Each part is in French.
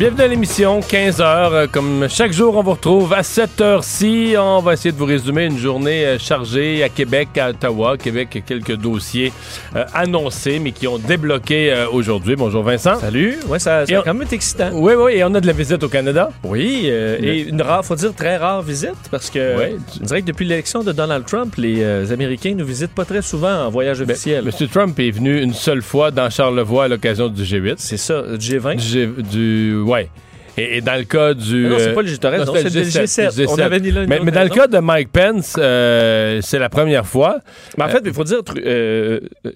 Bienvenue à l'émission, 15h. Comme chaque jour, on vous retrouve à 7h-ci. On va essayer de vous résumer une journée euh, chargée à Québec, à Ottawa. Québec, quelques dossiers euh, annoncés, mais qui ont débloqué euh, aujourd'hui. Bonjour Vincent. Salut. Ouais, ça, ça on- quand même excitant. Oui, oui, et on a de la visite au Canada. Oui, euh, et une rare, faut dire très rare visite parce que Ouais. on dirait que depuis l'élection de Donald Trump, les euh, Américains nous visitent pas très souvent en voyage Ben, officiel. M. Trump est venu une seule fois dans Charlevoix à l'occasion du G8. C'est ça, G20. Du, G- du ouais. Et, et dans le cas du. Ah non, c'est pas le G, t'as raison, non, c'est le G7. On avait ni l'un mais, mais dans le cas de Mike Pence, euh, c'est la première fois. Mais en fait, il faut dire, euh, euh,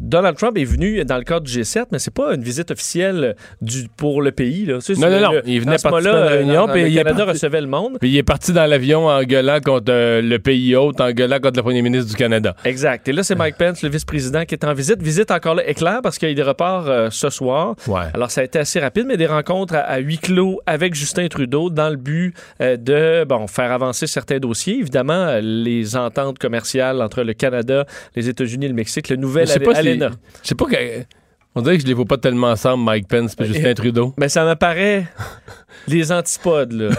Donald Trump est venu dans le cadre du G7, mais c'est pas une visite officielle du, pour le pays. Là. Non, non, non. le- Il venait participer à la réunion, euh, puis le il Canada parti- recevait le monde. Puis il est parti dans l'avion en gueulant contre euh, le pays hôte, en gueulant contre le premier ministre du Canada. Exact. Et là, c'est Mike Pence, le vice-président, qui est en visite. Visite encore là éclair parce qu'il repart euh, ce soir. Ouais. Alors, ça a été assez rapide, mais des rencontres à, à huis clos avec Justin Trudeau dans le but euh, de bon, faire avancer certains dossiers. Évidemment, euh, les ententes commerciales entre le Canada, les États-Unis et le Mexique, le nouvel Je sais pas si- ALENA. Je sais pas que. On dirait que je les vois pas tellement ensemble, Mike Pence et Justin Trudeau. Mais ça m'apparaît les antipodes, là.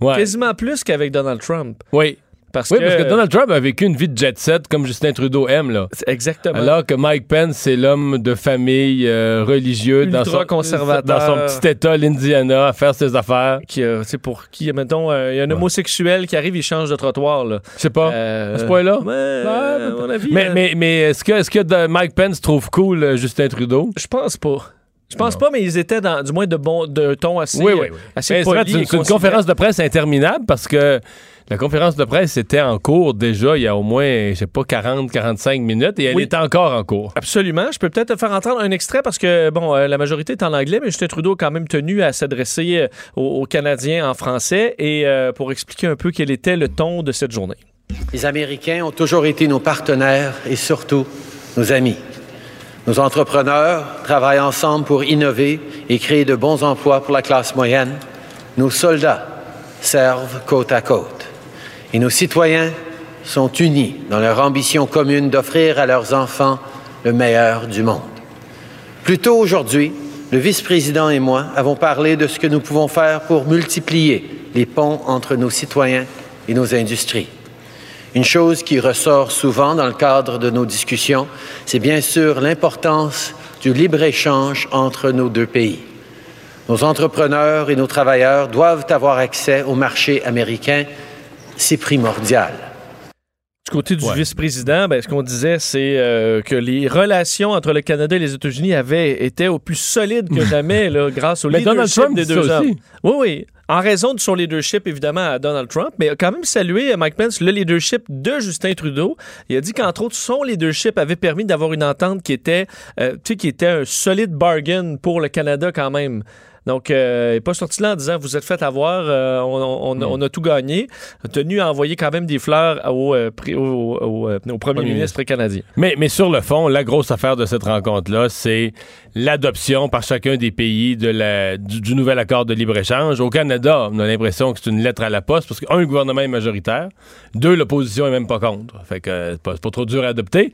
Ouais. Quasiment plus qu'avec Donald Trump. Oui. Parce Oui, que, parce que Donald Trump a vécu une vie de jet set comme Justin Trudeau aime, là. C'est Exactement. Alors que Mike Pence, c'est l'homme de famille euh, religieux dans son, dans son petit état, l'Indiana, à faire ses affaires. qui, euh, sais, pour qui, mettons, euh, il y a un homosexuel qui arrive, il change de trottoir, là. Je sais pas. Euh, à ce point-là? ouais, Ouais, mais mais, mais est-ce que, est que Mike Pence trouve cool Justin Trudeau? Je pense pas. Je pense Non. pas, mais ils étaient dans, du moins de bon, de ton assez, Oui, oui, oui. assez c'est vrai, poli c'est une, c'est conférence de presse interminable parce que la conférence de presse était en cours déjà il y a au moins, je sais pas, 40, 45 minutes et elle Oui. est encore en cours. Absolument. Je peux peut-être te faire entendre un extrait parce que, bon, euh, la majorité est en anglais, mais Justin Trudeau a quand même tenu à s'adresser euh, aux, aux Canadiens en français et euh, pour expliquer un peu quel était le ton de cette journée. Les Américains ont toujours été nos partenaires et surtout nos amis. Nos entrepreneurs travaillent ensemble pour innover et créer de bons emplois pour la classe moyenne. Nos soldats servent côte à côte. Et nos citoyens sont unis dans leur ambition commune d'offrir à leurs enfants le meilleur du monde. Plus tôt aujourd'hui, le vice-président et moi avons parlé de ce que nous pouvons faire pour multiplier les ponts entre nos citoyens et nos industries. Une chose qui ressort souvent dans le cadre de nos discussions, c'est bien sûr l'importance du libre-échange entre nos deux pays. Nos entrepreneurs et nos travailleurs doivent avoir accès au marché américain. C'est primordial. Du côté du Ouais. vice-président, ben, ce qu'on disait, c'est euh, que les relations entre le Canada et les États-Unis avaient été au plus solides que jamais là, grâce au Mais Donald leadership Trump des deux hommes. aussi. Oui, oui. En raison de son leadership, évidemment, à Donald Trump, mais a quand même salué euh, Mike Pence le leadership de Justin Trudeau. Il a dit qu'entre autres, son leadership avait permis d'avoir une entente qui était, euh, qui était un solide bargain pour le Canada quand même. Donc, euh, il n'est pas sorti là en disant vous êtes fait avoir, euh, on, on- Hmm. on a tout gagné. Tenu à envoyer quand même des fleurs au, euh, pri- au- au, euh, au premier ministre canadien. Mais, mais sur le fond, la grosse affaire de cette rencontre-là, c'est l'adoption par chacun des pays de la, du, du nouvel accord de libre-échange. Au Canada, on a l'impression que c'est une lettre à la poste parce que, un, le gouvernement est majoritaire, deux, l'opposition est même pas contre. Fait que euh, c'est pas, c'est pas trop dur à adopter.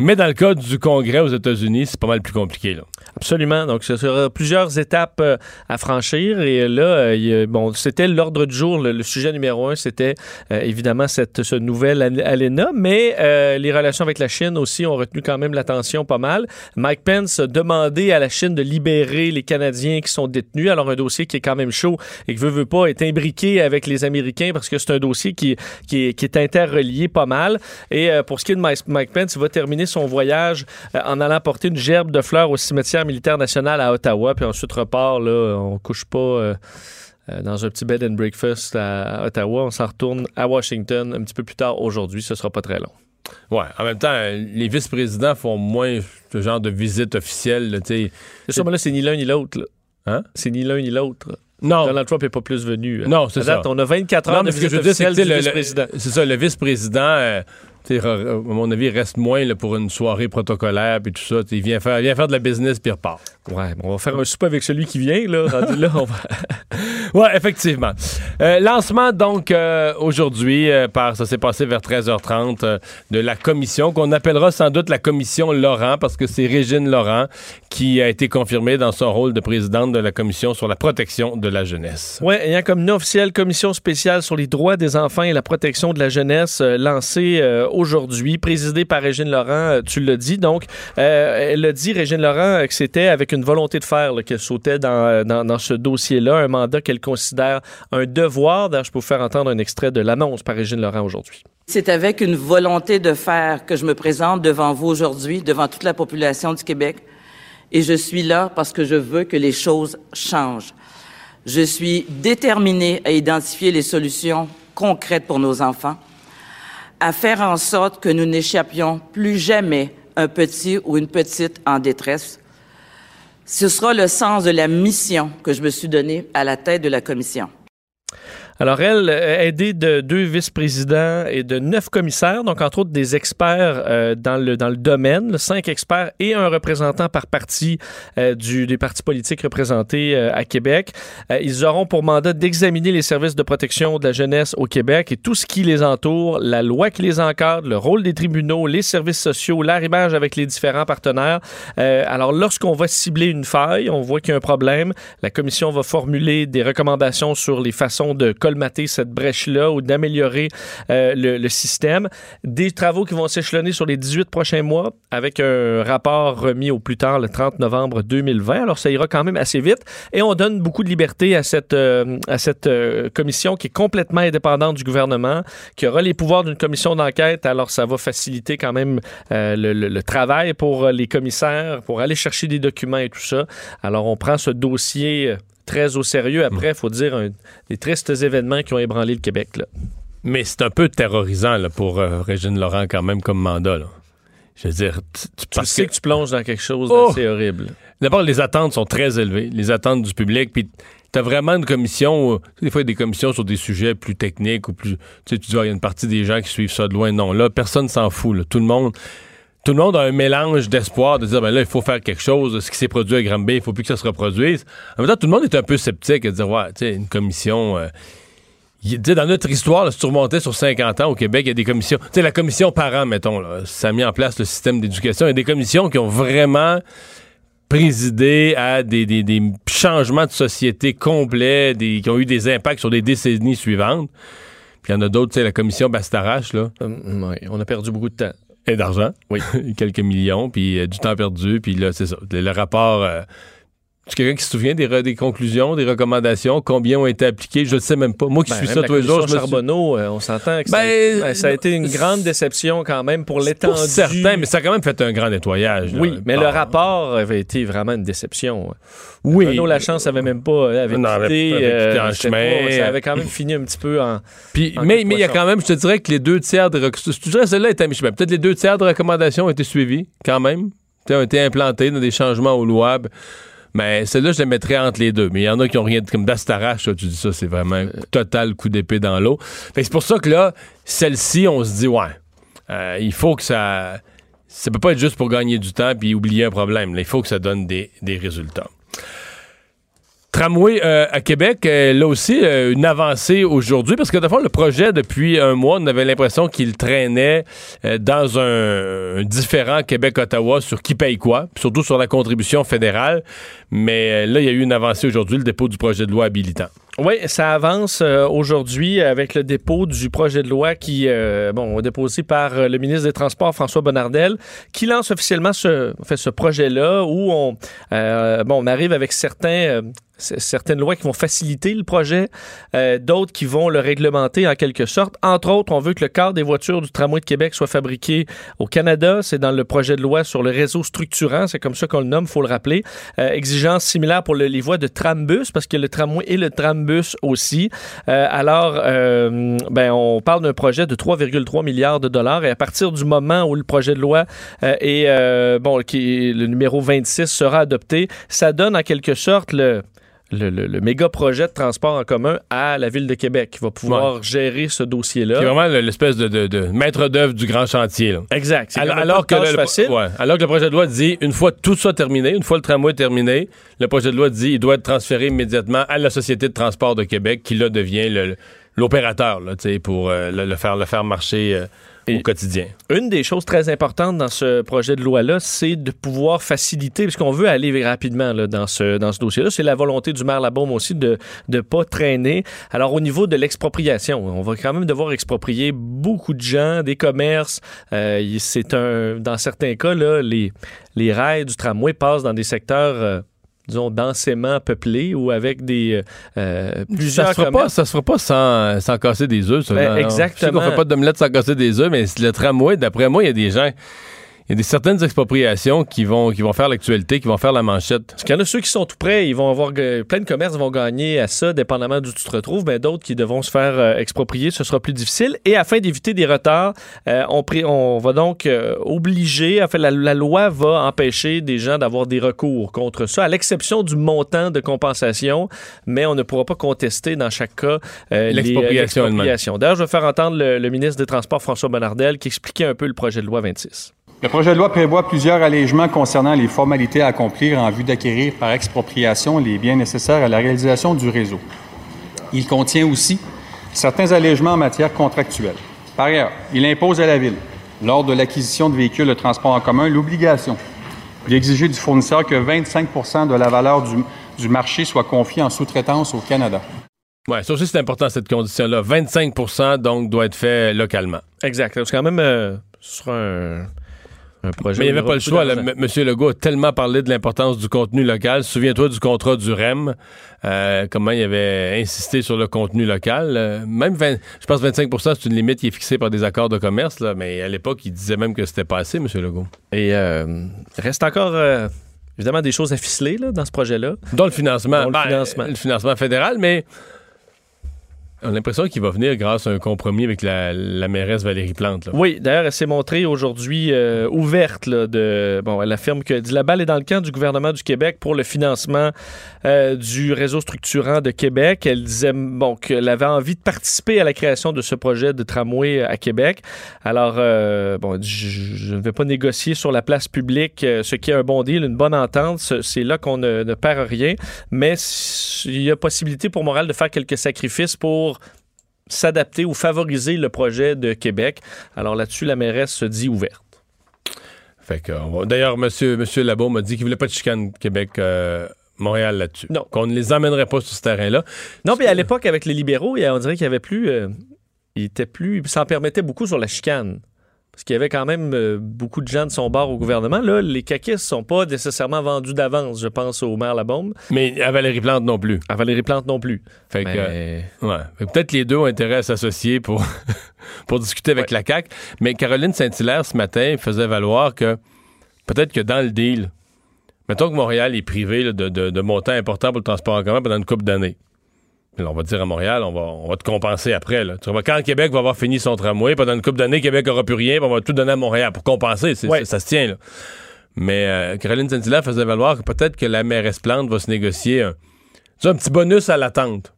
Mais dans le cas du Congrès aux États-Unis, c'est pas mal plus compliqué. Là. Absolument. Donc, ce sera plusieurs étapes euh, à franchir. Et là, euh, y a- bon, c'était l'ordre du jour. Le, sujet numéro un, c'était euh, évidemment cette, ce nouvel Al- ALENA. Mais euh, les relations avec la Chine aussi ont retenu quand même l'attention pas mal. Mike Pence a demandé à la Chine de libérer les Canadiens qui sont détenus. Alors, un dossier qui est quand même chaud et qui veut, veut pas est imbriqué avec les Américains parce que c'est un dossier qui, qui, est, interrelié pas mal. Et euh, pour ce qui est de Mike Pence, il va terminer son voyage euh, en allant porter une gerbe de fleurs au cimetière militaire national à Ottawa, puis ensuite repart, là, on couche pas euh, euh, dans un petit bed and breakfast à, Ottawa, on s'en retourne à Washington un petit peu plus tard aujourd'hui, ce sera pas très long. Ouais, en même temps, les vice-présidents font moins ce genre de visite officielle. là, tu sais. C'est sûr, mais là, c'est ni l'un ni l'autre. Hein? C'est ni l'un ni l'autre. Non. Donald Trump n'est pas plus venu. Non, c'est date, ça. On a 24 heures Non, de mais ce que visite je veux dire, c'est que officielle le- le- c'est ça, le vice-président, euh, à mon avis, il reste moins là, pour une soirée protocolaire puis tout ça. Il vient faire, vient faire de la business puis repart. Ouais, on va faire un souper avec celui qui vient, là. Rendu là, on va... Ouais, effectivement. Euh, lancement donc euh, aujourd'hui, euh, par ça s'est passé vers 13h30 euh, de la commission qu'on appellera sans doute la commission Laurent parce que c'est Régine Laurent qui a été confirmée dans son rôle de présidente de la commission sur la protection de la jeunesse. Oui, ayant comme nom officiel commission spéciale sur les droits des enfants et la protection de la jeunesse lancée euh, aujourd'hui, présidée par Régine Laurent, euh, tu l'as dit. Donc, euh, elle a dit, Régine Laurent, euh, que c'était avec une volonté de faire qu'elle sautait dans, euh, dans ce dossier-là, un mandat qu'elle considère un devoir. D'ailleurs, je peux vous faire entendre un extrait de l'annonce par Régine Laurent aujourd'hui. C'est avec une volonté de faire que je me présente devant vous aujourd'hui, devant toute la population du Québec. Et je suis là parce que je veux que les choses changent. Je suis déterminée à identifier les solutions concrètes pour nos enfants, à faire en sorte que nous n'échappions plus jamais un petit ou une petite en détresse. Ce sera le sens de la mission que je me suis donnée à la tête de la commission. Alors, elle, euh, aidée de deux vice-présidents et de neuf commissaires, donc entre autres des experts euh, dans, le, dans le domaine, cinq experts et un représentant par parti euh, du, des partis politiques représentés euh, à Québec. Euh, ils auront pour mandat d'examiner les services de protection de la jeunesse au Québec et tout ce qui les entoure, la loi qui les encadre, le rôle des tribunaux, les services sociaux, l'arrimage avec les différents partenaires. Euh, alors, lorsqu'on va cibler une faille, on voit qu'il y a un problème, la commission va formuler des recommandations sur les façons de colmater cette brèche-là ou d'améliorer euh, le, système. Des travaux qui vont s'échelonner sur les 18 prochains mois avec un rapport remis au plus tard le 30 novembre 2020. Alors, ça ira quand même assez vite et on donne beaucoup de liberté à cette, euh, à cette euh, commission qui est complètement indépendante du gouvernement, qui aura les pouvoirs d'une commission d'enquête. Alors, ça va faciliter quand même le, travail pour les commissaires, pour aller chercher des documents et tout ça. Alors, on prend ce dossier très au sérieux. Après, il faut dire un- des tristes événements qui ont ébranlé le Québec. Là. Mais c'est un peu terrorisant là, pour euh, Régine Laurent quand même comme mandat. là. Je veux dire, tu, sais que- que tu plonges dans quelque chose Oh! d'assez horrible. D'abord, les attentes sont très élevées, les attentes du public. Puis, tu as vraiment une commission. où- des fois, il y a des commissions sur des sujets plus techniques ou plus. Tu sais, tu dis, Ah, il y a une partie des gens qui suivent ça de loin. Non, là, personne s'en fout. là. Tout le monde. Tout le monde a un mélange d'espoir de dire, ben là, il faut faire quelque chose. Ce qui s'est produit à Granby, il faut plus que ça se reproduise. En même temps, tout le monde est un peu sceptique à dire, ouais, tu sais, une commission. euh, dans notre histoire, là, si tu remontais sur 50 ans au Québec, il y a des commissions. Tu sais, la commission parents, mettons, là, ça a mis en place le système d'éducation. Il y a des commissions qui ont vraiment présidé à des, des- des changements de société complets, qui ont eu des impacts sur des décennies suivantes. Puis il y en a d'autres, tu sais, la commission Bastarache, là, ouais, on a perdu beaucoup de temps. Et d'argent. Oui. Quelques millions, puis euh, du temps perdu, puis là, c'est ça. Le, le rapport. Euh, quelqu'un qui se souvient des, re- des conclusions, des recommandations, combien ont été appliquées? Je ne sais même pas. Moi qui Ben, suis ça tous les jours, je me. Charbonneau, euh, on s'entend que ça, a- Ben, ben, ça a été une grande déception quand même pour Pour l'étendue. certains, mais ça a quand même fait un grand nettoyage. là. Oui, mais le rapport avait été vraiment une déception. Oui. Renaud Lachance avait même pas euh, avait Non, avait- quitté, avait quitté en c'était chemin. pas- ça avait quand même fini un petit peu en. Puis, En mais il y a quand même, je te dirais que les deux tiers de rec- je te dirais celle-là est à mi-chemin. Peut-être les deux tiers de recommandations ont été suivies, quand même. Ont été implantées dans des changements aux lois. Mais celle-là, je la mettrais entre les deux. Mais il y en a qui ont rien de comme d'Astarache, tu dis ça, c'est vraiment un total coup d'épée dans l'eau. C'est pour ça que là, celle-ci, on se dit, ouais, euh, il faut que ça. Ça peut pas être juste pour gagner du temps puis oublier un problème. là. il faut que ça donne des, des résultats. Tramway euh, à Québec, euh, là aussi, euh, une avancée aujourd'hui, parce que de fond, le projet, depuis un mois, on avait l'impression qu'il traînait dans un, différent Québec-Ottawa sur qui paye quoi, surtout sur la contribution fédérale. Mais là, il y a eu une avancée aujourd'hui, le dépôt du projet de loi habilitant. Oui, ça avance aujourd'hui avec le dépôt du projet de loi qui, bon, déposé par le ministre des Transports, François Bonnardel, qui lance officiellement ce, ce projet-là où on, bon, on arrive avec certains, certaines lois qui vont faciliter le projet, euh, d'autres qui vont le réglementer en quelque sorte. Entre autres, on veut que le quart des voitures du tramway de Québec soit fabriqué au Canada. C'est dans le projet de loi sur le réseau structurant, c'est comme ça qu'on le nomme, faut le rappeler. Euh, exigence similaire pour le- les voies de trambus, parce que le tramway et le trambus aussi. Euh, alors, euh, ben, on parle d'un projet de 3,3 milliards de dollars et à partir du moment où le projet de loi est, bon, le numéro 26 sera adopté, ça donne en quelque sorte le, le, le- le méga projet de transport en commun à la ville de Québec qui va pouvoir gérer ce dossier-là. C'est vraiment le- l'espèce de, de- de maître d'œuvre du grand chantier. là. Exact. Alors, que le, facile. ouais, alors que le projet de loi dit, une fois tout ça terminé, une fois le tramway terminé, le projet de loi dit il doit être transféré immédiatement à la Société de transport de Québec, qui là devient l'opérateur pour euh, le, le faire, le faire marcher euh, au quotidien. Une des choses très importantes dans ce projet de loi-là, c'est de pouvoir faciliter, puisqu'on veut aller rapidement là, dans ce, dans ce dossier-là, c'est la volonté du maire Labaume aussi de ne pas traîner. Alors, au niveau de l'expropriation, on va quand même devoir exproprier beaucoup de gens, des commerces. Euh, c'est un, dans certains cas, là, les, les rails du tramway passent dans des secteurs... euh, disons, densément peuplés ou avec des euh, plusieurs Ça se fera pas, ça se fera pas sans, sans casser des œufs. ça, Ben, exactement. Je sais qu'on fait pas d'omelette sans casser des œufs, mais le tramway, d'après moi, il y a des gens, y a des certaines expropriations qui vont, qui vont faire l'actualité, qui vont faire la manchette. Parce qu'il y en a ceux qui sont tout prêts, ils vont avoir plein de commerces vont gagner à ça, dépendamment d'où tu te retrouves, mais d'autres qui devront se faire euh, exproprier, ce sera plus difficile. Et afin d'éviter des retards, euh, on, pré- on va donc euh, obliger, en fait, la, la loi va empêcher des gens d'avoir des recours contre ça, à l'exception du montant de compensation, mais on ne pourra pas contester dans chaque cas euh, elle-même. l'expropriation. D'ailleurs, je vais faire entendre le, le ministre des Transports, François Bonnardel, qui expliquait un peu le projet de loi 26. Le projet de loi prévoit plusieurs allègements concernant les formalités à accomplir en vue d'acquérir par expropriation les biens nécessaires à la réalisation du réseau. Il contient aussi certains allègements en matière contractuelle. Par ailleurs, il impose à la Ville, lors de l'acquisition de véhicules de transport en commun, l'obligation d'exiger du fournisseur que 25% de la valeur du, du marché soit confiée en sous-traitance au Canada. Ouais, ça aussi, c'est important, cette condition-là. 25% donc, doit être fait localement. Exact. C'est quand même euh, sur un, un projet. Mais il n'y avait pas le choix. là. M- Monsieur Legault a tellement parlé de l'importance du contenu local. Souviens-toi du contrat du REM, euh, comment il avait insisté sur le contenu local. Euh, même, 20 je pense, 25 c'est une limite qui est fixée par des accords de commerce, là, mais à l'époque, il disait même que c'était pas assez, Monsieur Legault. Et euh, il reste encore euh, évidemment des choses à ficeler là, dans ce projet-là. Dont le financement. Dont le Ben, financement. le financement fédéral, mais on a l'impression qu'il va venir grâce à un compromis avec la, la mairesse Valérie Plante. Oui, d'ailleurs, elle s'est montrée aujourd'hui euh, ouverte. Là, de, bon, elle affirme que la balle est dans le camp du gouvernement du Québec pour le financement euh, du réseau structurant de Québec. Elle disait bon, qu'elle avait envie de participer à la création de ce projet de tramway à Québec. Alors, euh, bon, je, ne vais pas négocier sur la place publique euh, ce qui est un bon deal, une bonne entente. Ce- C'est là qu'on ne, perd rien. Mais il y a possibilité pour Montréal de faire quelques sacrifices pour s'adapter ou favoriser le projet de Québec. Alors là-dessus, la mairesse se dit ouverte. Fait que, D'ailleurs, Monsieur, Monsieur Labo m'a dit qu'il voulait pas de chicane Québec. euh, Montréal là-dessus. Non. Qu'on ne les emmènerait pas sur ce terrain-là. Non, puis à l'époque, avec les libéraux, on dirait qu'il y avait plus... euh, il était plus... Il s'en permettait beaucoup sur la chicane. Parce qu'il y avait quand même euh, beaucoup de gens de son bord au gouvernement. Là, les caquistes sont pas nécessairement vendus d'avance, je pense, au maire Labombe. Mais à Valérie Plante non plus. À Valérie Plante non plus. Fait que, Mais- ouais. Peut-être les deux ont intérêt à s'associer pour, pour discuter avec la CAQ. Mais Caroline Saint-Hilaire, ce matin, faisait valoir que peut-être que dans le deal, mettons que Montréal est privé là, de, de, de montants importants pour le transport en commun pendant une couple d'années. On va dire à Montréal, on va, on va te compenser après. Là. Tu vois, quand Québec va avoir fini son tramway, pendant une couple d'années, Québec n'aura plus rien, on va tout donner à Montréal pour compenser. Ouais. ça se tient. Là. Mais euh, Caroline Saint-Hilaire faisait valoir que peut-être que la mairesse Plante va se négocier un, tu un petit bonus à l'attente.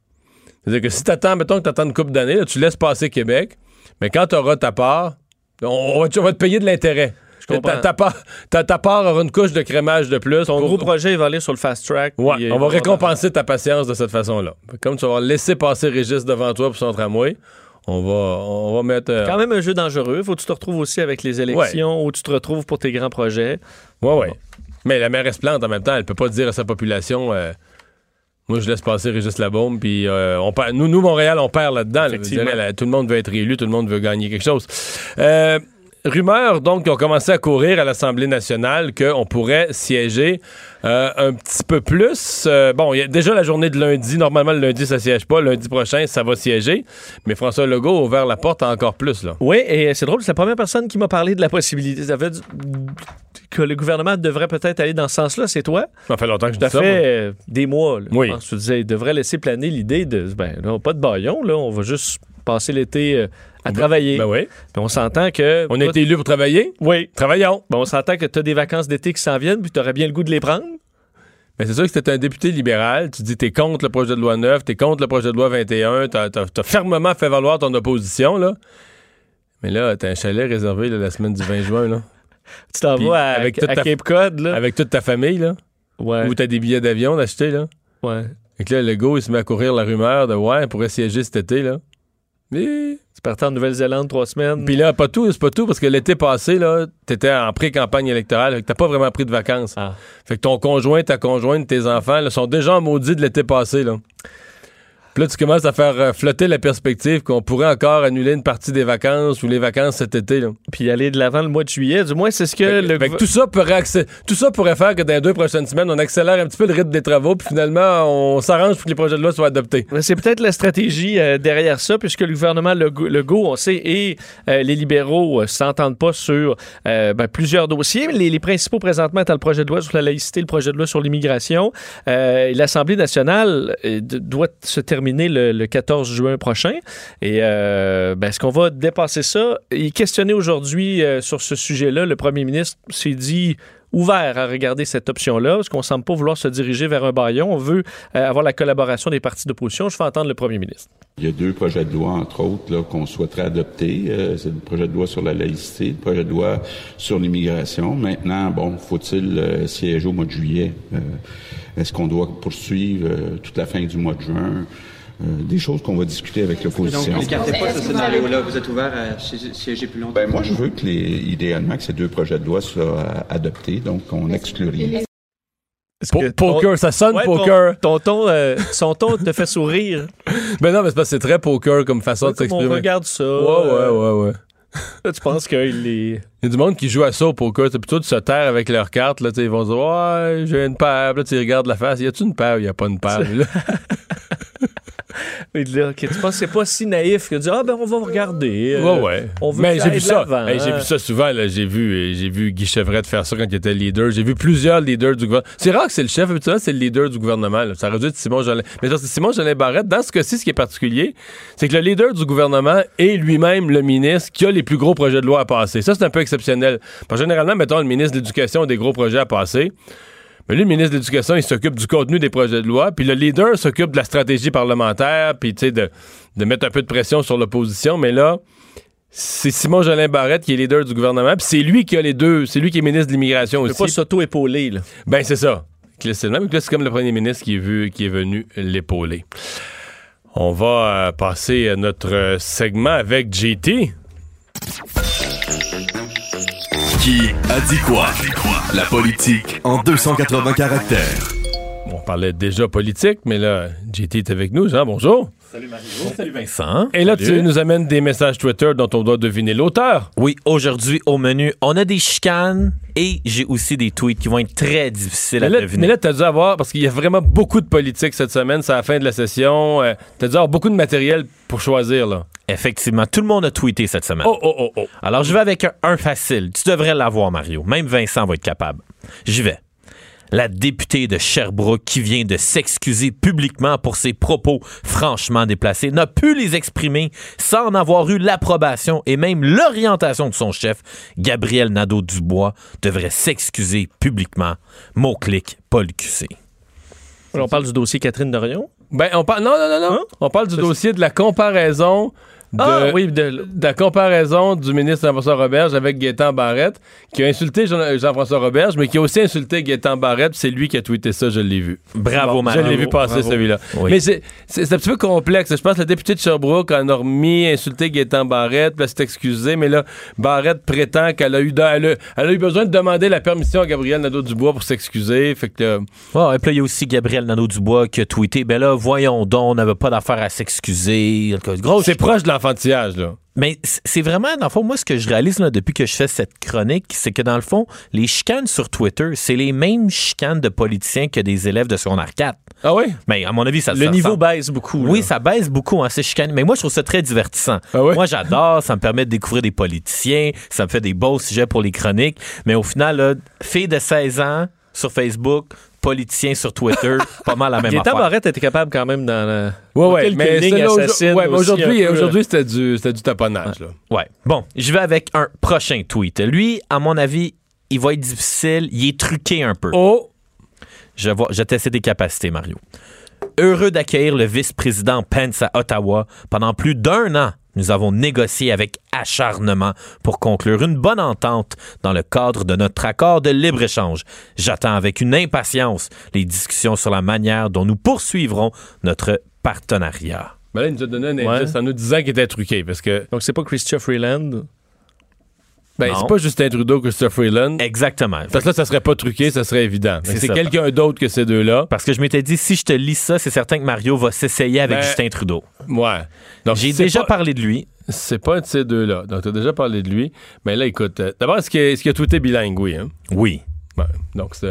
C'est-à-dire que si t'attends, mettons que t'attends une couple d'années, tu laisses passer Québec, mais quand t'auras ta part, on, on va, te- on va te payer de l'intérêt. Comprends. Ta, part, ta, ta part aura une couche de crémage de plus. Ton pour- gros projet il va aller sur le fast track. Ouais, puis, on va il récompenser ta patience de cette façon-là. Comme tu vas laissé passer Régis devant toi pour son tramway, on va, on va mettre. euh, Quand même un jeu dangereux. Faut que tu te retrouves aussi avec les élections, où tu te retrouves pour tes grands projets. Ouais, ouais. Mais la mairesse Plante, en même temps, elle peut pas dire à sa population euh, Moi, je laisse passer Régis Labaume, puis euh, on perd- nous, nous, Montréal, on perd là-dedans. là, tout le monde veut être élu, tout le monde veut gagner quelque chose. Euh, rumeurs donc qui ont commencé à courir à l'Assemblée nationale qu'on pourrait siéger euh, un petit peu plus. Euh, bon, il y a déjà la journée de lundi. Normalement, le lundi, ça siège pas. Lundi prochain, ça va siéger. Mais François Legault a ouvert la porte encore plus. Là. Oui, et c'est drôle, c'est la première personne qui m'a parlé de la possibilité ça fait du- que le gouvernement devrait peut-être aller dans ce sens-là. C'est toi? Ça fait longtemps que je dis ça. fait euh, des mois. Là, Oui. Je pense. Tu disais, il devrait laisser planer l'idée de, ben, là, pas de baillon, là, on va juste passer l'été à travailler. Ben oui. Puis on s'entend que... On a été élus pour travailler. Oui. Travaillons. Ben, on s'entend que tu as des vacances d'été qui s'en viennent, puis tu aurais bien le goût de les prendre. Mais c'est sûr que c'était un député libéral. Tu dis t'es contre le projet de loi 9, t'es contre le projet de loi 21, t'as as, fermement fait valoir ton opposition, là. Mais là, t'as un chalet réservé là, la semaine du 20 juin, là. Tu t'en vas à, avec toute à ta- Cape Cod, là. Avec toute ta famille, là. Ouais. Ou t'as des billets d'avion d'acheter, là. ouais. Fait que là, le go, il se met à courir la rumeur de ouais, on pourrait siéger cet été, là. Mais... Tu partais en Nouvelle-Zélande trois semaines. Puis là, pas tout, c'est pas tout, parce que l'été passé, là, t'étais en pré-campagne électorale, fait que t'as pas vraiment pris de vacances. Ah. Fait que ton conjoint, ta conjointe, tes enfants, là, sont déjà en maudit de l'été passé, là. Puis là, tu commences à faire euh, flotter la perspective qu'on pourrait encore annuler une partie des vacances ou les vacances cet été, là. Puis aller de l'avant le mois de juillet. Du moins, c'est ce que Fait, le fait que gouver- tout ça pourrait tout ça pourrait faire que dans les deux prochaines semaines, on accélère un petit peu le rythme des travaux, puis finalement, on s'arrange pour que les projets de loi soient adoptés. C'est peut-être la stratégie euh, derrière ça, puisque le gouvernement Legault, Legault, on sait, et euh, les libéraux euh, s'entendent pas sur ben, plusieurs dossiers. Les, les principaux présentement étant le projet de loi sur la laïcité, le projet de loi sur l'immigration. L'Assemblée nationale doit se terminer le, le 14 juin prochain. Et euh, ben, est-ce qu'on va dépasser ça? Il est aujourd'hui euh, sur ce sujet-là. Le premier ministre s'est dit ouvert à regarder cette option-là, parce qu'on semble pas vouloir se diriger vers un baillon. On veut euh, avoir la collaboration des partis d'opposition. Je fais entendre le premier ministre. Il y a deux projets de loi, entre autres, qu'on souhaiterait adopter. Euh, c'est le projet de loi sur la laïcité, le projet de loi sur l'immigration. Maintenant, bon, faut-il euh, siéger au mois de juillet? Est-ce qu'on doit poursuivre toute la fin du mois de juin? Euh, des choses qu'on va discuter avec Donc, l'opposition. vous n'écartez pas ce scénario-là. Vous êtes ouvert à siéger- plus longtemps. Ben, moi, je veux que les, idéalement que ces deux projets de loi soient euh, adoptés, donc on n'exclut rien. Po- poker, ça sonne Ouais, poker. Ton, ton ton, euh, son ton te fait sourire. Ben non, mais c'est parce que c'est très poker comme façon de Comme on s'exprimer. regarde ça. Ouais, ouais, ouais, ouais. Là, tu penses qu'il est. Il y a du monde qui joue à ça au poker. C'est plutôt de se taire avec leurs cartes. Là, ils vont dire Ouais, j'ai une paire. Puis Là, tu regardes la face. Y a-tu une paire ou y a pas une paire? Et là, ok, tu penses que c'est pas si naïf que de dire Ah, ben, on va regarder. euh, ouais, ouais. On veut Mais que j'ai vu de ça. Hey, j'ai hein. vu ça souvent. là. J'ai vu, euh, j'ai vu Guy Chevrette faire ça quand il était leader. J'ai vu plusieurs leaders du gouvernement. C'est rare que c'est le chef. Habituellement, c'est le leader du gouvernement. là. Ça aurait dû être Simon Jolin. Mais parce que Simon Jolin Barrette, dans ce cas-ci, ce qui est particulier, c'est que le leader du gouvernement est lui-même le ministre qui a les plus gros projets de loi à passer. Ça, c'est un peu exceptionnel. Parce que généralement, mettons, le ministre de l'Éducation a des gros projets à passer. Mais lui, le ministre de l'Éducation, il s'occupe du contenu des projets de loi, puis le leader s'occupe de la stratégie parlementaire, puis tu sais, de, de mettre un peu de pression sur l'opposition. Mais là, c'est Simon Jolin Barrette qui est leader du gouvernement, puis c'est lui qui a les deux, c'est lui qui est ministre de l'immigration Il peut aussi. pas s'auto-épauler. là. Ben c'est ça. C'est le même. C'est comme le premier ministre qui est, vu, qui est venu l'épauler. On va euh, passer à notre euh, segment avec JT. Qui a dit quoi? La politique en 280 caractères. On parlait déjà politique, mais là, JT est avec nous. Jean, bonjour. Salut Mario. Salut Vincent. Et là, Salut. tu nous amènes des messages Twitter dont on doit deviner l'auteur. Oui, aujourd'hui au menu, on a des chicanes et j'ai aussi des tweets qui vont être très difficiles Mais à là, deviner. mais là, t'as dû avoir, parce qu'il y a vraiment beaucoup de politique cette semaine, c'est la fin de la session. euh, t'as dû avoir beaucoup de matériel pour choisir, là. Effectivement, tout le monde a tweeté cette semaine. Oh, oh, oh, oh. Alors, je vais avec un, un facile. Tu devrais l'avoir, Mario. Même Vincent va être capable. J'y vais. La députée de Sherbrooke qui vient de s'excuser publiquement pour ses propos franchement déplacés n'a pu les exprimer sans en avoir eu l'approbation et même l'orientation de son chef, Gabriel Nadeau-Dubois, devrait s'excuser publiquement. Mot-clic, Paul QC. On parle du dossier Catherine Dorion? Ben, on parle. Non, non, non, non. Hein? On parle du dossier de la comparaison. De, Ah, oui, de- de la comparaison du ministre Jean-François Roberge avec Gaétan Barrette, qui a insulté Jean- Jean-François Roberge, mais qui a aussi insulté Gaétan Barrette. puis C'est lui qui a tweeté ça, je l'ai vu. Bravo, Bon, Mario. Je l'ai vu passer, celui-là. Oui. Mais c'est un petit peu complexe. Je pense que la députée de Sherbrooke en a remis, insulté Gaétan Barrette, puis elle s'est excusée, mais là, Barrette prétend qu'elle a eu de- elle a, elle a eu besoin de demander la permission à Gabriel Nadeau-Dubois pour s'excuser. Fait que. et puis là, il y a aussi Gabriel Nadeau-Dubois qui a tweeté Ben là, voyons donc, on n'avait pas d'affaire à s'excuser. C'est proche de là. Mais c'est vraiment, dans le fond, moi, ce que je réalise là, depuis que je fais cette chronique, c'est que dans le fond, les chicanes sur Twitter, c'est les mêmes chicanes de politiciens que des élèves de secondaire 4. Ah oui? Mais à mon avis, ça Le ça niveau ressemble. baisse beaucoup. Oui, là. ça baisse beaucoup, hein, ces chicanes. Mais moi, je trouve ça très divertissant. Ah? Moi, j'adore. Ça me permet de découvrir des politiciens. Ça me fait des beaux sujets pour les chroniques. Mais au final, là, fille de 16 ans sur Facebook, politicien sur Twitter, pas mal la même Gaétan affaire. Barrette était capable quand même dans le. Ouais, ouais, quelques mais, ouais, aujourd'hui, c'était du, c'était du taponnage. Là. Ouais. Bon, je vais avec un prochain tweet. Lui, à mon avis, il va être difficile. Il est truqué un peu. Oh! Je vais, je vais tester des capacités, Mario. Heureux d'accueillir le vice-président Pence à Ottawa. Pendant plus d'un an, nous avons négocié avec acharnement pour conclure une bonne entente dans le cadre de notre accord de libre-échange. J'attends avec une impatience les discussions sur la manière dont nous poursuivrons notre partenariat. Ben là, il nous a donné un Ouais. en nous disant qu'il était truqué. Parce que Donc, c'est pas Christian Freeland. Ben, c'est pas Justin Trudeau, Christopher Freeland. Exactement. Parce que là, ça serait pas truqué, ça serait évident. Mais C'est quelqu'un d'autre que ces deux-là. Parce que je m'étais dit, si je te lis ça, c'est certain que Mario va s'essayer avec Ben, Justin Trudeau. Ouais. Donc, J'ai déjà pas- parlé de lui. C'est pas un de ces deux-là. Donc, t'as déjà parlé de lui. Mais là, écoute, euh, d'abord, est-ce qu'il a, qu'il a tweeté bilingue? Oui, hein? Oui. Ouais. Donc, c'est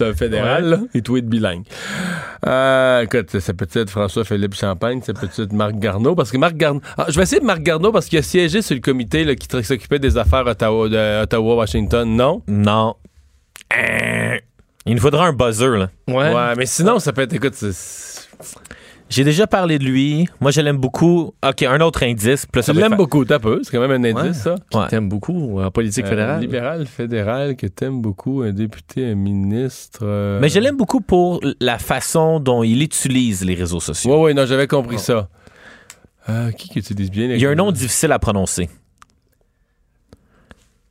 un fédéral, là. Il tweet bilingue. Euh, écoute, c'est peut-être François-Philippe Champagne, c'est peut-être Marc Garneau, parce que Marc Garneau... Ah, je vais essayer de Marc Garneau parce qu'il a siégé sur le comité là, qui s'occupait des affaires Ottawa- Ottawa-Washington, non? Non. Euh, Il nous faudra un buzzer, là. Ouais. Ouais, mais sinon, ça peut être... Écoute, c'est- J'ai déjà parlé de lui. Moi, je l'aime beaucoup. OK, un autre indice. Ça tu l'aimes beaucoup, t'as peu. C'est quand même un indice, ça. Ouais. T'aimes beaucoup en politique Euh, fédérale? libéral, fédéral, que t'aimes beaucoup, un député, un ministre... euh, Mais je l'aime beaucoup pour la façon dont il utilise les réseaux sociaux. Ouais, ouais, non, j'avais compris ça. Euh, qui qui utilise bien les Il y a un nom difficile à prononcer.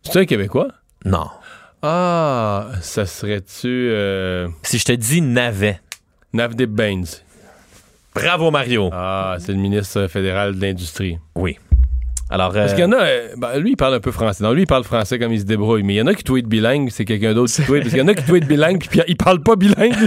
C'est un Québécois? Non. Ah, ça serait-tu euh, Si je te dis navet. Navdeep Baines? Bravo, Mario. Ah, c'est le ministre fédéral de l'Industrie. Oui. Alors, Parce euh, qu'il y en a, euh, ben, lui, il parle un peu français. Non, lui, il parle français comme il se débrouille. Mais il y en a qui tweetent bilingue, c'est quelqu'un d'autre qui tweet. Parce qu'il y en a qui tweetent bilingue, puis il parle pas bilingue.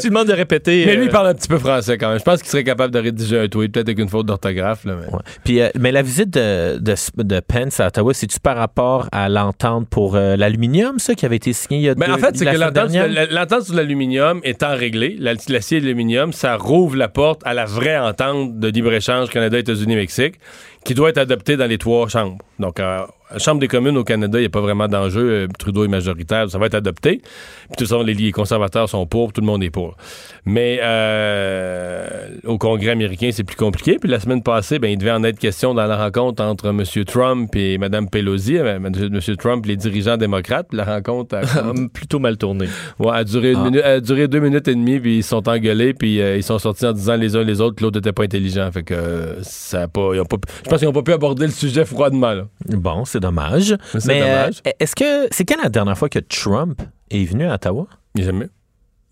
tu demandes de répéter. mais lui, il euh, parle un petit peu français quand même. Je pense qu'il serait capable de rédiger un tweet, peut-être avec une faute d'orthographe. là, mais- ouais. Puis, euh, mais la visite de, de, de Pence à Ottawa, c'est-tu par rapport à l'entente pour euh, l'aluminium, ça, qui avait été signé il y a Mais deux en fait, c'est que l'entente sur, l'aluminium étant réglée, la- l'acier et l'aluminium, ça rouvre la porte à la vraie entente de libre-échange Canada, États-Unis, Mexique, qui doit être adoptée dans les trois chambres. Donc, euh, la Chambre des communes au Canada, il n'y a pas vraiment d'enjeu. Euh, Trudeau est majoritaire, ça va être adopté. Puis, de toute façon, les, conservateurs sont pour, tout le monde est pour. Mais euh, au Congrès américain, c'est plus compliqué. Puis la semaine passée, ben, il devait en être question dans la rencontre entre M. Trump et Mme Pelosi, euh, M. Trump, les dirigeants démocrates. La rencontre a plutôt mal tourné. Ouais, a duré, une Ah. minute, a duré deux minutes et demie, puis ils se sont engueulés, puis euh, ils sont sortis en disant les uns les autres que l'autre n'était pas intelligent. Fait que euh, ça a pas, ils ont pas. Pense qu'ils n'ont pas pu aborder le sujet froidement. Là. Bon, c'est dommage. C'est Mais euh, dommage. est-ce que c'est quand la dernière fois que Trump est venu à Ottawa? Il est jamais.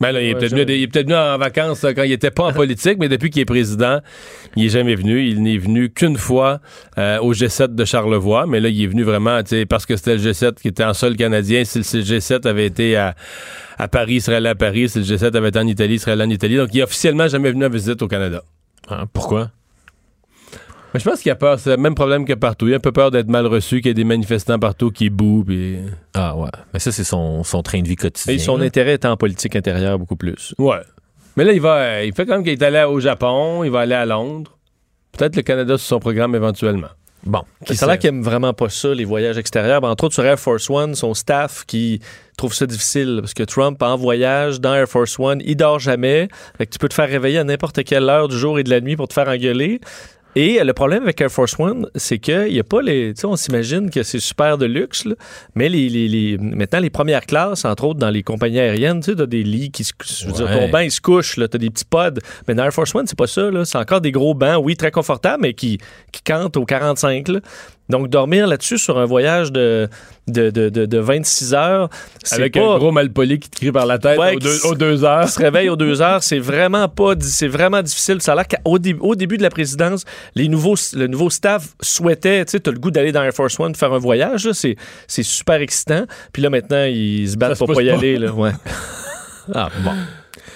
Ben là, il, est Ouais, venu, il est peut-être venu en vacances euh, quand il n'était pas en politique, mais depuis qu'il est président, il est jamais venu. Il n'est venu qu'une fois euh, au G7 de Charlevoix, mais là, il est venu vraiment, parce que c'était le G7 qui était en sol canadien. Si le si le G7 avait été à, à Paris, il serait allé à Paris. Si le G7 avait été en Italie, il serait allé en Italie. Donc, il est officiellement jamais venu en visite au Canada. Hein, pourquoi? Mais je pense qu'il a peur. C'est le même problème que partout. Il a un peu peur d'être mal reçu, qu'il y ait des manifestants partout qui bouent. Puis... Ah ouais. Mais ça, c'est son, son train de vie quotidien. Et son là. intérêt est en politique intérieure beaucoup plus. Ouais. Mais là, il va. Il fait même qu'il est allé au Japon, il va aller à Londres. Peut-être le Canada sur son programme éventuellement. Bon. Qui Ça sait? qu'il aime vraiment pas ça, les voyages extérieurs. Ben, entre autres, sur Air Force One, son staff qui trouve ça difficile parce que Trump, en voyage dans Air Force One, il dort jamais. Fait que tu peux te faire réveiller à n'importe quelle heure du jour et de la nuit pour te faire engueuler. Et euh, le problème avec Air Force One, c'est qu'il n'y a pas les. Tu sais, on s'imagine que c'est super de luxe, là, mais les, les- les- maintenant, les premières classes, entre autres dans les compagnies aériennes, tu sais, t'as des lits qui se. Je veux dire, ton bain, il se couche, là, t'as des petits pods. Mais dans Air Force One, c'est pas ça, là. C'est encore des gros bancs, oui, très confortables, mais qui, qui cantent au 45, là. Donc, dormir là-dessus sur un voyage de, de, de, de, de 26 heures, Avec pas un gros malpoli qui te crie par la tête Ouais, aux, deux, aux deux heures. se réveille aux deux heures, c'est vraiment pas, di- c'est vraiment difficile. Ça a l'air qu'au dé- au début de la présidence, les nouveaux, le nouveau staff souhaitait, tu sais, t'as le goût d'aller dans Air Force One faire un voyage, c'est, super excitant. Puis là, maintenant, ils se battent Ça pour pas y aller, là, ouais. Ah, bon.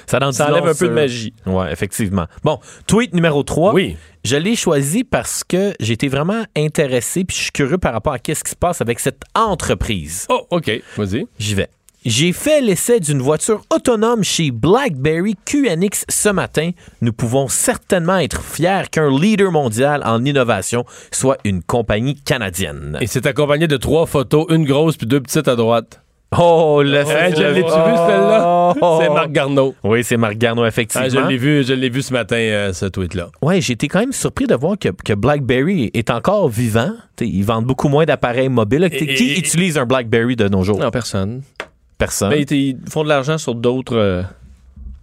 Ça, en dit Ça enlève un peu de magie. Ouais, effectivement. Bon, tweet numéro 3. Oui. Je l'ai choisi parce que été vraiment intéressé puis je suis curieux par rapport à qu'est-ce qui se passe avec cette entreprise. Oh, OK. Vas-y. J'y vais. J'ai fait l'essai d'une voiture autonome chez BlackBerry QNX ce matin. Nous pouvons certainement être fiers qu'un leader mondial en innovation soit une compagnie canadienne. Et c'est accompagné de trois photos, une grosse puis deux petites à droite. Oh, le Hein, je l'ai-tu vu, celle-là? Oh. C'est Marc Garneau. Oui, c'est Marc Garneau, Ah, effectivement. je l'ai vu, je l'ai vu ce matin, euh, ce tweet-là. J'ai été quand même surpris de voir que, que BlackBerry est encore vivant. T'sais, ils vendent beaucoup moins d'appareils mobiles. Et- qui et- utilise un BlackBerry de nos jours? Non, personne. Personne. Mais ils, ils font de l'argent sur d'autres euh,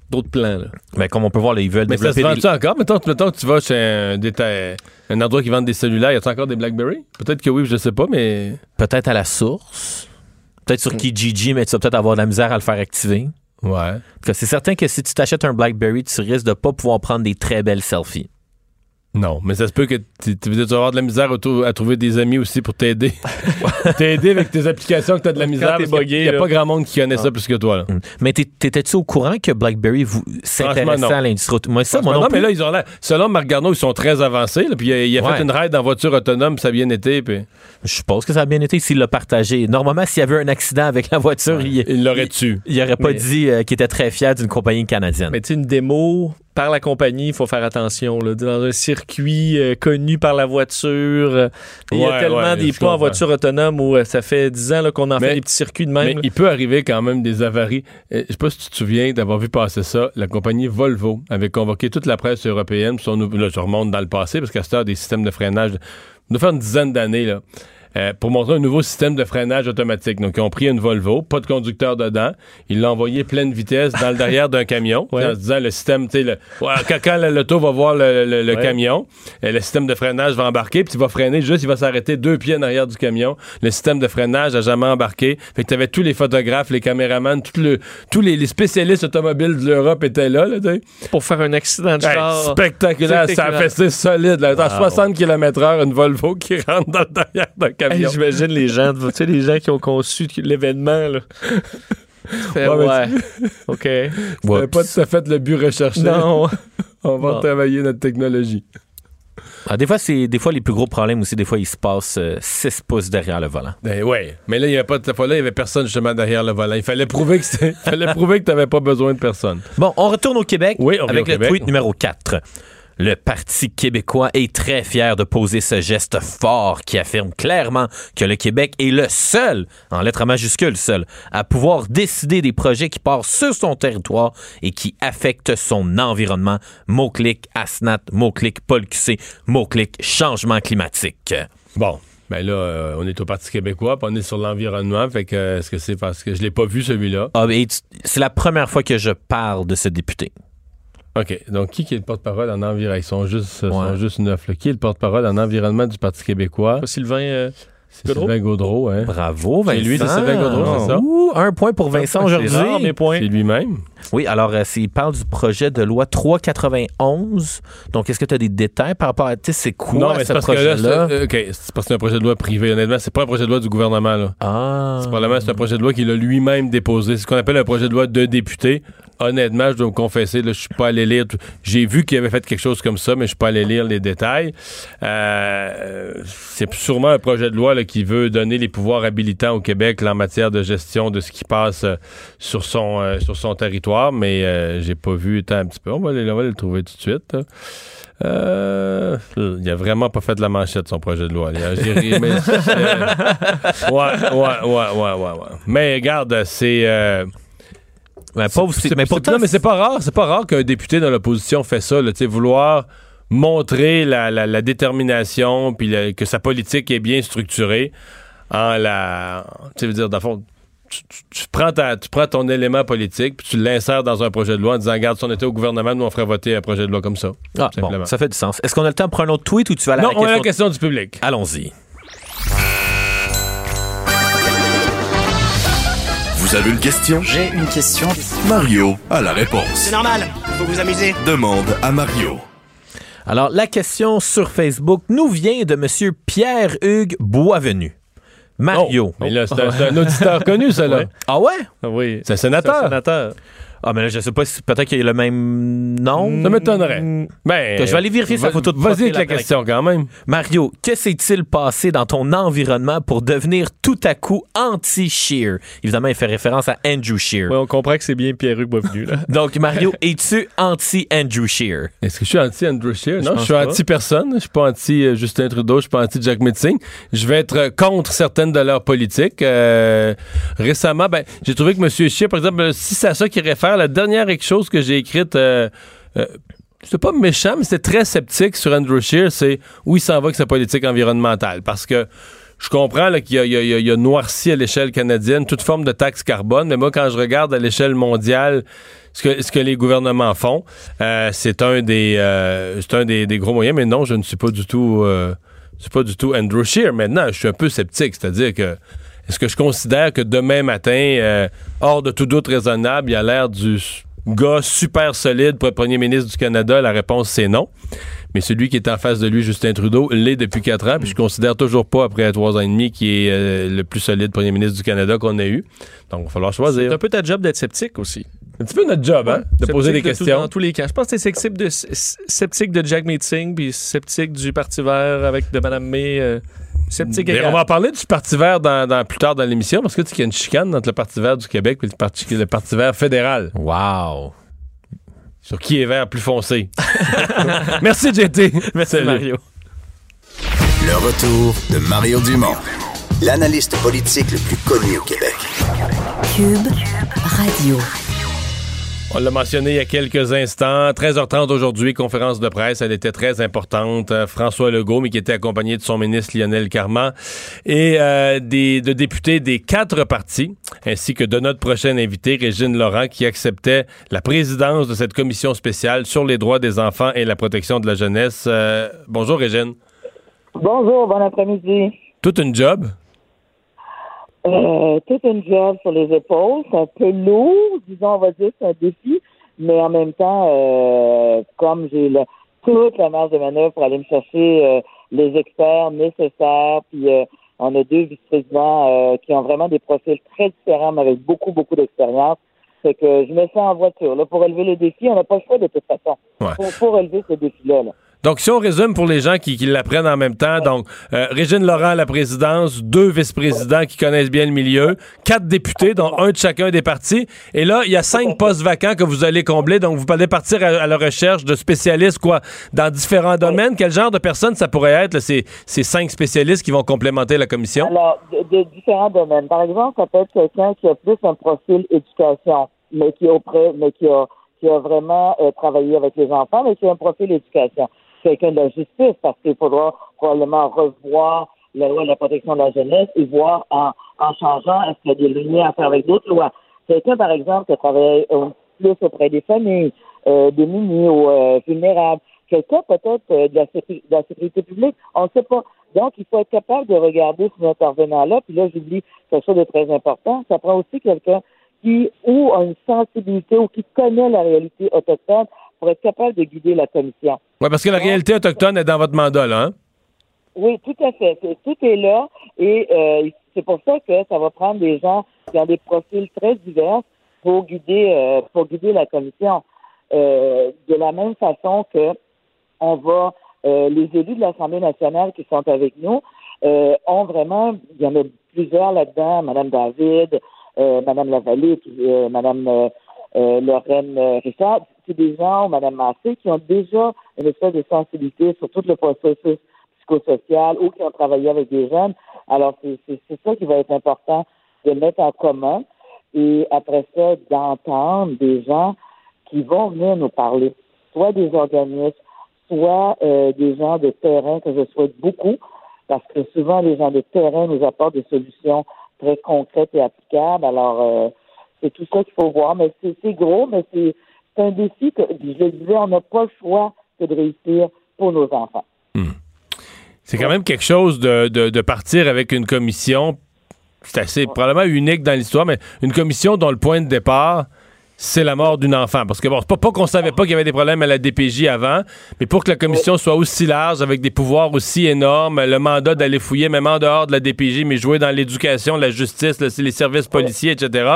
d'autres plans. Là. Mais comme on peut voir, là, ils veulent Mais ça se développer des... encore? Mettons, mettons que tu vas chez un, détail- un endroit qui vend des cellulaires, y a-t-il encore des BlackBerry? Peut-être que oui, je sais pas, mais. Peut-être à la source. Peut-être sur Kijiji, mais tu vas peut-être avoir de la misère à le faire activer. Ouais. Tout cas, c'est certain que si tu t'achètes un BlackBerry, tu risques de pas pouvoir prendre des très belles selfies. Non, mais ça se peut que tu, tu vas avoir de la misère à trouver des amis aussi pour t'aider. t'aider avec tes applications que tu as de la misère. Il n'y a là. pas grand monde qui connaît ça plus que toi. Là. Mm. Mais t'étais-tu au courant que BlackBerry s'intéressait à l'industrie Moi, ça, moi non, non, mais là, ils ont l'air- selon Marc Garneau, ils sont très avancés. là, puis il a, il a Ouais. fait une ride en voiture autonome, puis ça a bien été. Puis Je suppose que ça a bien été s'il l'a partagé. Normalement, s'il y avait un accident avec la voiture, il, il l'aurait tué. il aurait pas Mais- dit euh, qu'il était très fier d'une compagnie canadienne. Mais tu sais, une démo par la compagnie, il faut faire attention. Là, dans un circuit euh, connu par la voiture. euh, il y a tellement ouais, des pas en voiture autonome où euh, ça fait 10 ans qu'on en Mais- fait des petits circuits de même. Mais là. il peut arriver quand même des avaries. Je sais pas si tu te souviens d'avoir vu passer ça. La compagnie Volvo avait convoqué toute la presse européenne. Son, là, je remonte dans le passé parce qu'à cette heure, des systèmes de freinage, de faire une dizaine d'années, là. Euh, pour montrer un nouveau système de freinage automatique. Donc, ils ont pris une Volvo, pas de conducteur dedans. Ils l'ont envoyé pleine vitesse dans le derrière d'un camion, Ouais. en se disant le système, tu sais, le- quand, quand l'auto va voir le, le- le Ouais. camion, euh, le système de freinage va embarquer, puis il va freiner juste, il va s'arrêter deux pieds en arrière du camion. Le système de freinage a jamais embarqué. Fait que tu avais tous les photographes, les caméramans, tout le- tous les, les spécialistes automobiles de l'Europe étaient là, là tu sais. Pour faire un accident de Hey, char. spectaculaire, ça a fait c'est solide. Là. À Wow. 60 km/h, une Volvo qui rentre dans le derrière d'un Hey. J'imagine les gens, tu sais, les gens qui ont conçu l'événement. là. Fais, Ouais, ouais, OK. C'était pas tout à fait le but recherché. Non. On va travailler notre technologie. Ah, des fois, c'est des fois les plus gros problèmes aussi. Des fois, ils se passent 6 pouces derrière le volant. Ben ouais. Mais là, il y avait pas de cette fois-là, il y avait personne justement derrière le volant. Il fallait prouver que il fallait prouver que t'avais pas besoin de personne. Bon, on retourne au Québec Oui, avec au le Québec. tweet numéro 4. Le Parti québécois est très fier de poser ce geste fort qui affirme clairement que le Québec est le seul, en lettres majuscules seul, à pouvoir décider des projets qui partent sur son territoire et qui affectent son environnement. Mot-clic ASNAT, mot-clic Paul QC, mot-clic changement climatique. Bon. Ben là, euh, on est au Parti québécois, puis on est sur l'environnement. Fait que, euh, est-ce que c'est parce que je l'ai pas vu celui-là? Ah, c'est la première fois que je parle de ce député. OK. Donc, qui, qui est le porte-parole en environnement? Ils sont juste, ils sont Ouais. juste neuf. là. Qui est le porte-parole en environnement du Parti québécois? Sylvain. euh, C'est Gaudreau? Sylvain Gaudreau, hein? Bravo, Vincent. C'est lui, c'est Sylvain Gaudreau, c'est ça? Ouh, un point pour Vincent aujourd'hui. C'est rare, mes points. C'est lui-même. Oui, alors, euh, il parle du projet de loi 391. Donc, est-ce que tu as des détails par rapport à, tu sais, c'est quoi non, mais ce projet-là? c'est- euh, OK, c'est parce que c'est un projet de loi privé. Honnêtement, c'est pas un projet de loi du gouvernement, là. ah. C'est probablement c'est un projet de loi qu'il a lui-même déposé. C'est ce qu'on appelle un projet de loi de député. Honnêtement, je dois me confesser, là, je suis pas allé lire. tout- J'ai vu qu'il avait fait quelque chose comme ça, mais je suis pas allé lire les détails. Euh, c'est sûrement un projet de loi là, qui veut donner les pouvoirs habilitants au Québec là, en matière de gestion de ce qui passe euh, sur son euh, sur son territoire, mais euh, j'ai pas vu tant un petit peu. On va aller, on va aller le trouver tout de suite. Euh, il a vraiment pas fait de la manchette son projet de loi. Ri, mais ouais, ouais, ouais, ouais, ouais, ouais. Mais regarde, c'est. euh, Mais, pauvre, c'est- c'est- mais c'est- pourtant, mais c'est pas rare, c'est pas rare qu'un député dans l'opposition fait ça, là, tu sais, vouloir montrer la, la- la détermination puis la- que sa politique est bien structurée en la, tu sais, veux dire, dans le fond, tu, tu- tu prends ta- tu prends ton élément politique puis tu l'insères dans un projet de loi en disant, regarde, si on était au gouvernement, nous on ferait voter un projet de loi comme ça. Ah, bon, ça fait du sens. Est-ce qu'on a le temps pour un autre tweet ou tu vas à la, non, la on a la question? question du public. Allons-y. Vous avez une question? J'ai une question. Mario a la réponse. C'est normal, faut vous amuser. Demande à Mario. Alors, la question sur Facebook nous vient de M. Pierre-Hugues Boisvenu. Mario. Oh, mais là, c'est un, auditeur connu, ça, là. Ouais. Ah ouais? Oui. C'est un C'est un sénateur. Ah, mais là, je sais pas si peut-être qu'il y a le même nom. Ça m'étonnerait. Ben, Que je vais aller vérifier sa photo de Vas-y avec la question quand même. Mario, que s'est-il passé dans ton environnement pour devenir tout à coup anti-Shear? Évidemment, il fait référence à Andrew Shear. Ouais, on comprend que c'est bien Pierre-Hugues Boisvenu, là. Donc, Mario, es-tu anti-Andrew Shear? Est-ce que je suis anti-Andrew Scheer? Non, je suis anti-personne. Je suis pas anti-Justin Trudeau, je suis pas anti-Jack Metzing. Je vais être euh, contre certaines de leurs politiques. Euh, récemment, ben, j'ai trouvé que M. Scheer, par exemple, euh, si c'est à ça qu'il réfère, la dernière chose que j'ai écrite, euh, euh, c'était pas méchant, mais c'était très sceptique sur Andrew Scheer, c'est où il s'en va avec sa politique environnementale. Parce que je comprends qu'il y a, noirci à l'échelle canadienne toute forme de taxe carbone, mais moi, quand je regarde à l'échelle mondiale ce que, les gouvernements font, euh, c'est un, des, euh, un des, gros moyens. Mais non, je ne suis pas du tout, euh, je suis pas du tout Andrew Scheer. Maintenant, je suis un peu sceptique, c'est-à-dire que est-ce que je considère que demain matin, euh, hors de tout doute raisonnable, il a l'air du gars super solide pour être premier ministre du Canada? La réponse, c'est non. Mais celui qui est en face de lui, Justin Trudeau, l'est depuis quatre ans. Puis je considère toujours pas, après trois ans et demi, qu'il est euh, le plus solide premier ministre du Canada qu'on a eu. Donc, il va falloir choisir. C'est un peu ta job d'être sceptique aussi. Un petit peu notre job, hein? De poser des tout- questions. dans tous les cas. Je pense que c'est sceptique de, sceptique de Jack Meeting, puis sceptique du Parti vert avec de Mme May. euh, sceptique Mais égal. on va en parler du Parti vert dans, dans- plus tard dans l'émission parce que tu sais qu'il y a une chicane entre le Parti vert du Québec et le Parti, le Parti vert fédéral. Wow! Sur qui est vert plus foncé. Merci, JT. Merci, Salut. Mario. Le retour de Mario Dumont, l'analyste politique le plus connu au Québec. Cube Radio. On l'a mentionné il y a quelques instants. 13h30 aujourd'hui, conférence de presse. Elle était très importante. Euh, François Legault, mais qui était accompagné de son ministre Lionel Carman et euh, des, de députés des quatre partis, ainsi que de notre prochaine invitée, Régine Laurent, qui acceptait la présidence de cette commission spéciale sur les droits des enfants et la protection de la jeunesse. Euh, bonjour, Régine. Bonjour, bon après-midi. Toute une job? Euh, tout une job sur les épaules. C'est un peu lourd, disons, on va dire, c'est un défi. Mais en même temps, euh, comme j'ai le- toute la marge de manœuvre pour aller me chercher euh, les experts nécessaires, puis euh, on a deux vice-présidents euh, qui ont vraiment des profils très différents, mais avec beaucoup, beaucoup d'expérience. C'est que je me sens en voiture. Là, pour relever le défi, on n'a pas le choix de toute façon. Ouais. Faut, faut relever ce défi-là. Là. Donc, si on résume pour les gens qui, qui l'apprennent en même temps, donc, euh, Régine Laurent à la présidence, deux vice-présidents qui connaissent bien le milieu, quatre députés, dont un de chacun des partis. Et là, il y a cinq postes vacants que vous allez combler. Donc, vous allez partir à, la recherche de spécialistes, quoi, dans différents domaines. Quel genre de personnes ça pourrait être, ces, cinq spécialistes qui vont complémenter la commission? Alors, de, différents domaines. Par exemple, ça peut être quelqu'un qui a plus un profil éducation, mais qui est auprès, mais qui a, qui a vraiment euh, travaillé avec les enfants, mais qui a un profil éducation. Quelqu'un de la justice, parce qu'il faudra probablement revoir la loi de la protection de la jeunesse et voir en, en changeant, est-ce qu'il y a des liens à faire avec d'autres lois. Quelqu'un, par exemple, qui euh, plus auprès des familles, euh, des munis ou euh, vulnérables. Quelqu'un peut-être euh, de, de la sécurité publique, on ne sait pas. Donc, il faut être capable de regarder cet intervenant-là. Puis là, j'oublie quelque chose de très important. Ça prend aussi quelqu'un qui ou a une sensibilité ou qui connaît la réalité autochtone pour être capable de guider la commission. Oui, parce que la réalité autochtone est dans votre mandat, là, hein? Oui, tout à fait. Tout est là et euh, c'est pour ça que ça va prendre des gens qui ont des profils très divers pour guider euh, pour guider la commission. Euh, de la même façon que on va les élus de l'Assemblée nationale qui sont avec nous ont vraiment il y en a plusieurs là-dedans, Madame David, Madame Lavallée, euh, Madame Lorraine Richard, des gens, Madame Massé, qui ont déjà une espèce de sensibilité sur tout le processus psychosocial ou qui ont travaillé avec des jeunes. Alors, c'est ça qui va être important de mettre en commun et après ça, d'entendre des gens qui vont venir nous parler, soit des organismes, soit euh, des gens de terrain que je souhaite beaucoup, parce que souvent les gens de terrain nous apportent des solutions très concrètes et applicables. Alors, euh, c'est tout ça qu'il faut voir, mais c'est gros, mais c'est c'est un défi que, je le disais, on n'a pas le choix que de réussir pour nos enfants. C'est quand même quelque chose de, de- de partir avec une commission. C'est assez probablement unique dans l'histoire, mais une commission dont le point de départ, c'est la mort d'un enfant. Parce que bon, c'est pas, pas qu'on savait pas qu'il y avait des problèmes à la DPJ avant, mais pour que la commission soit aussi large, avec des pouvoirs aussi énormes, le mandat d'aller fouiller, même en dehors de la DPJ, mais jouer dans l'éducation, la justice, le- les services policiers, etc.,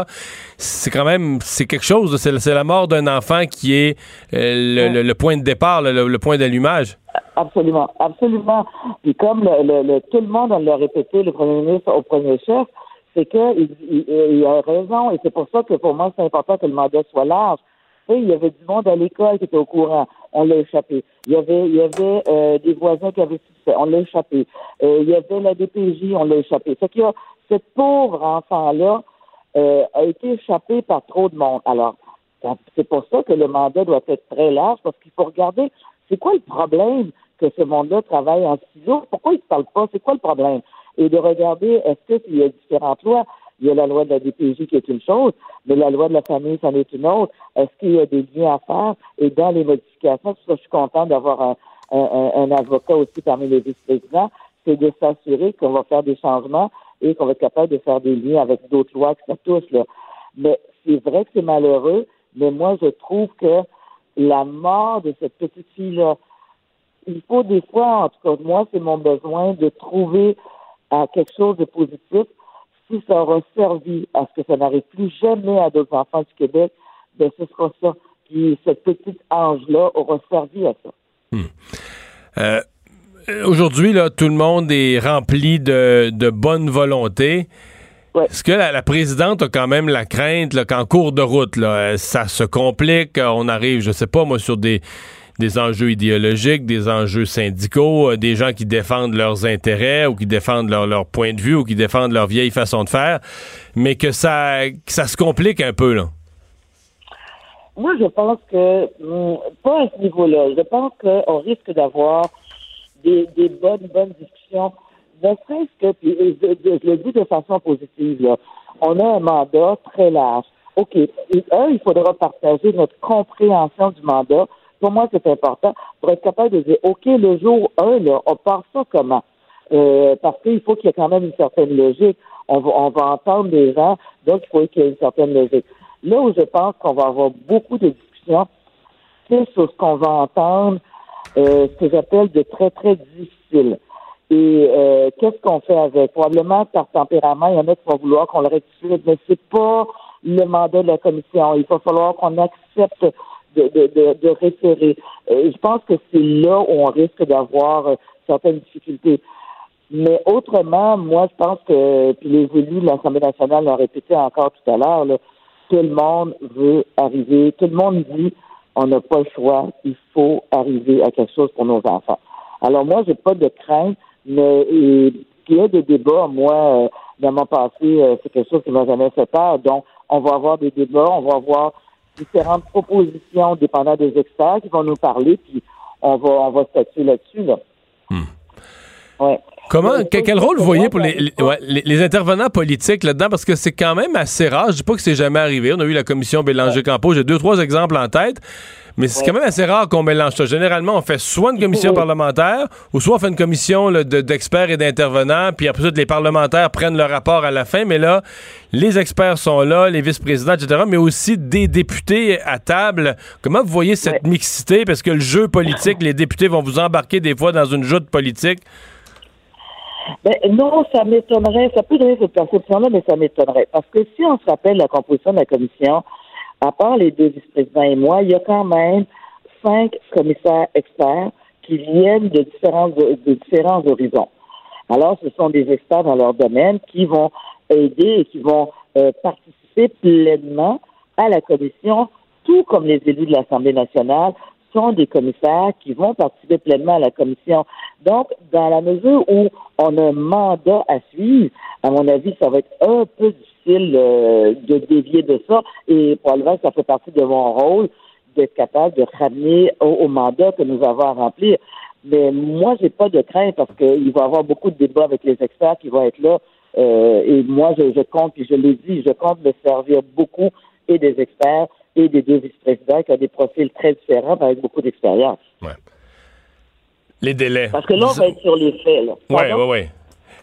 c'est quand même, c'est quelque chose. C'est c'est la mort d'un enfant qui est euh, le, le- le point de départ, le, point d'allumage. Absolument, absolument. Puis comme tout le monde l'a répété, le premier ministre au premier chef, c'est qu'il il, il a raison et c'est pour ça que pour moi c'est important que le mandat soit large. Il y avait du monde à l'école qui était au courant, on l'a échappé. Il y avait, il y avait euh, des voisins qui avaient succès, on l'a échappé. Euh, il y avait la DPJ, on l'a échappé. C'est qu'il y a ce pauvre enfant-là euh, a été échappé par trop de monde. Alors, c'est pour ça que le mandat doit être très large, parce qu'il faut regarder c'est quoi le problème que ce monde-là travaille en silo? Pourquoi ils ne se parlent pas? C'est quoi le problème? Et de regarder, est-ce qu'il y a différentes lois? Il y a la loi de la DPJ qui est une chose, mais la loi de la famille, c'en est une autre. Est-ce qu'il y a des liens à faire? Et dans les modifications, ça je suis content d'avoir un, un- un- un avocat aussi parmi les vice-présidents, c'est de s'assurer qu'on va faire des changements et qu'on va être capable de faire des liens avec d'autres lois que ça touche. Là. Mais c'est vrai que c'est malheureux, mais moi, je trouve que la mort de cette petite fille-là, il faut des fois, en tout cas, moi, c'est mon besoin de trouver à quelque chose de positif. Si ça aura servi à ce que ça n'arrive plus jamais à d'autres enfants du Québec, ben ce sera ça. Puis cette petite ange-là aura servi à ça. Euh, Aujourd'hui, là, tout le monde est rempli de, de bonne volonté. Est-ce que la, la présidente a quand même la crainte là, qu'en cours de route, là, ça se complique, on arrive, je sais pas moi, sur des, des enjeux idéologiques, des enjeux syndicaux, euh, des gens qui défendent leurs intérêts ou qui défendent leur, leur point de vue ou qui défendent leur vieille façon de faire, mais que ça, que ça se complique un peu, là. Moi, je pense que, hum, pas à ce niveau-là, je pense qu'on risque d'avoir des, des bonnes, bonnes discussions. Ne serait-ce que, je, le dis de façon positive, là, on a un mandat très large. OK. Un, il faudra partager notre compréhension du mandat. Pour moi, c'est important pour être capable de dire, OK, le jour 1, là, on part ça comment? Euh, parce qu'il faut qu'il y ait quand même une certaine logique. On va, on va entendre des gens, donc il faut qu'il y ait une certaine logique. Là où je pense qu'on va avoir beaucoup de discussions, c'est sur ce qu'on va entendre, euh, ce que j'appelle de très, très difficile. Et euh, qu'est-ce qu'on fait avec? Probablement par tempérament, il y en a qui vont vouloir qu'on le rectifie, mais c'est pas le mandat de la commission. Il va falloir qu'on accepte de, de, de, de référer. Euh, je pense que c'est là où on risque d'avoir euh, certaines difficultés. Mais autrement, moi, je pense que, puis les élus de l'Assemblée nationale l'ont répété encore tout à l'heure, tout le monde veut arriver, tout le monde dit, on n'a pas le choix, il faut arriver à quelque chose pour nos enfants. Alors moi, j'ai pas de crainte, mais et, qu'il y ait des débats, moi, euh, dans mon passé, euh, c'est quelque chose qui m'a jamais fait peur. Donc, on va avoir des débats, on va avoir différentes propositions dépendant des experts qui vont nous parler, puis on va on va statuer là-dessus. Là. Ouais. Comment, que- quel rôle vous voyez pour les, les- ouais, les- les intervenants politiques là-dedans? Parce que c'est quand même assez rare. Je dis pas que c'est jamais arrivé. On a eu la commission Bélanger-Campo. J'ai deux, trois exemples en tête. Mais c'est quand même assez rare qu'on mélange ça. Généralement, on fait soit une commission Oui. parlementaire ou soit on fait une commission de- d'experts et d'intervenants, puis après ça, les parlementaires prennent le rapport à la fin. Mais là, les experts sont là, les vice-présidents, etc., mais aussi des députés à table. Comment vous voyez cette mixité? Parce que le jeu politique, les députés vont vous embarquer des fois dans une joute politique. Ben, non, ça m'étonnerait. Ça peut donner cette perception-là, mais ça m'étonnerait. Parce que si on se rappelle la composition de la commission, à part les deux vice-présidents et moi, il y a quand même cinq commissaires experts qui viennent de différents, de différents horizons. Alors, ce sont des experts dans leur domaine qui vont aider et qui vont euh, participer pleinement à la commission, tout comme les élus de l'Assemblée nationale sont des commissaires qui vont participer pleinement à la commission. Donc, dans la mesure où on a un mandat à suivre, à mon avis, ça va être un peu difficile euh, de dévier de ça et probablement que ça fait partie de mon rôle d'être capable de ramener au, au mandat que nous avons à remplir. Mais moi, j'ai pas de crainte parce qu'il va y avoir beaucoup de débats avec les experts qui vont être là. Euh, et moi, je, je compte, puis je l'ai dit, je compte me servir beaucoup et des experts et des deux vice-présidents qui ont des profils très différents avec beaucoup d'expérience. Les délais. Parce que là, on va être sur les faits. Là. Oui, oui, oui.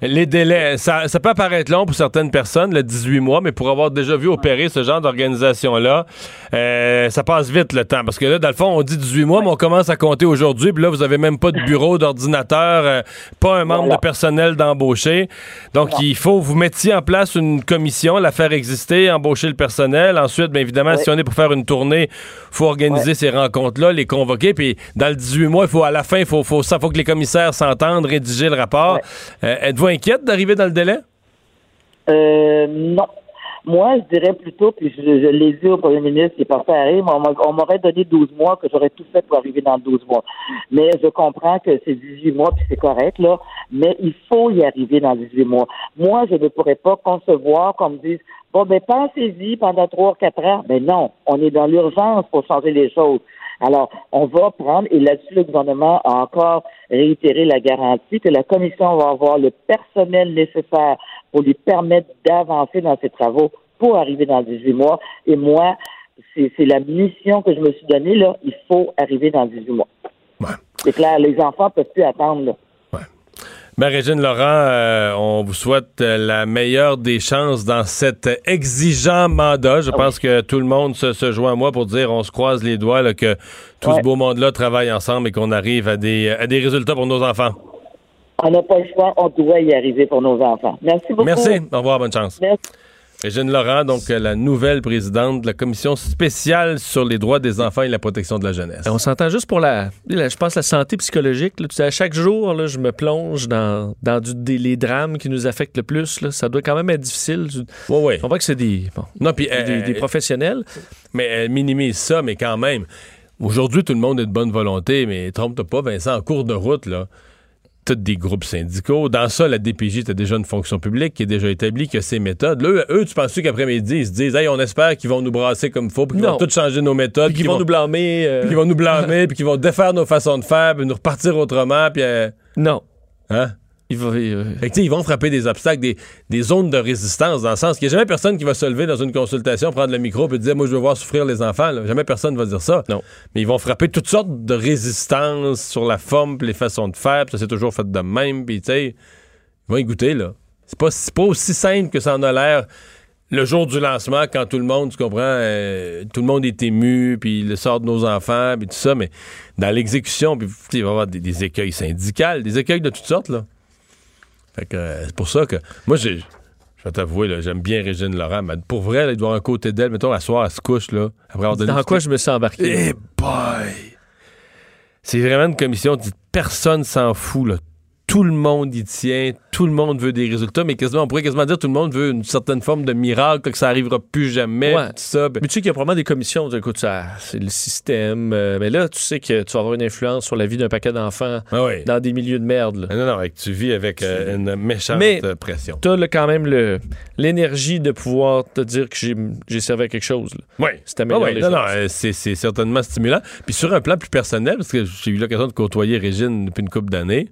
Les délais, ça, ça peut apparaître long pour certaines personnes, le 18 mois, mais pour avoir déjà vu opérer ce genre d'organisation-là, euh, ça passe vite le temps. Parce que là, dans le fond, on dit 18 mois, mais on commence à compter aujourd'hui, puis là, vous avez même pas de bureau, d'ordinateur, euh, pas un membre de personnel d'embaucher. Donc, il faut vous mettiez en place une commission, la faire exister, embaucher le personnel. Ensuite, bien évidemment, si on est pour faire une tournée, faut organiser ces rencontres-là, les convoquer, puis dans le 18 mois, il faut à la fin, il faut, faut, ça, faut que les commissaires s'entendent, rédiger le rapport. Euh, Êtes-vous inquiète d'arriver dans le délai? Euh, non. Moi, je dirais plutôt, puis je, l'ai dit au premier ministre qui est passé à rire, on m'a- on m'aurait donné 12 mois, que j'aurais tout fait pour arriver dans 12 mois. Mais je comprends que c'est 18 mois, puis c'est correct, là, mais il faut y arriver dans 18 mois. Moi, je ne pourrais pas concevoir qu'on me dise, bon, ben, pensez-y pendant 3 ou 4 ans. Mais non, on est dans l'urgence pour changer les choses. Alors, on va prendre, et là-dessus, le gouvernement a encore réitéré la garantie que la commission va avoir le personnel nécessaire pour lui permettre d'avancer dans ses travaux pour arriver dans 18 mois. Et moi, c'est la mission que je me suis donnée, là. Il faut arriver dans 18 mois. C'est clair, les enfants ne peuvent plus attendre, là. Marie-Jeanne Laurent, euh, on vous souhaite euh, la meilleure des chances dans cet exigeant mandat. Je pense que tout le monde se, se joint à moi pour dire on se croise les doigts là, que tout ce beau monde-là travaille ensemble et qu'on arrive à des, à des résultats pour nos enfants. On n'a pas le choix, on doit y arriver pour nos enfants. Merci beaucoup. Merci. Au revoir, bonne chance. Merci. Marie-Jeanne Laurent, donc euh, la nouvelle présidente de la commission spéciale sur les droits des enfants et la protection de la jeunesse. On s'entend juste pour la, la- je pense, la santé psychologique. là. Tu sais, à chaque jour, là, je me plonge dans, dans du- des, les drames qui nous affectent le plus. là. Ça doit quand même être difficile. Oui, oui. On voit que c'est des, bon, Non, des, euh, des professionnels. Mais elle minimise ça, mais quand même. Aujourd'hui, tout le monde est de bonne volonté, mais trompe-toi pas, Vincent, en cours de route, là, tous des groupes syndicaux. Dans ça, la DPJ, t'as déjà une fonction publique qui est déjà établie, qui a ses méthodes. Là, eux, eux, tu penses qu'après-midi, ils se disent, hey, on espère qu'ils vont nous brasser comme il faut, puis qu'ils vont tout changer nos méthodes. Puis qu'ils vont nous blâmer. euh, puis qu'ils vont nous blâmer, puis qu'ils vont défaire nos façons de faire, puis nous repartir autrement, puis... euh, Non. Hein? Il va, euh, Fait que, ils vont frapper des obstacles, des, des zones de résistance, dans le sens qu'il n'y a jamais personne qui va se lever dans une consultation, prendre le micro et dire Moi, je veux voir souffrir les enfants. là. Jamais personne va dire ça. Non. Mais ils vont frapper toutes sortes de résistances sur la forme les façons de faire. ça, c'est toujours fait de même. Puis, tu sais, ils vont y goûter, là. C'est pas, c'est pas aussi simple que ça en a l'air le jour du lancement, quand tout le monde, tu comprends, euh, tout le monde est ému, puis le sort de nos enfants, puis tout ça, mais dans l'exécution, puis il va y avoir des, des écueils syndicales, des écueils de toutes sortes, là. Fait que euh, c'est pour ça que moi j'ai je vais t'avouer j'aime bien Régine Laurent, mais pour vrai, il doit un côté d'elle, mettons à soir elle se couche là, après avoir donné dans quoi je me suis embarqué? Eh boy! C'est vraiment une commission personne s'en fout là. Tout le monde y tient, tout le monde veut des résultats, mais quasiment, on pourrait quasiment dire tout le monde veut une certaine forme de miracle, que ça arrivera plus jamais, Ouais. tout ça. ben- Mais tu sais qu'il y a probablement des commissions. Écoute, ça, c'est le système. euh, mais là, tu sais que tu vas avoir une influence sur la vie d'un paquet d'enfants Ah oui. dans des milieux de merde. là. Non, non, avec, tu vis avec euh, une méchante Mais- pression. Tu as quand même le- l'énergie de pouvoir te dire que j'ai j'ai servi à quelque chose. Oui. C'est amélioré Ah oui, non, non, euh, c'est, c'est certainement stimulant. Puis sur un plan plus personnel, parce que j'ai eu l'occasion de côtoyer Régine depuis une couple d'années,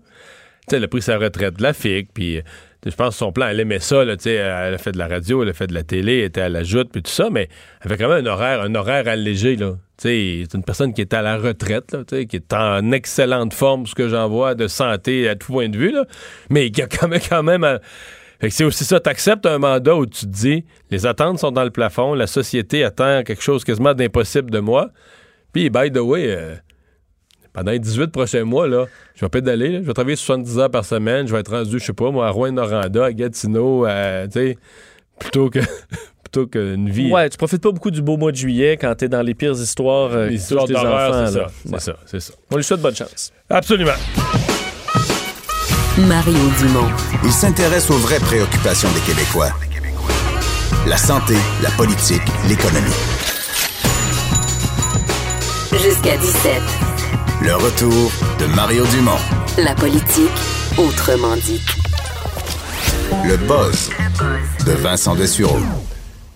elle a pris sa retraite de la FIC, puis je pense que son plan, elle aimait ça, là, elle a fait de la radio, elle a fait de la télé, elle était à la joute, puis tout ça, mais elle avait quand même un horaire, un horaire allégé, là. C'est une personne qui est à la retraite, là, qui est en excellente forme, ce que j'en vois, de santé à tout point de vue, là, mais qui a quand même, quand même... c'est aussi ça, t'acceptes un mandat où tu te dis, les attentes sont dans le plafond, la société attend quelque chose quasiment d'impossible de moi. Puis, by the way, euh, pendant les 18 prochains mois, là, je vais pédaler, là, je vais travailler 70 heures par semaine, je vais être rendu, je sais pas, moi, à Rouen-Noranda, à Gatineau, à, tu sais, plutôt que, plutôt qu'une vie. Ouais, tu profites pas beaucoup du beau mois de juillet quand t'es dans les pires histoires euh, Les histoires d'horreur, c'est ça, c'est Ouais. ça, c'est ça. On lui souhaite bonne chance. Absolument. Mario Dumont. Il s'intéresse aux vraies préoccupations des Québécois. La santé, la politique, l'économie. Jusqu'à 17. Le retour de Mario Dumont. La politique, autrement dit. Le buzz de Vincent Dessureau.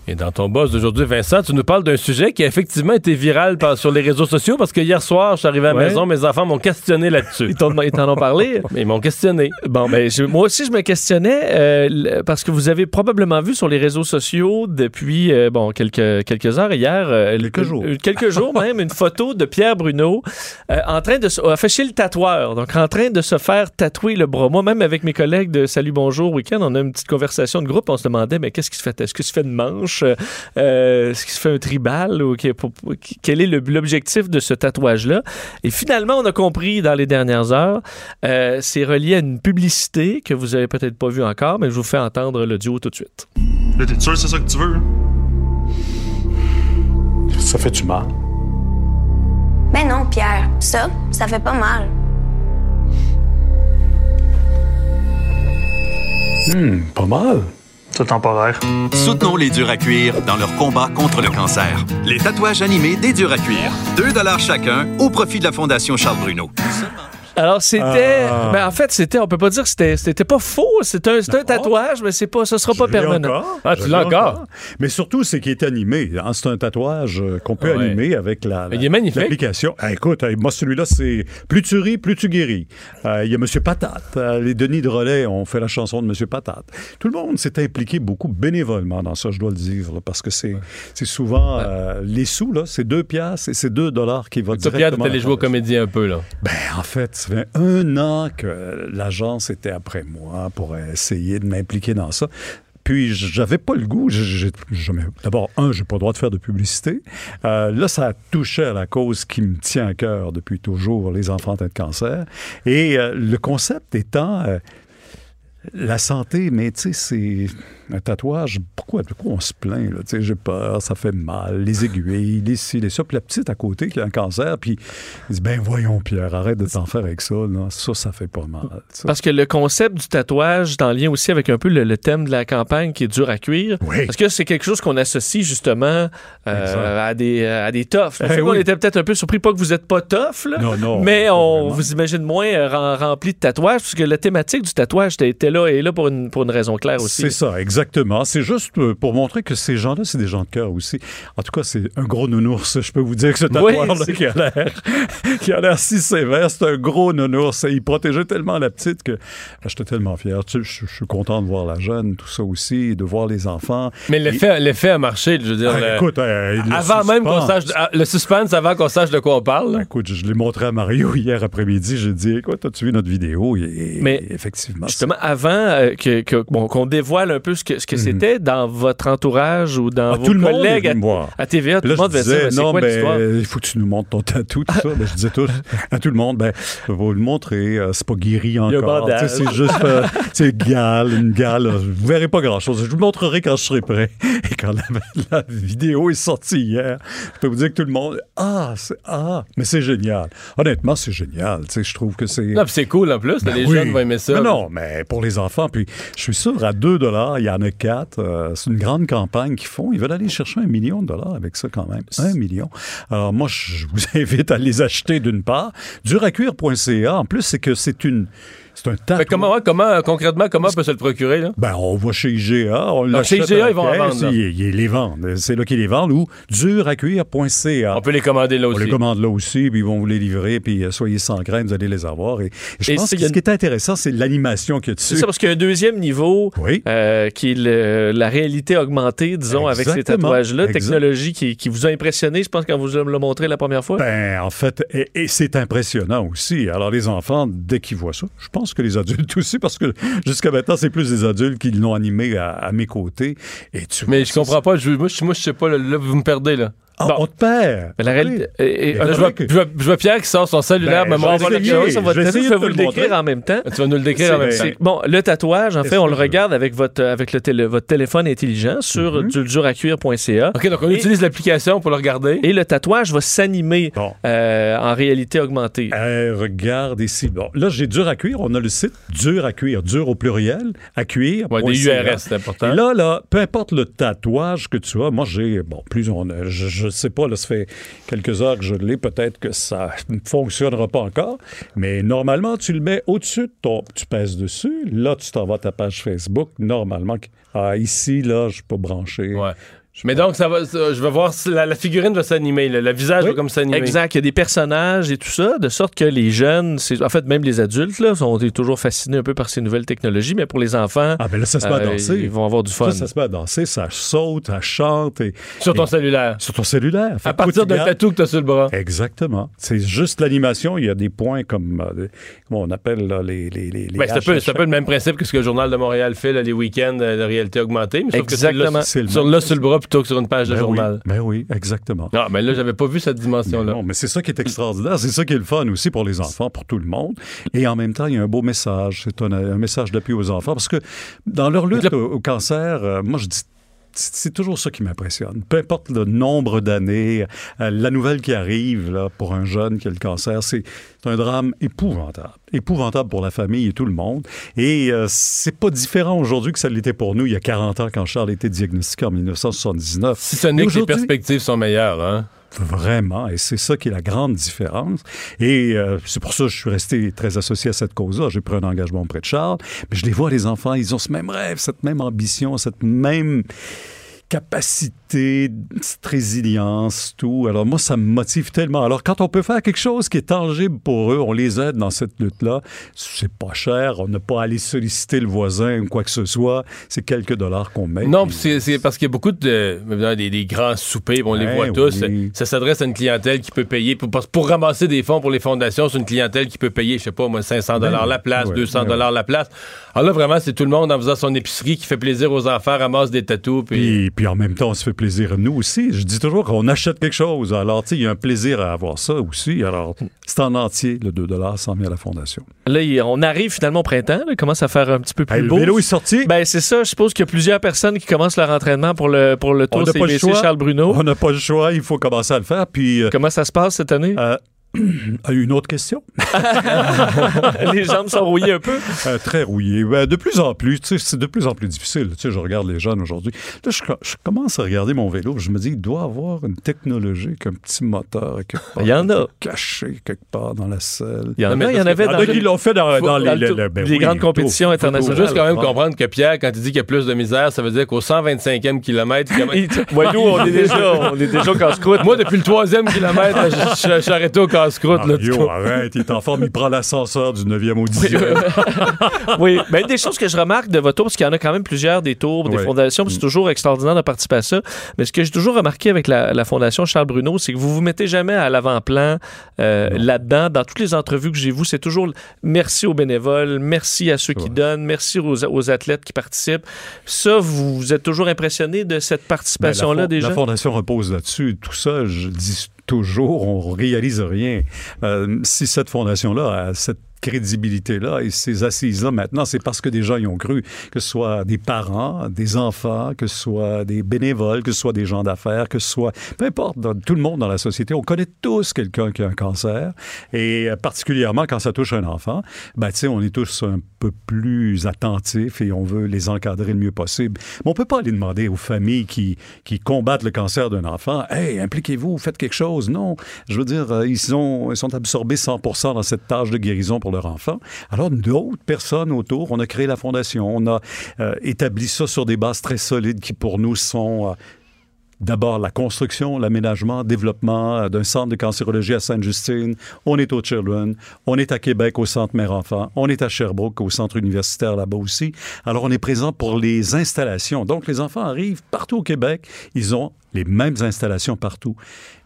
Et dans ton boss d'aujourd'hui, Vincent, tu nous parles d'un sujet qui a effectivement été viral par- sur les réseaux sociaux parce que hier soir, je suis arrivé à la Ouais. maison, mes enfants m'ont questionné là-dessus. Ils t'en ont parlé? Ils m'ont questionné. Bon, ben, je- moi aussi, je me questionnais euh, parce que vous avez probablement vu sur les réseaux sociaux depuis euh, bon quelques quelques heures hier, euh, Quelques jours. euh, quelques jours même, une photo de Pierre Bruno euh, en train de se, a fait chez le tatoueur, donc en train de se faire tatouer le bras. Moi, même avec mes collègues de Salut Bonjour Week-end, on a une petite conversation de groupe. On se demandait, mais qu'est-ce qui se fait? Est-ce que se fait une manche? Euh, euh, Est-ce qu'il se fait un tribal ou pour- quel est le- l'objectif de ce tatouage-là? Et finalement, on a compris dans les dernières heures. Euh, c'est relié à une publicité que vous avez peut-être pas vue encore, mais je vous fais entendre l'audio tout de suite. T'es sûr que c'est ça que tu veux? Ça fait-tu mal? Ben non, Pierre, ça, ça fait pas mal. Hum, pas mal. Soutenons les durs à cuire dans leur combat contre le cancer. Les tatouages animés des durs à cuire. 2 chacun au profit de la Fondation Charles Bruno. Alors c'était, Ah. ben en fait c'était, on peut pas dire que c'était, c'était pas faux, c'est un, c'est un tatouage, mais c'est pas, ce sera pas permanent. encore. Ah, tu l'as encore? Mais surtout, c'est qu'il est animé. hein. C'est un tatouage euh, qu'on peut Ouais. animer avec la, la- Il est magnifique. l'application. Ah, écoute, euh, moi, celui-là, c'est plus tu ris, plus tu guéris. Euh, Il y a Monsieur Patate. Les Denis de Relais ont fait la chanson de Monsieur Patate. Tout le monde s'est impliqué beaucoup bénévolement dans ça, je dois le dire, là, parce que c'est c'est souvent euh, les sous, là, c'est deux piastres et c'est deux dollars qui vont Toi, Pierre, directement. allé à la jouer au comédien un peu, là. ben, en fait, ça fait un an que l'agence était après moi pour essayer de m'impliquer dans ça. Puis, j'avais pas le goût. D'abord, un, j'ai pas le droit de faire de publicité. Euh, là, ça a touché à la cause qui me tient à cœur depuis toujours, les enfants atteints de cancer. Et euh, le concept étant euh, la santé, mais tu sais, c'est un tatouage. Pourquoi, pourquoi on se plaint? là? Tu sais, J'ai peur, ça fait mal, les aiguilles, les ci, les ça. Puis la petite à côté qui a un cancer, puis il dit Ben voyons, Pierre, arrête de t'en faire avec ça. Là. Ça, ça fait pas mal. ça. Parce que le concept du tatouage en lien aussi avec un peu le, le thème de la campagne qui est dur à cuire. Oui. Parce que c'est quelque chose qu'on associe justement euh, à des à des toughs. Eh on était peut-être un peu surpris, pas que vous n'êtes pas tough, là, Non, non, mais on vraiment. vous imagine moins euh, rem- rempli de tatouages, parce que la thématique du tatouage était, était là et est là pour une, pour une raison claire aussi. C'est ça, exactement. C'est juste euh, pour montrer que ces gens-là, c'est des gens de cœur aussi. En tout cas, c'est un gros nounours. Je peux vous dire que ce Oui, tatouage c'est- qui a l'air qui a l'air si sévère, c'est un gros nounours. Et il protégeait tellement la petite que ben, j'étais tellement fier. Tu sais, je, je suis content de voir la jeune, tout ça aussi, de voir les enfants. Mais l'effet, l'effet a marché, je veux dire. Ah, le- écoute, euh, avant même qu'on suspense. sache. ah, Le suspense avant qu'on sache de quoi on parle. là. Écoute, je l'ai montré à Mario hier après-midi. J'ai dit, écoute, as-tu vu notre vidéo? Et, Mais effectivement. Justement, avant euh, que, que- bon, qu'on dévoile un peu ce que, ce que c'était dans votre entourage ou dans Mhm. Ah, vos tout le monde collègues à, TVA, tout le monde c'est non, quoi ben, il faut que tu nous montres ton tatou, tout ça. Ben, je disais tous, à tout le monde, ben, je vais vous le montrer, euh, c'est pas guéri encore. C'est juste, euh, c'est gale, une gale. Vous verrez pas grand-chose. Je vous le montrerai quand je serai prêt. Et quand la, la vidéo est sortie hier, je peux vous dire que tout le monde, ah, c'est, ah, mais c'est génial. Honnêtement, c'est génial. Tu sais, je trouve que c'est... Non, c'est cool en plus. Ben les oui. jeunes vont aimer ça. Mais non, mais pour les enfants, puis je suis sûr, à 2 dollars, il y en a 4. c'est une grande campagne qu'ils font. Ils veulent aller chercher un million de dollars avec ça quand même. Un million. Alors moi, je vous invite à les acheter d'une part. Duracuire.ca, en plus, c'est que c'est une... C'est un. Mais comment, ouais, comment, euh, concrètement, comment on peut se le procurer? Là? Ben, on va chez IGA. On chez IGA, ils vont en vendre. Ils, ils les vendent. C'est là qu'ils les vendent. Ou duracuire.ca. On peut les commander là On aussi. les commande là aussi, puis ils vont vous les livrer, puis euh, soyez sans crainte, vous allez les avoir. Et, et je Et pense que a ce qui est intéressant, c'est l'animation qu'il y a C'est ça, parce qu'il y a un deuxième niveau euh, qui est le- la réalité augmentée, disons, avec ces tatouages-là. Technologie qui, qui vous a impressionné, je pense, quand vous me l'a montré la première fois. Ben, en fait, et, et c'est impressionnant aussi. Alors, les enfants, dès qu'ils voient ça, je pense que les adultes aussi, parce que jusqu'à maintenant, c'est plus des adultes qui l'ont animé à, à mes côtés. Et tu Mais je comprends pas. Je, moi, je, moi, je sais pas. Là, là, vous me perdez, là. Ah, on te perd. Mais la réalité. et- et- Là, je, vois, je vois- je vois Pierre qui sort son cellulaire, Ben, me je vais montrer quelque chose. sur votre je vais je vous le décrire en même temps. Tu vas nous le décrire en même temps. Bon, le tatouage, en fait, on le regarde avec votre, avec le télé- votre téléphone intelligent sur duracuire.ca. OK, donc on Et- utilise l'application pour le regarder. Et le tatouage va s'animer Bon. euh, en réalité augmentée. Euh, regarde ici. Bon, là, j'ai dur à cuire. On a le site dur à cuire, dur au pluriel, à cuire. Ouais, des URS, c'est important. Et là, là, peu importe le tatouage que tu as, moi, j'ai, bon, plus on a, je, je sais pas, là, ça fait quelques heures que je l'ai, peut-être que ça ne fonctionnera pas encore, mais normalement, tu le mets au-dessus de ton, tu pèses dessus, là, tu t'en ta page Facebook, normalement, ah, ici, là, je branché. Ouais. Mais donc, ça va, ça- je vais voir si la, la figurine va s'animer, le visage va comme s'animer. Exact. Il y a des personnages et tout ça, de sorte que les jeunes, c'est- en fait, même les adultes, là, sont toujours fascinés un peu par ces nouvelles technologies, mais pour les enfants, Ah, ben là, ça se met à euh, danser. ils vont avoir du fun. Ça, ça se met à danser, ça saute, ça chante. Et, Sur ton et- cellulaire. Sur ton cellulaire. Fait À que partir d'un tatou que tu as sur le bras. Exactement. C'est juste l'animation. Il y a des points comme, euh, comment on appelle là, les, les, les, les Ben, c'est un, peu, c'est un peu le même principe que ce que le Journal de Montréal fait là, les week-ends euh, de réalité augmentée. Mais sauf que Exactement. C'est le sur, même là sur le bras plutôt que sur une page de Ben oui, journal. ben oui, exactement. Non, mais là, j'avais pas vu cette dimension-là. Non, mais c'est ça qui est extraordinaire. C'est ça qui est le fun aussi pour les enfants, pour tout le monde. Et en même temps, il y a un beau message. C'est un, un message d'appui aux enfants. Parce que dans leur lutte au, au cancer, euh, moi, je dis c'est toujours ça qui m'impressionne. Peu importe le nombre d'années, euh, la nouvelle qui arrive là, pour un jeune qui a le cancer, c'est un drame épouvantable. Épouvantable pour la famille et tout le monde. Et euh, c'est pas différent aujourd'hui que ça l'était pour nous il y a 40 ans quand Charles était diagnostiqué en 1979. Si ce n'est que les perspectives sont meilleures, hein? Vraiment, et c'est ça qui est la grande différence. Et euh, c'est pour ça que je suis resté très associé à cette cause-là. J'ai pris un engagement auprès de Charles, mais je les vois, les enfants, ils ont ce même rêve, cette même ambition, cette même capacité, cette résilience, tout. Alors moi, ça me motive tellement. Alors quand on peut faire quelque chose qui est tangible pour eux, on les aide dans cette lutte-là. C'est pas cher, on n'a pas à aller solliciter le voisin ou quoi que ce soit. C'est quelques dollars qu'on met. Non, puis c'est parce qu'il y a beaucoup de des, des grands soupers, on les Ben voit tous. oui. Ça s'adresse à une clientèle qui peut payer pour, ramasser des fonds pour les fondations. C'est une clientèle qui peut payer, je sais pas, moi, 500 dollars Ben, la place, ouais, 200 ben dollars la place. Alors là, vraiment, c'est tout le monde en faisant son épicerie qui fait plaisir aux enfants, ramasse des tatous. Puis... Puis, en même temps, on se fait plaisir nous aussi. Je dis toujours qu'on achète quelque chose. Alors, tu sais, il y a un plaisir à avoir ça aussi. Alors, c'est en entier, le 2 100 000 à la Fondation. Là, on arrive finalement au printemps, là, il commence à faire un petit peu plus Hey, le beau. vélo est sorti. Ben, c'est ça. Je suppose qu'il y a plusieurs personnes qui commencent leur entraînement pour le, pour le Tour CBC. Charles Bruno. On n'a pas le choix. Il faut commencer à le faire. Puis, euh, Comment ça se passe cette année? Une autre question? les jambes sont rouillées un peu? Euh, très rouillé. Ben, de plus en plus, tu sais, c'est de plus en plus difficile. Tu sais, je regarde les jeunes aujourd'hui. Là, je, je commence à regarder mon vélo. Je me dis, il doit avoir une technologie, qu'un petit moteur quelque part, Il y en a. caché quelque part dans la selle. Il y en a, mais il y en avait Ah, dans ils l'ont fait dans, Faut- dans les, dans le le- tour- le- ben les oui, grandes compétitions tour. Il faut internationales. juste quand même Ah. comprendre que Pierre, quand il dit qu'il y a plus de misère, ça veut dire qu'au 125e kilomètre, Ouais, nous, on est déjà, on est déjà au casse-croûte. moi, depuis le troisième kilomètre, là, je- je je suis arrêté au casse-croûte. là, Ah, coup. arrête, il est en forme, il prend l'ascenseur du 9e au 10e. oui, mais une des choses que je remarque de votre tour, parce qu'il y en a quand même plusieurs des tours, des Ouais. fondations, c'est toujours extraordinaire de participer à ça. Mais ce que j'ai toujours remarqué avec la, la Fondation Charles Bruno, c'est que vous vous mettez jamais à l'avant-plan euh, là-dedans. Dans toutes les entrevues que j'ai vues, c'est toujours merci aux bénévoles, merci à ceux qui donnent, merci aux, aux athlètes qui participent. Ça, vous, vous êtes toujours impressionné de cette Ben, participation-là fo- déjà? La Fondation repose là-dessus. Tout ça, je dis toujours, on réalise rien. Euh, si cette fondation-là a cette crédibilité-là et ces assises-là maintenant, c'est parce que des gens y ont cru, que ce soit des parents, des enfants, que ce soit des bénévoles, que ce soit des gens d'affaires, que ce soit, peu importe, tout le monde dans la société, on connaît tous quelqu'un qui a un cancer et euh, particulièrement quand ça touche un enfant, ben, tu sais, on est tous un peu plus attentifs et on veut les encadrer le mieux possible. Mais on peut pas aller demander aux familles qui, qui combattent le cancer d'un enfant, hey, impliquez-vous, faites quelque chose. Non, je veux dire, euh, ils sont, ils sont absorbés 100% dans cette tâche de guérison pour leur. Alors, d'autres personnes autour, on a créé la fondation, on a euh, établi ça sur des bases très solides qui, pour nous, sont... euh, D'abord, la construction, l'aménagement, développement euh, d'un centre de cancérologie à Sainte-Justine. On est au Children. On est à Québec au Centre Mère-Enfant. On est à Sherbrooke au Centre universitaire là-bas aussi. Alors, on est présent pour les installations. Donc, les enfants arrivent partout au Québec. Ils ont les mêmes installations partout.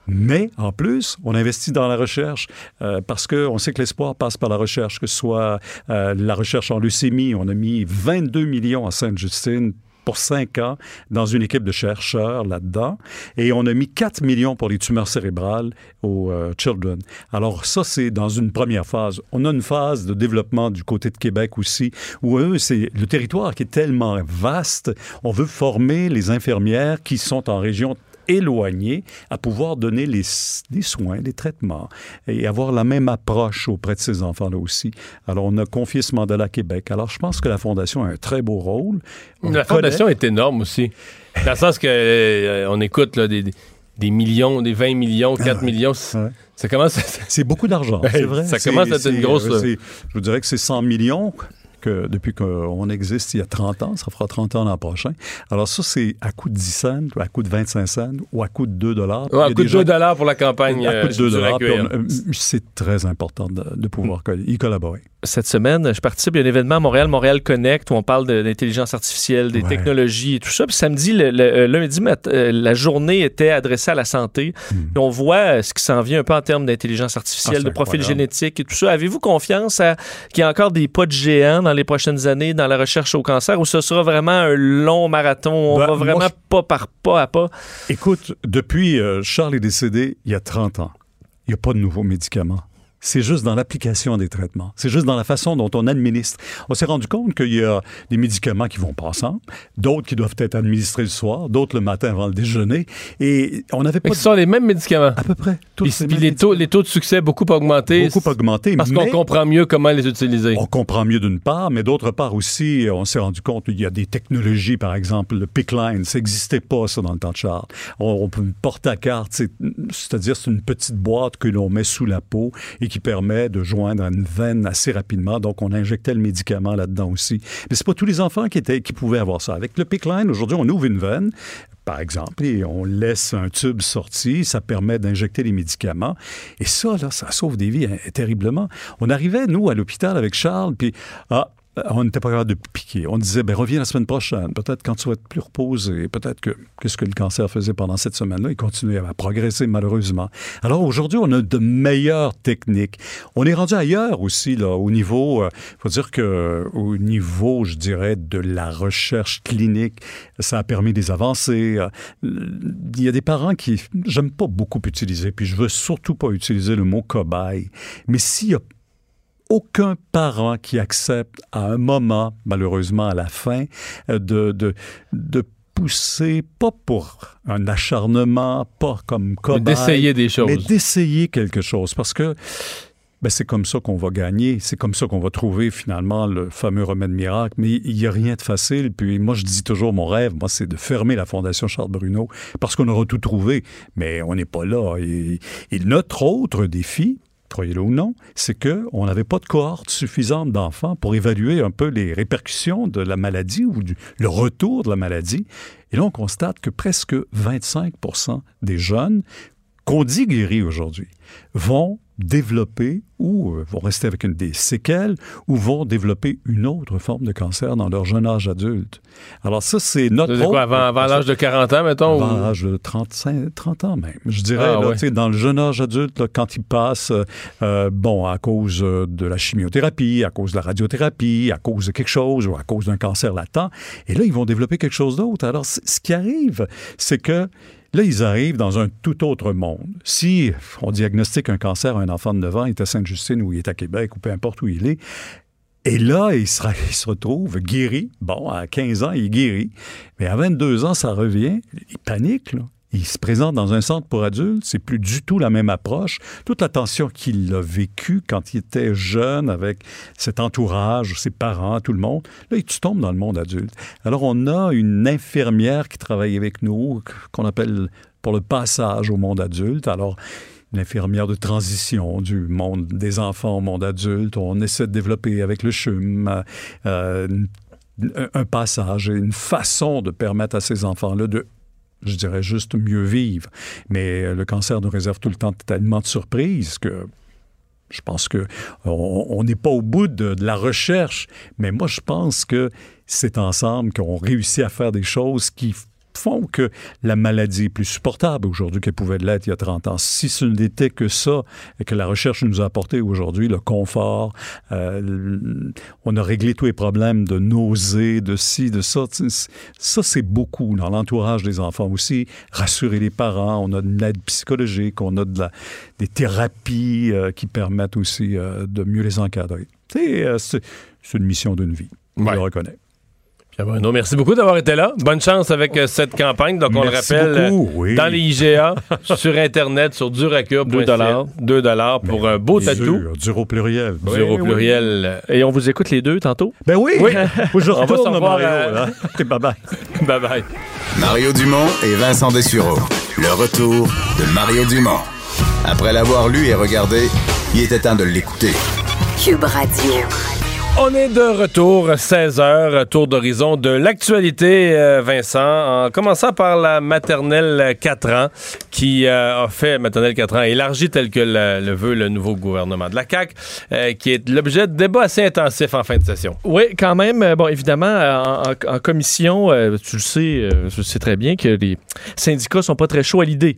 Mais en plus, on investit dans la recherche euh, parce qu'on sait que l'espoir passe par la recherche, que ce soit euh, la recherche en leucémie. On a mis 22 millions à Sainte-Justine pour cinq ans dans une équipe de chercheurs là-dedans. Et on a mis 4 millions pour les tumeurs cérébrales aux euh, Children. Alors ça, c'est dans une première phase. On a une phase de développement du côté de Québec aussi, où eux, c'est le territoire qui est tellement vaste. On veut former les infirmières qui sont en région éloignés à pouvoir donner les, les soins, les traitements et avoir la même approche auprès de ces enfants-là aussi. Alors, on a confié ce mandat à Québec. Alors, je pense que la Fondation a un très beau rôle. On La connaît- fondation est énorme aussi. Dans le sens que euh, on écoute là, des, des millions, des 20 millions, 4 millions. Ça commence à... C'est beaucoup d'argent, c'est vrai. Ça commence à être une grosse... Je vous dirais que c'est 100 millions que depuis qu'on existe il y a 30 ans. Ça fera 30 ans l'an prochain. Alors ça, c'est à coût de 10 cents, ou à coût de 25 cents, ou à coût de 2 dollars. Ouais, à coût de 2 dollars pour la campagne. À coût de euh, 2 dollars. Duracuir. puis on- euh, C'est très important de, de pouvoir coll- y collaborer. Cette semaine, je participe à un événement à Montréal, Montréal Connect, où on parle de- d'intelligence artificielle, des Ouais. technologies et tout ça. Puis samedi, le, le- euh, lundi, mat- euh, la journée était adressée à la santé. Puis on voit euh, ce qui s'en vient un peu en termes d'intelligence Hmm. Ah, artificielle, c'est de profil génétique et tout ça. Avez-vous confiance qu'il y a encore des pas de géant dans les prochaines années dans la recherche au cancer, ou ce sera vraiment un long marathon? On Ben, va vraiment pas par pas à pas? Écoute, depuis euh, Charles est décédé il y a 30 ans, il n'y a pas de nouveaux médicaments. C'est juste dans l'application des traitements. C'est juste dans la façon dont on administre. On s'est rendu compte qu'il y a des médicaments qui vont pas ensemble, d'autres qui doivent être administrés le soir, d'autres le matin avant le déjeuner. Et on n'avait pas. Ce sont les mêmes médicaments. À peu près. Puis, puis les, taux, les taux de succès beaucoup augmentés. Beaucoup augmenté. Parce qu'on comprend mieux comment les utiliser. On comprend mieux d'une part, mais d'autre part aussi, on s'est rendu compte qu'il y a des technologies, par exemple, le PIC line, ça n'existait pas, ça, dans le temps de Charles. On, on peut une porte à carte, c'est- c'est-à-dire c'est une petite boîte que l'on met sous la peau et qui permet de joindre une veine assez rapidement. Donc, on injectait le médicament là-dedans aussi. Mais c'est pas tous les enfants qui, étaient, qui pouvaient avoir ça. Avec le PIC line, aujourd'hui, on ouvre une veine, par exemple, et on laisse un tube sorti, ça permet d'injecter les médicaments. Et ça, là, ça sauve des vies hein, terriblement. On arrivait, nous, à l'hôpital avec Charles, puis ah, on n'était pas capable de piquer. On disait, ben reviens la semaine prochaine. Peut-être quand tu vas être plus reposé. Peut-être que qu'est-ce que le cancer faisait pendant cette semaine-là, il continuait à progresser malheureusement. Alors aujourd'hui, on a de meilleures techniques. On est rendu ailleurs aussi là, au niveau. Il faut dire que au niveau, je dirais, de la recherche clinique, ça a permis des avancées. Euh, Il y a des parents qui j'aime pas beaucoup utiliser, puis je veux surtout pas utiliser le mot cobaye. Mais s'il y a aucun parent qui accepte à un moment, malheureusement à la fin, euh, de, de, de pousser, pas pour un acharnement, pas comme cobaye, d'essayer des choses. mais d'essayer quelque chose. Parce que ben, c'est comme ça qu'on va gagner. C'est comme ça qu'on va trouver finalement le fameux remède miracle. Mais il n'y a rien de facile. Puis moi, je dis toujours, mon rêve, moi, c'est de fermer la Fondation Charles Bruno parce qu'on aura tout trouvé. Mais on n'est pas là. Et, et notre autre défi, croyez-le ou non, c'est qu'on n'avait pas de cohorte suffisante d'enfants pour évaluer un peu les répercussions de la maladie ou du, le retour de la maladie. Et là, on constate que presque 25% des jeunes qu'on dit guéris aujourd'hui vont développer ou euh, vont rester avec une des séquelles ou vont développer une autre forme de cancer dans leur jeune âge adulte. Alors ça, c'est notre... C'est quoi, autre- avant, avant l'âge de 40 ans, mettons? avant ou- l'âge de 35, 30 ans même. Je dirais, Ah, là, ouais. dans le jeune âge adulte, là, quand il passe, euh, euh, bon, à cause de la chimiothérapie, à cause de la radiothérapie, à cause de quelque chose ou à cause d'un cancer latent, et là, ils vont développer quelque chose d'autre. Alors, ce qui arrive, c'est que Là, ils arrivent dans un tout autre monde. Si on diagnostique un cancer à un enfant de 9 ans, il est à Sainte-Justine ou il est à Québec ou peu importe où il est, et là, il se, il se retrouve guéri. Bon, à 15 ans, il est guéri. Mais à 22 ans, ça revient. Il panique, là. Il se présente dans un centre pour adultes, c'est plus du tout la même approche. Toute l'attention qu'il a vécue quand il était jeune avec cet entourage, ses parents, tout le monde, là, tu tombes dans le monde adulte. Alors, on a une infirmière qui travaille avec nous, qu'on appelle pour le passage au monde adulte. Alors, une infirmière de transition du monde des enfants au monde adulte. On essaie de développer avec le CHUM euh, un- passage, une façon de permettre à ces enfants-là de je dirais juste mieux vivre. Mais euh, le cancer nous réserve tout le temps tellement de surprises que je pense que on n'est pas au bout de, de la recherche, mais moi je pense que c'est ensemble qu'on réussit à faire des choses qui font que la maladie est plus supportable aujourd'hui qu'elle pouvait l'être il y a 30 ans. Si ce n'était que ça et que la recherche nous a apporté aujourd'hui, le confort, euh, on a réglé tous les problèmes de nausées, de ci, de ça. Ça, c'est beaucoup dans l'entourage des enfants aussi. Rassurer les parents, on a de l'aide psychologique, on a de la, des thérapies euh, qui permettent aussi euh, de mieux les encadrer. C'est c'est une mission d'une vie. Je le reconnais. Merci beaucoup d'avoir été là. Bonne chance avec euh, cette campagne. Donc, on Merci le rappelle, beaucoup, euh, oui. dans les IGA, sur Internet, sur duracure. 2 dollars. 2 dollars pour un beau tatou. Dur, dur au pluriel. Dur au pluriel. Et on vous écoute les deux tantôt? Ben oui! Oui. Je On va Mario. euh, bye-bye. Bye bye. Mario Dumont et Vincent Dessureau. Le retour de Mario Dumont. Après l'avoir lu et regardé, il était temps de l'écouter. Cube Radio. On est de retour, 16h, tour d'horizon de l'actualité, euh, Vincent, en commençant par la maternelle 4 ans, qui euh, a fait maternelle 4 ans élargie tel que le, veut le nouveau gouvernement de la CAQ, euh, qui est l'objet de débats assez intensifs en fin de session. Oui, quand même. Bon, évidemment, en, commission, tu le sais, le sais très bien que les syndicats sont pas très chauds à l'idée.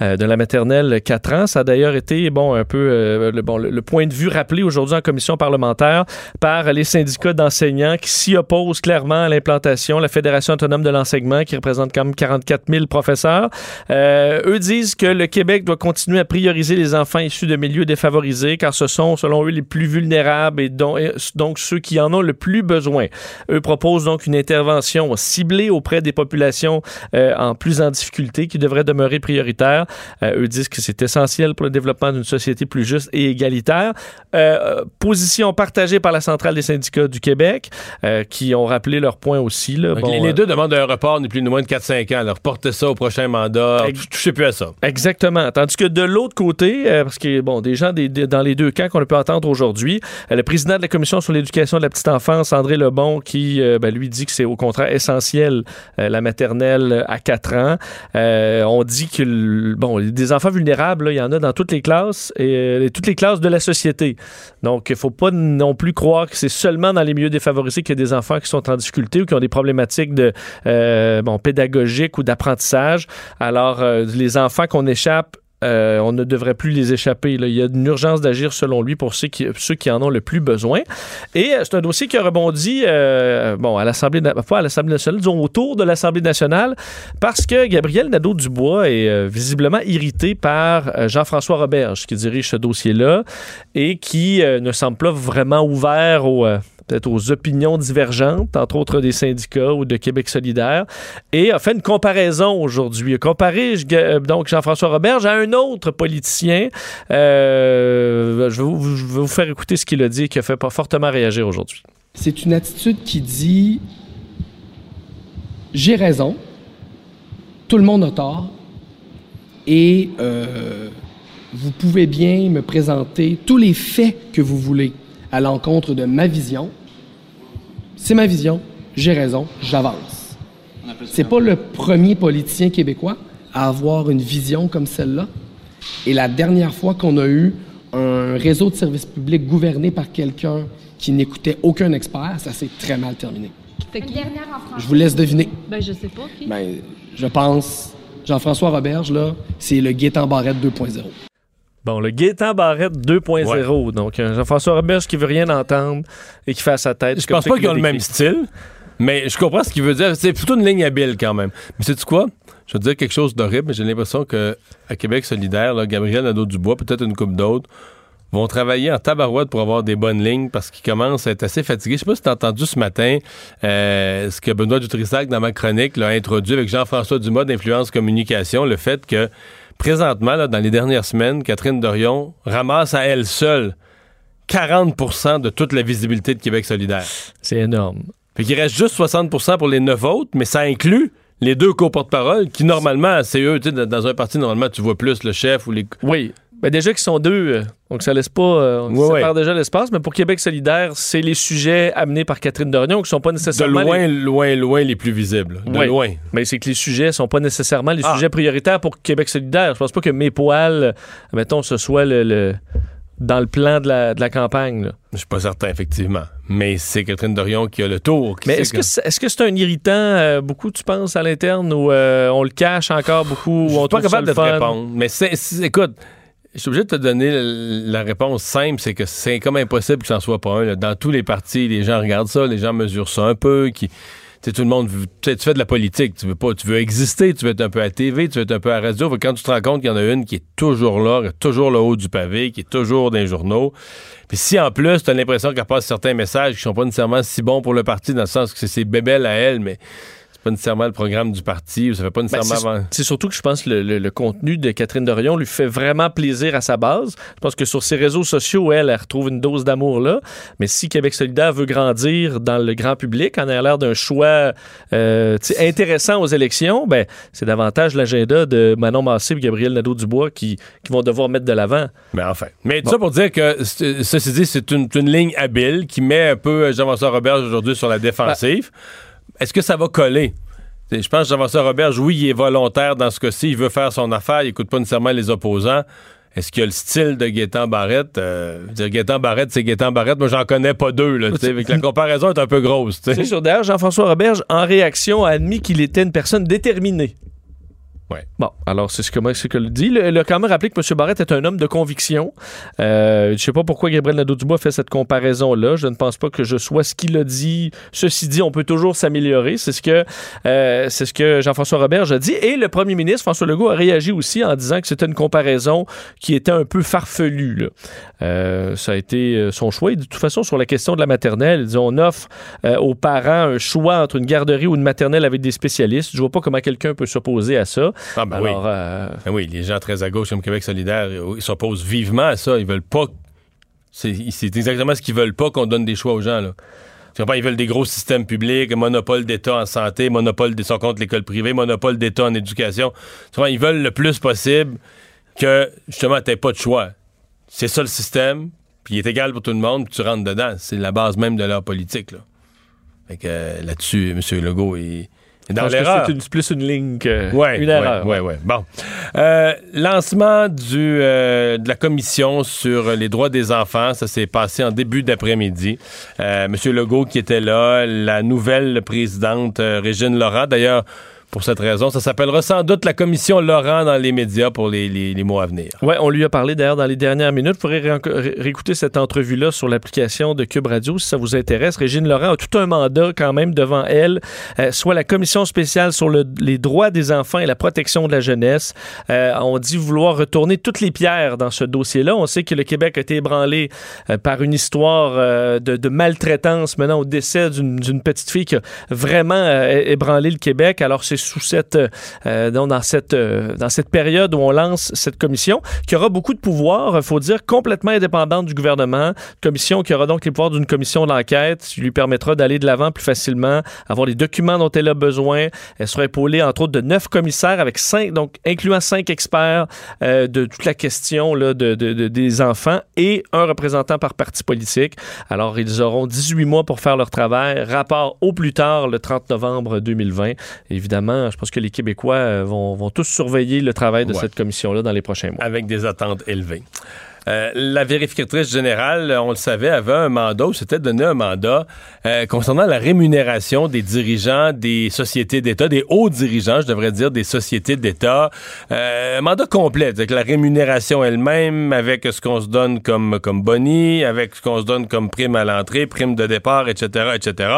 Euh, de la maternelle 4 ans. Ça a d'ailleurs été bon un peu euh, le, bon, le, point de vue rappelé aujourd'hui en commission parlementaire par les syndicats d'enseignants qui s'y opposent clairement à l'implantation, la Fédération autonome de l'enseignement qui représente quand même 44 000 professeurs. Euh, eux disent que le Québec doit continuer à prioriser les enfants issus de milieux défavorisés car ce sont selon eux les plus vulnérables et et donc ceux qui en ont le plus besoin. Eux proposent donc une intervention ciblée auprès des populations euh, en plus en difficulté qui devrait demeurer prioritaire. Eux disent que c'est essentiel pour le développement d'une société plus juste et égalitaire. Euh, position partagée par la Centrale des syndicats du Québec euh, qui ont rappelé leur point aussi. Là. Donc, Bon, les, euh, deux demandent un report ni plus ni moins de 4-5 ans. Alors, reportez ça au prochain mandat. Ex- touchez plus à ça. Exactement. Tandis que de l'autre côté, parce que bon, des gens des- des- dans les deux camps qu'on a pu entendre aujourd'hui, le président de la commission sur l'éducation de la petite enfance, André Lebon, qui euh, ben, lui dit que c'est au contraire essentiel euh, la maternelle à 4 ans. Euh, on dit que le- bon, des enfants vulnérables, il y en a dans toutes les classes et euh, toutes les classes de la société. Donc, il faut pas non plus croire que c'est seulement dans les milieux défavorisés qu'il y a des enfants qui sont en difficulté ou qui ont des problématiques de euh, bon pédagogiques ou d'apprentissage. Alors, euh, les enfants qu'on échappe euh, on ne devrait plus les échapper. Il y a une urgence d'agir, selon lui, pour ceux qui, ceux qui en ont le plus besoin. Et euh, c'est un dossier qui a rebondi euh, bon, à l'Assemblée nationale, disons autour de l'Assemblée nationale, parce que Gabriel Nadeau-Dubois est visiblement irrité par Jean-François Roberge, qui dirige ce dossier-là, et qui ne semble pas vraiment ouvert aux... peut-être aux opinions divergentes, entre autres des syndicats ou de Québec solidaire, et a fait une comparaison aujourd'hui. Il a comparé euh, donc Jean-François Roberge à un autre politicien. Euh, je, vais vous, faire écouter ce qu'il a dit et qui a fait fortement réagir aujourd'hui. C'est une attitude qui dit j'ai raison, tout le monde a tort, et euh, vous pouvez bien me présenter tous les faits que vous voulez à l'encontre de ma vision. C'est ma vision, j'ai raison, j'avance. C'est pas le premier politicien québécois à avoir une vision comme celle-là. Et la dernière fois qu'on a eu un réseau de services publics gouverné par quelqu'un qui n'écoutait aucun expert, ça s'est très mal terminé. dernière en France. Je vous laisse deviner. Ben, je sais pas. qui? Ben, je pense, Jean-François Roberge, là, c'est le Gaétan Barrette 2.0. Bon, le Gaétan Barrette 2.0. Donc, un Jean-François Roberge qui veut rien entendre et qui fait à sa tête. Je pense pas qu'ils ont le même style, mais je comprends ce qu'il veut dire. C'est plutôt une ligne habile quand même. Mais sais-tu quoi? Je vais te dire quelque chose d'horrible, mais j'ai l'impression que à Québec solidaire, là, Gabriel Nadeau-Dubois, peut-être une coupe d'autres, vont travailler en tabarouette pour avoir des bonnes lignes parce qu'ils commencent à être assez fatigués. Je sais pas si tu as entendu ce matin euh, ce que Benoît Dutrissac, dans ma chronique, l'a introduit avec Jean-François Dumas d'Influence Communication, le fait que présentement, là, dans les dernières semaines, Catherine Dorion ramasse à elle seule 40% de toute la visibilité de Québec solidaire. C'est énorme. Fait qu'il reste juste 60% pour les neuf autres, mais ça inclut les deux co-porte-parole qui, normalement, c'est eux. Tu sais, dans- dans un parti, normalement, tu vois plus le chef ou les... Oui. Ben déjà qu'ils sont deux, euh, donc ça laisse pas. euh, on Ouais, sépare ouais. déjà l'espace, mais pour Québec solidaire, c'est les sujets amenés par Catherine Dorion qui sont pas De nécessairement. loin, les- loin, loin les plus visibles. De Ouais. loin. Mais c'est que les sujets sont pas nécessairement les Ah. sujets prioritaires pour Québec solidaire. Je pense pas que mes poils, mettons, ce soit le, le- dans le plan de la, de la campagne. là. Je suis pas certain, effectivement. Mais c'est Catherine Dorion qui a le tour. Mais est-ce que c'est est -ce c'est un irritant, euh, beaucoup, tu penses, à l'interne, ou euh, on le cache encore beaucoup, ou on suis pas capable le de te répondre. Mais c'est, c'est- écoute, je suis obligé de te donner la réponse simple, c'est que c'est comme impossible que ça soit pas un. là. Dans tous les partis, les gens regardent ça, les gens mesurent ça un peu, qui... Tout le monde, tu fais de la politique, tu veux pas, tu veux exister, tu veux être un peu à TV, tu veux être un peu à radio. Que quand tu te rends compte qu'il y en a une qui est toujours là, qui est toujours le haut du pavé, qui est toujours dans les journaux. Puis si en plus, tu as l'impression qu'elle passe certains messages qui sont pas nécessairement si bons pour le parti, dans le sens que c'est ses bébelles à elle, mais pas nécessairement le programme du parti, ou ça fait pas Ben, nécessairement c'est- avant. c'est surtout que je pense que le, le- le contenu de Catherine Dorion lui fait vraiment plaisir à sa base. Je pense que sur ses réseaux sociaux, elle, elle retrouve une dose d'amour là. Mais si Québec solidaire veut grandir dans le grand public, en ayant l'air d'un choix euh, intéressant aux élections, ben, c'est davantage l'agenda de Manon Massé et Gabriel Nadeau-Dubois qui, qui vont devoir mettre de l'avant. Mais enfin. Mais tout ça pour dire que, ceci dit, c'est une, une ligne habile qui met un peu Jean-François Roberge aujourd'hui sur la défensive. Est-ce que ça va coller? Je pense que Jean-François Roberge, oui, il est volontaire dans ce cas-ci. Il veut faire son affaire. Il écoute pas nécessairement les opposants. Est-ce qu'il y a le style de Gaétan Barrette? Euh, dire, Gaétan Barrette, c'est Gaétan Barrette. Moi, j'en connais pas deux. Là, la comparaison est un peu grosse. C'est sûr. D'ailleurs, Jean-François Roberge, en réaction, a admis qu'il était une personne déterminée. Bon, alors c'est ce que, ce que le dit. Il a quand même rappelé que M. Barrett est un homme de conviction. Euh, je ne sais pas pourquoi Gabriel Nadeau-Dubois fait cette comparaison-là. Je ne pense pas que je sois ce qu'il a dit. Ceci dit, on peut toujours s'améliorer. C'est ce que, euh, c'est ce que Jean-François Roberge a dit. Et le premier ministre, François Legault, a réagi aussi en disant que c'était une comparaison qui était un peu farfelue. Euh, ça a été son choix. Et de toute façon, sur la question de la maternelle, il on offre aux parents un choix entre une garderie ou une maternelle avec des spécialistes. Je vois pas comment quelqu'un peut s'opposer à ça. Ah, ben Alors, oui. euh, Ben oui, les gens très à gauche comme Québec solidaire, ils s'opposent vivement à ça. Ils veulent pas. C'est exactement ce qu'ils veulent pas qu'on donne des choix aux gens. Là. Tu comprends? Ils veulent des gros systèmes publics, monopole d'État en santé, monopole des sont contre l'école privée, monopole d'État en éducation. Tu comprends? Ils veulent le plus possible que, justement, tu pas de choix. C'est ça le système, puis il est égal pour tout le monde, puis tu rentres dedans. C'est la base même de leur politique. Là. Fait que euh, là-dessus, M. Legault est dans que l'erreur. C'est une- plus une ligne qu'une Ouais, erreur. Ouais, ouais. Bon. Euh, lancement du, euh, de la commission sur les droits des enfants, ça s'est passé en début d'après-midi. Euh, Monsieur Legault qui était là, la nouvelle présidente euh, Régine Laurent. D'ailleurs, pour cette raison, ça s'appellera sans doute la commission Laurent dans les médias pour les, les- mois à venir. Ouais, on lui a parlé d'ailleurs dans les dernières minutes. Vous pourrez réécouter cette entrevue-là sur l'application de Cube Radio si ça vous intéresse. Régine Laurent a tout un mandat quand même devant elle, euh, soit la commission spéciale sur le- les droits des enfants et la protection de la jeunesse. Euh, on dit vouloir retourner toutes les pierres dans ce dossier-là. On sait que le Québec a été ébranlé euh, par une histoire de, maltraitance menant au décès d'une petite fille qui a vraiment ébranlé le Québec. Alors c'est sous cette, euh, dans cette, euh, dans cette période où on lance cette commission qui aura beaucoup de pouvoirs, il faut dire, complètement indépendante du gouvernement. Commission qui aura donc les pouvoirs d'une commission d'enquête, qui lui permettra d'aller de l'avant plus facilement, avoir les documents dont elle a besoin. Elle sera épaulée, entre autres, de neuf commissaires avec cinq, donc incluant cinq experts euh, de toute la question là, de- des enfants et un représentant par parti politique. Alors, ils auront 18 mois pour faire leur travail. Rapport au plus tard le 30 novembre 2020. Évidemment, je pense que les Québécois euh, vont, vont tous surveiller le travail de Ouais. cette commission-là dans les prochains mois. avec des attentes élevées. Euh, la vérificatrice générale, on le savait, avait un mandat, ou s'était donné un mandat euh, concernant la rémunération des dirigeants des sociétés d'État, des hauts dirigeants, je devrais dire, des sociétés d'État. Euh, un mandat complet, avec la rémunération elle-même, avec ce qu'on se donne comme, comme boni, avec ce qu'on se donne comme prime à l'entrée, prime de départ, etc., etc.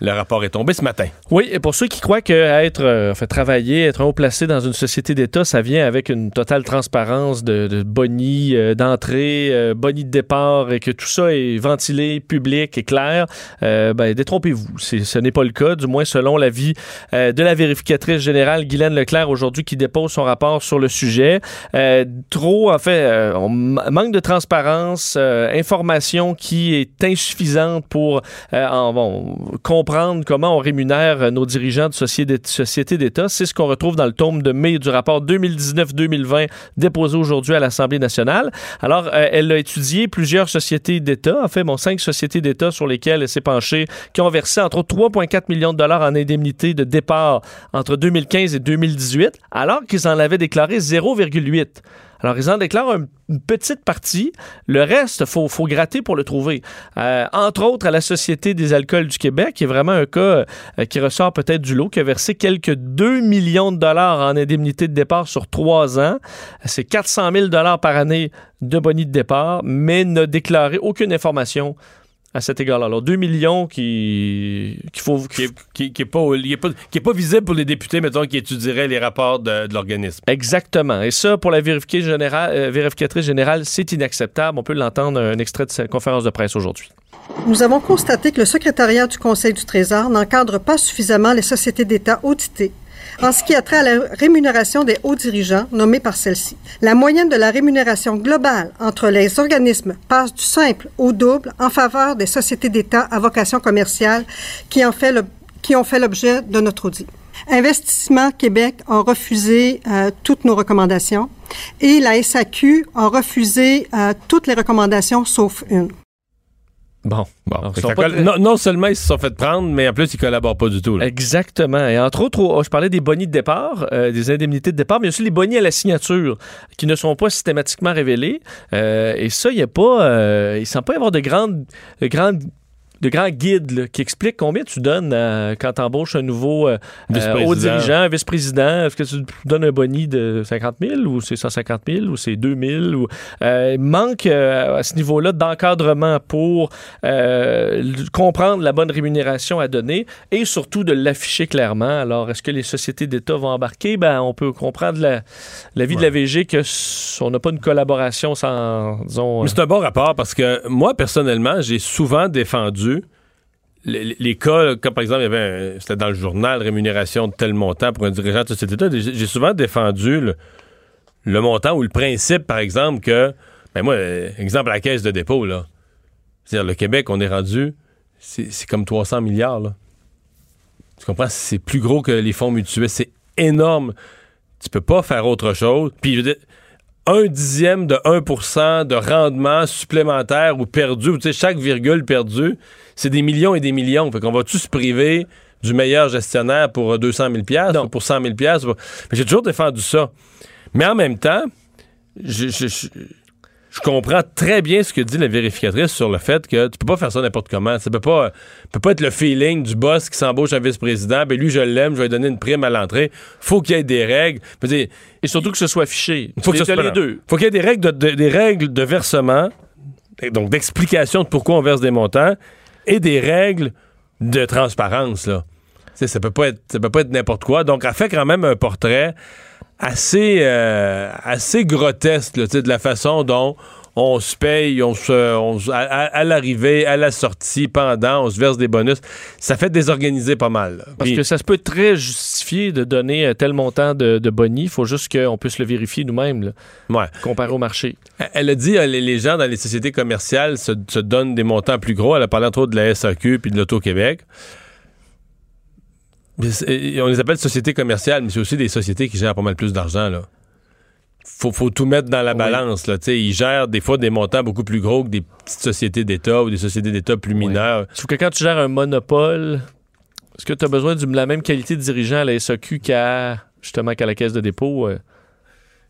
Le rapport est tombé ce matin. Oui, et pour ceux qui croient que être, euh, fait travailler, être haut placé dans une société d'État, ça vient avec une totale transparence de, de boni euh, d'entrée, euh, boni de départ, et que tout ça est ventilé, public et clair, euh, ben, détrompez-vous. Ce n'est pas le cas, du moins selon l'avis euh, de la vérificatrice générale Guylaine Leclerc aujourd'hui qui dépose son rapport sur le sujet. Euh, trop, en fait, euh, manque de transparence, information qui est insuffisante pour comprendre comment on rémunère nos dirigeants de sociétés d'État. C'est ce qu'on retrouve dans le tome de mai du rapport 2019-2020 déposé aujourd'hui à l'Assemblée nationale. Alors, euh, elle a étudié plusieurs sociétés d'État, en fait, bon, cinq sociétés d'État sur lesquelles elle s'est penchée, qui ont versé entre autres 3,4 millions de dollars en indemnité de départ entre 2015 et 2018, alors qu'ils en avaient déclaré 0,8. Alors, ils en déclarent un- une petite partie. Le reste, faut, faut gratter pour le trouver. Euh, entre autres, à la Société des alcools du Québec, qui est vraiment un cas euh, qui ressort peut-être du lot, qui a versé quelques 2 millions de dollars en indemnité de départ sur trois ans. C'est 400 000 dollars par année de boni de départ, mais n'a déclaré aucune information à cet égard-là. Alors, 2 millions qui, qu'il faut... Qui est, qui- qui est pas, au- il est pas, qui est pas visible pour les députés, mettons, qui étudieraient les rapports de, de l'organisme. Exactement. Et ça, pour la vérificatrice générale, euh, vérificatrice générale, c'est inacceptable. On peut l'entendre, un extrait de sa conférence de presse aujourd'hui. Nous avons constaté que le secrétariat du Conseil du Trésor n'encadre pas suffisamment les sociétés d'État auditées en ce qui a trait à la rémunération des hauts dirigeants nommés par celle-ci. La moyenne de la rémunération globale entre les organismes passe du simple au double en faveur des sociétés d'État à vocation commerciale qui, ont fait l'objet de notre audit. Investissement Québec a refusé euh, toutes nos recommandations et la SAQ a refusé euh, toutes les recommandations sauf une. Bon. Bon, ils sont pas très- non, non seulement ils se sont fait prendre, mais en plus, ils collaborent pas du tout. là. Exactement. Et entre autres, oh, je parlais des bonnies de départ, euh, des indemnités de départ, mais aussi les bonnies à la signature qui ne sont pas systématiquement révélés. Euh, et ça, il n'y a pas. euh, il ne semble pas y avoir de grandes. de grandes de grands guides là, qui expliquent combien tu donnes euh, quand tu embauches un nouveau euh, Vice-président. haut dirigeant, un vice-président. Est-ce que tu donnes un boni de 50 000 ou c'est 150 000 ou c'est 2 000? Ou, euh, il manque euh, à ce niveau-là d'encadrement pour euh, comprendre la bonne rémunération à donner et surtout de l'afficher clairement. Alors, est-ce que les sociétés d'État vont embarquer? Ben, on peut comprendre la, l'avis de la VG que on n'a pas une collaboration sans, disons... Mais c'est un bon rapport parce que moi, personnellement, j'ai souvent défendu les, cas, comme par exemple, il y avait c'était dans le journal, rémunération de tel montant pour un dirigeant de société. J'ai souvent défendu le, montant ou le principe, par exemple, que, ben moi, euh, exemple, la caisse de dépôt, là. C'est-à-dire, le Québec, on est rendu, c'est c'est comme 300 milliards, là. Tu comprends? C'est plus gros que les fonds mutuels. C'est énorme. Tu peux pas faire autre chose. Puis, je veux dire, un dixième de 1% de rendement supplémentaire ou perdu, tu sais, chaque virgule perdue, c'est des millions et des millions. Fait qu'on va-tu se priver du meilleur gestionnaire pour euh, 200 000 piastres ou pour 100 000 piastres? Mais J'ai toujours défendu ça. Mais en même temps, je, je- je- je comprends très bien ce que dit la vérificatrice sur le fait que tu peux pas faire ça n'importe comment. Ça peut pas, peut pas être le feeling du boss qui s'embauche un vice-président. Ben lui, je l'aime, je vais lui donner une prime à l'entrée. Faut qu'il y ait des règles. Dire, Et surtout que ce soit affiché. faut que ce soit les deux. Faut qu'il y ait des règles de, de- des règles de versement, donc d'explication de pourquoi on verse des montants, et des règles de transparence. Là. Ça peut pas être, ça peut pas être n'importe quoi. Donc, elle fait quand même un portrait assez, euh, assez grotesque là, de la façon dont on se paye, on se, on à, l'arrivée, à la sortie, pendant, on se verse des bonus. Ça fait désorganiser pas mal. là. Parce Puis- que ça se peut très justifié de donner euh, tel montant de, de boni. Il faut juste qu'on puisse le vérifier nous-mêmes, Ouais. comparé au marché. Elle a dit euh, les, les gens dans les sociétés commerciales se, se donnent des montants plus gros. Elle a parlé entre autres de la SAQ puis de l'Auto-Québec. On les appelle sociétés commerciales, mais c'est aussi des sociétés qui gèrent pas mal plus d'argent. là. Faut, faut tout mettre dans la balance. Là. Ils gèrent des fois des montants beaucoup plus gros que des petites sociétés d'État ou des sociétés d'État plus mineures. Sauf que quand tu gères un monopole, est-ce que tu as besoin de la même qualité de dirigeant à la SAQ qu'à justement qu'à la caisse de dépôt? euh?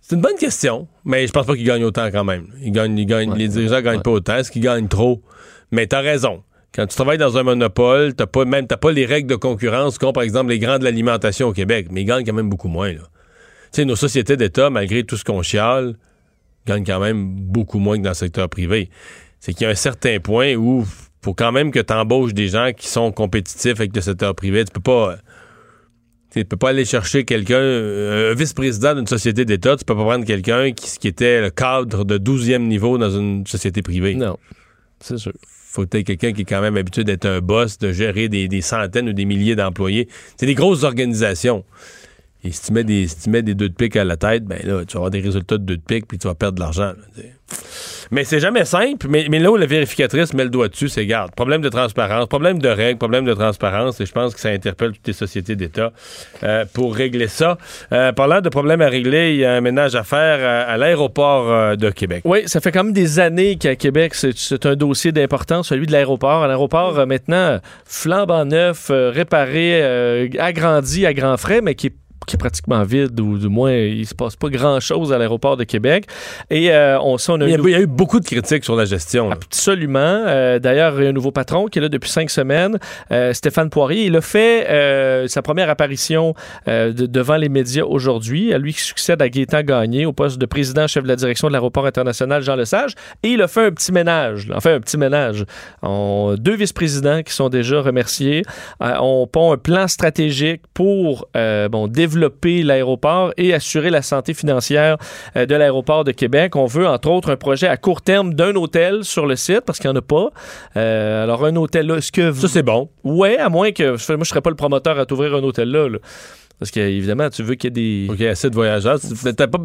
C'est une bonne question, mais je pense pas qu'ils gagnent autant quand même. Ils gagnent, ils gagnent, les dirigeants gagnent pas autant. Est-ce qu'ils gagnent trop? Mais t'as raison. Quand tu travailles dans un monopole, t'as pas même t'as pas les règles de concurrence qu'ont par exemple les grands de l'alimentation au Québec, mais ils gagnent quand même beaucoup moins. Tu sais, nos sociétés d'État, malgré tout ce qu'on chiale, gagnent quand même beaucoup moins que dans le secteur privé. C'est qu'il y a un certain point où faut quand même que tu embauches des gens qui sont compétitifs avec le secteur privé. Tu peux pas. Tu peux pas aller chercher quelqu'un, un vice-président d'une société d'État, tu peux pas prendre quelqu'un qui, qui était le cadre de 12e niveau dans une société privée. Non, c'est sûr. Faut tu quelqu'un qui est quand même habitué d'être un boss, de gérer des, centaines ou des milliers d'employés. C'est des grosses organisations. Et si tu mets des, si des deux de pique à la tête, ben là, tu vas avoir des résultats de deux de pique, puis tu vas perdre de l'argent. Mais c'est jamais simple. Mais, là où la vérificatrice met le doigt dessus, c'est garde. Problème de transparence, problème de règles, problème de transparence. Et je pense que ça interpelle toutes les sociétés d'État euh, pour régler ça. Euh, parlant de problèmes à régler, il y a un ménage à faire à, l'aéroport euh, de Québec. Oui, ça fait quand même des années qu'à Québec, c'est- un dossier d'importance, celui de l'aéroport. Un aéroport euh, maintenant flambant neuf, euh, réparé, agrandi à grands frais, mais qui est qui est pratiquement vide, ou du moins, il se passe pas grand-chose à l'aéroport de Québec. Et euh, on, ça, on a Il y, a, un nou- il y a eu beaucoup de critiques sur la gestion. Absolument. Euh, D'ailleurs, il y a un nouveau patron qui est là depuis cinq semaines, euh, Stéphane Poirier. Il a fait sa première apparition de- devant les médias aujourd'hui. À lui qui succède à Gaétan Gagné au poste de président chef de la direction de l'aéroport international Jean Lesage. Et il a fait un petit ménage. là. Enfin, un petit ménage. On- deux vice-présidents qui sont déjà remerciés. On pond un plan stratégique pour bon, développer l'aéroport et assurer la santé financière euh, de l'aéroport de Québec. On veut, entre autres, un projet à court terme d'un hôtel sur le site parce qu'il n'y en a pas. Euh, alors, un hôtel là, est-ce que. Ça, c'est bon. Ouais, à moins que. Moi, je ne serais pas le promoteur à t'ouvrir un hôtel là. là. Parce qu'évidemment, tu veux qu'il y ait des. OK, assez de voyageurs. T'as pas,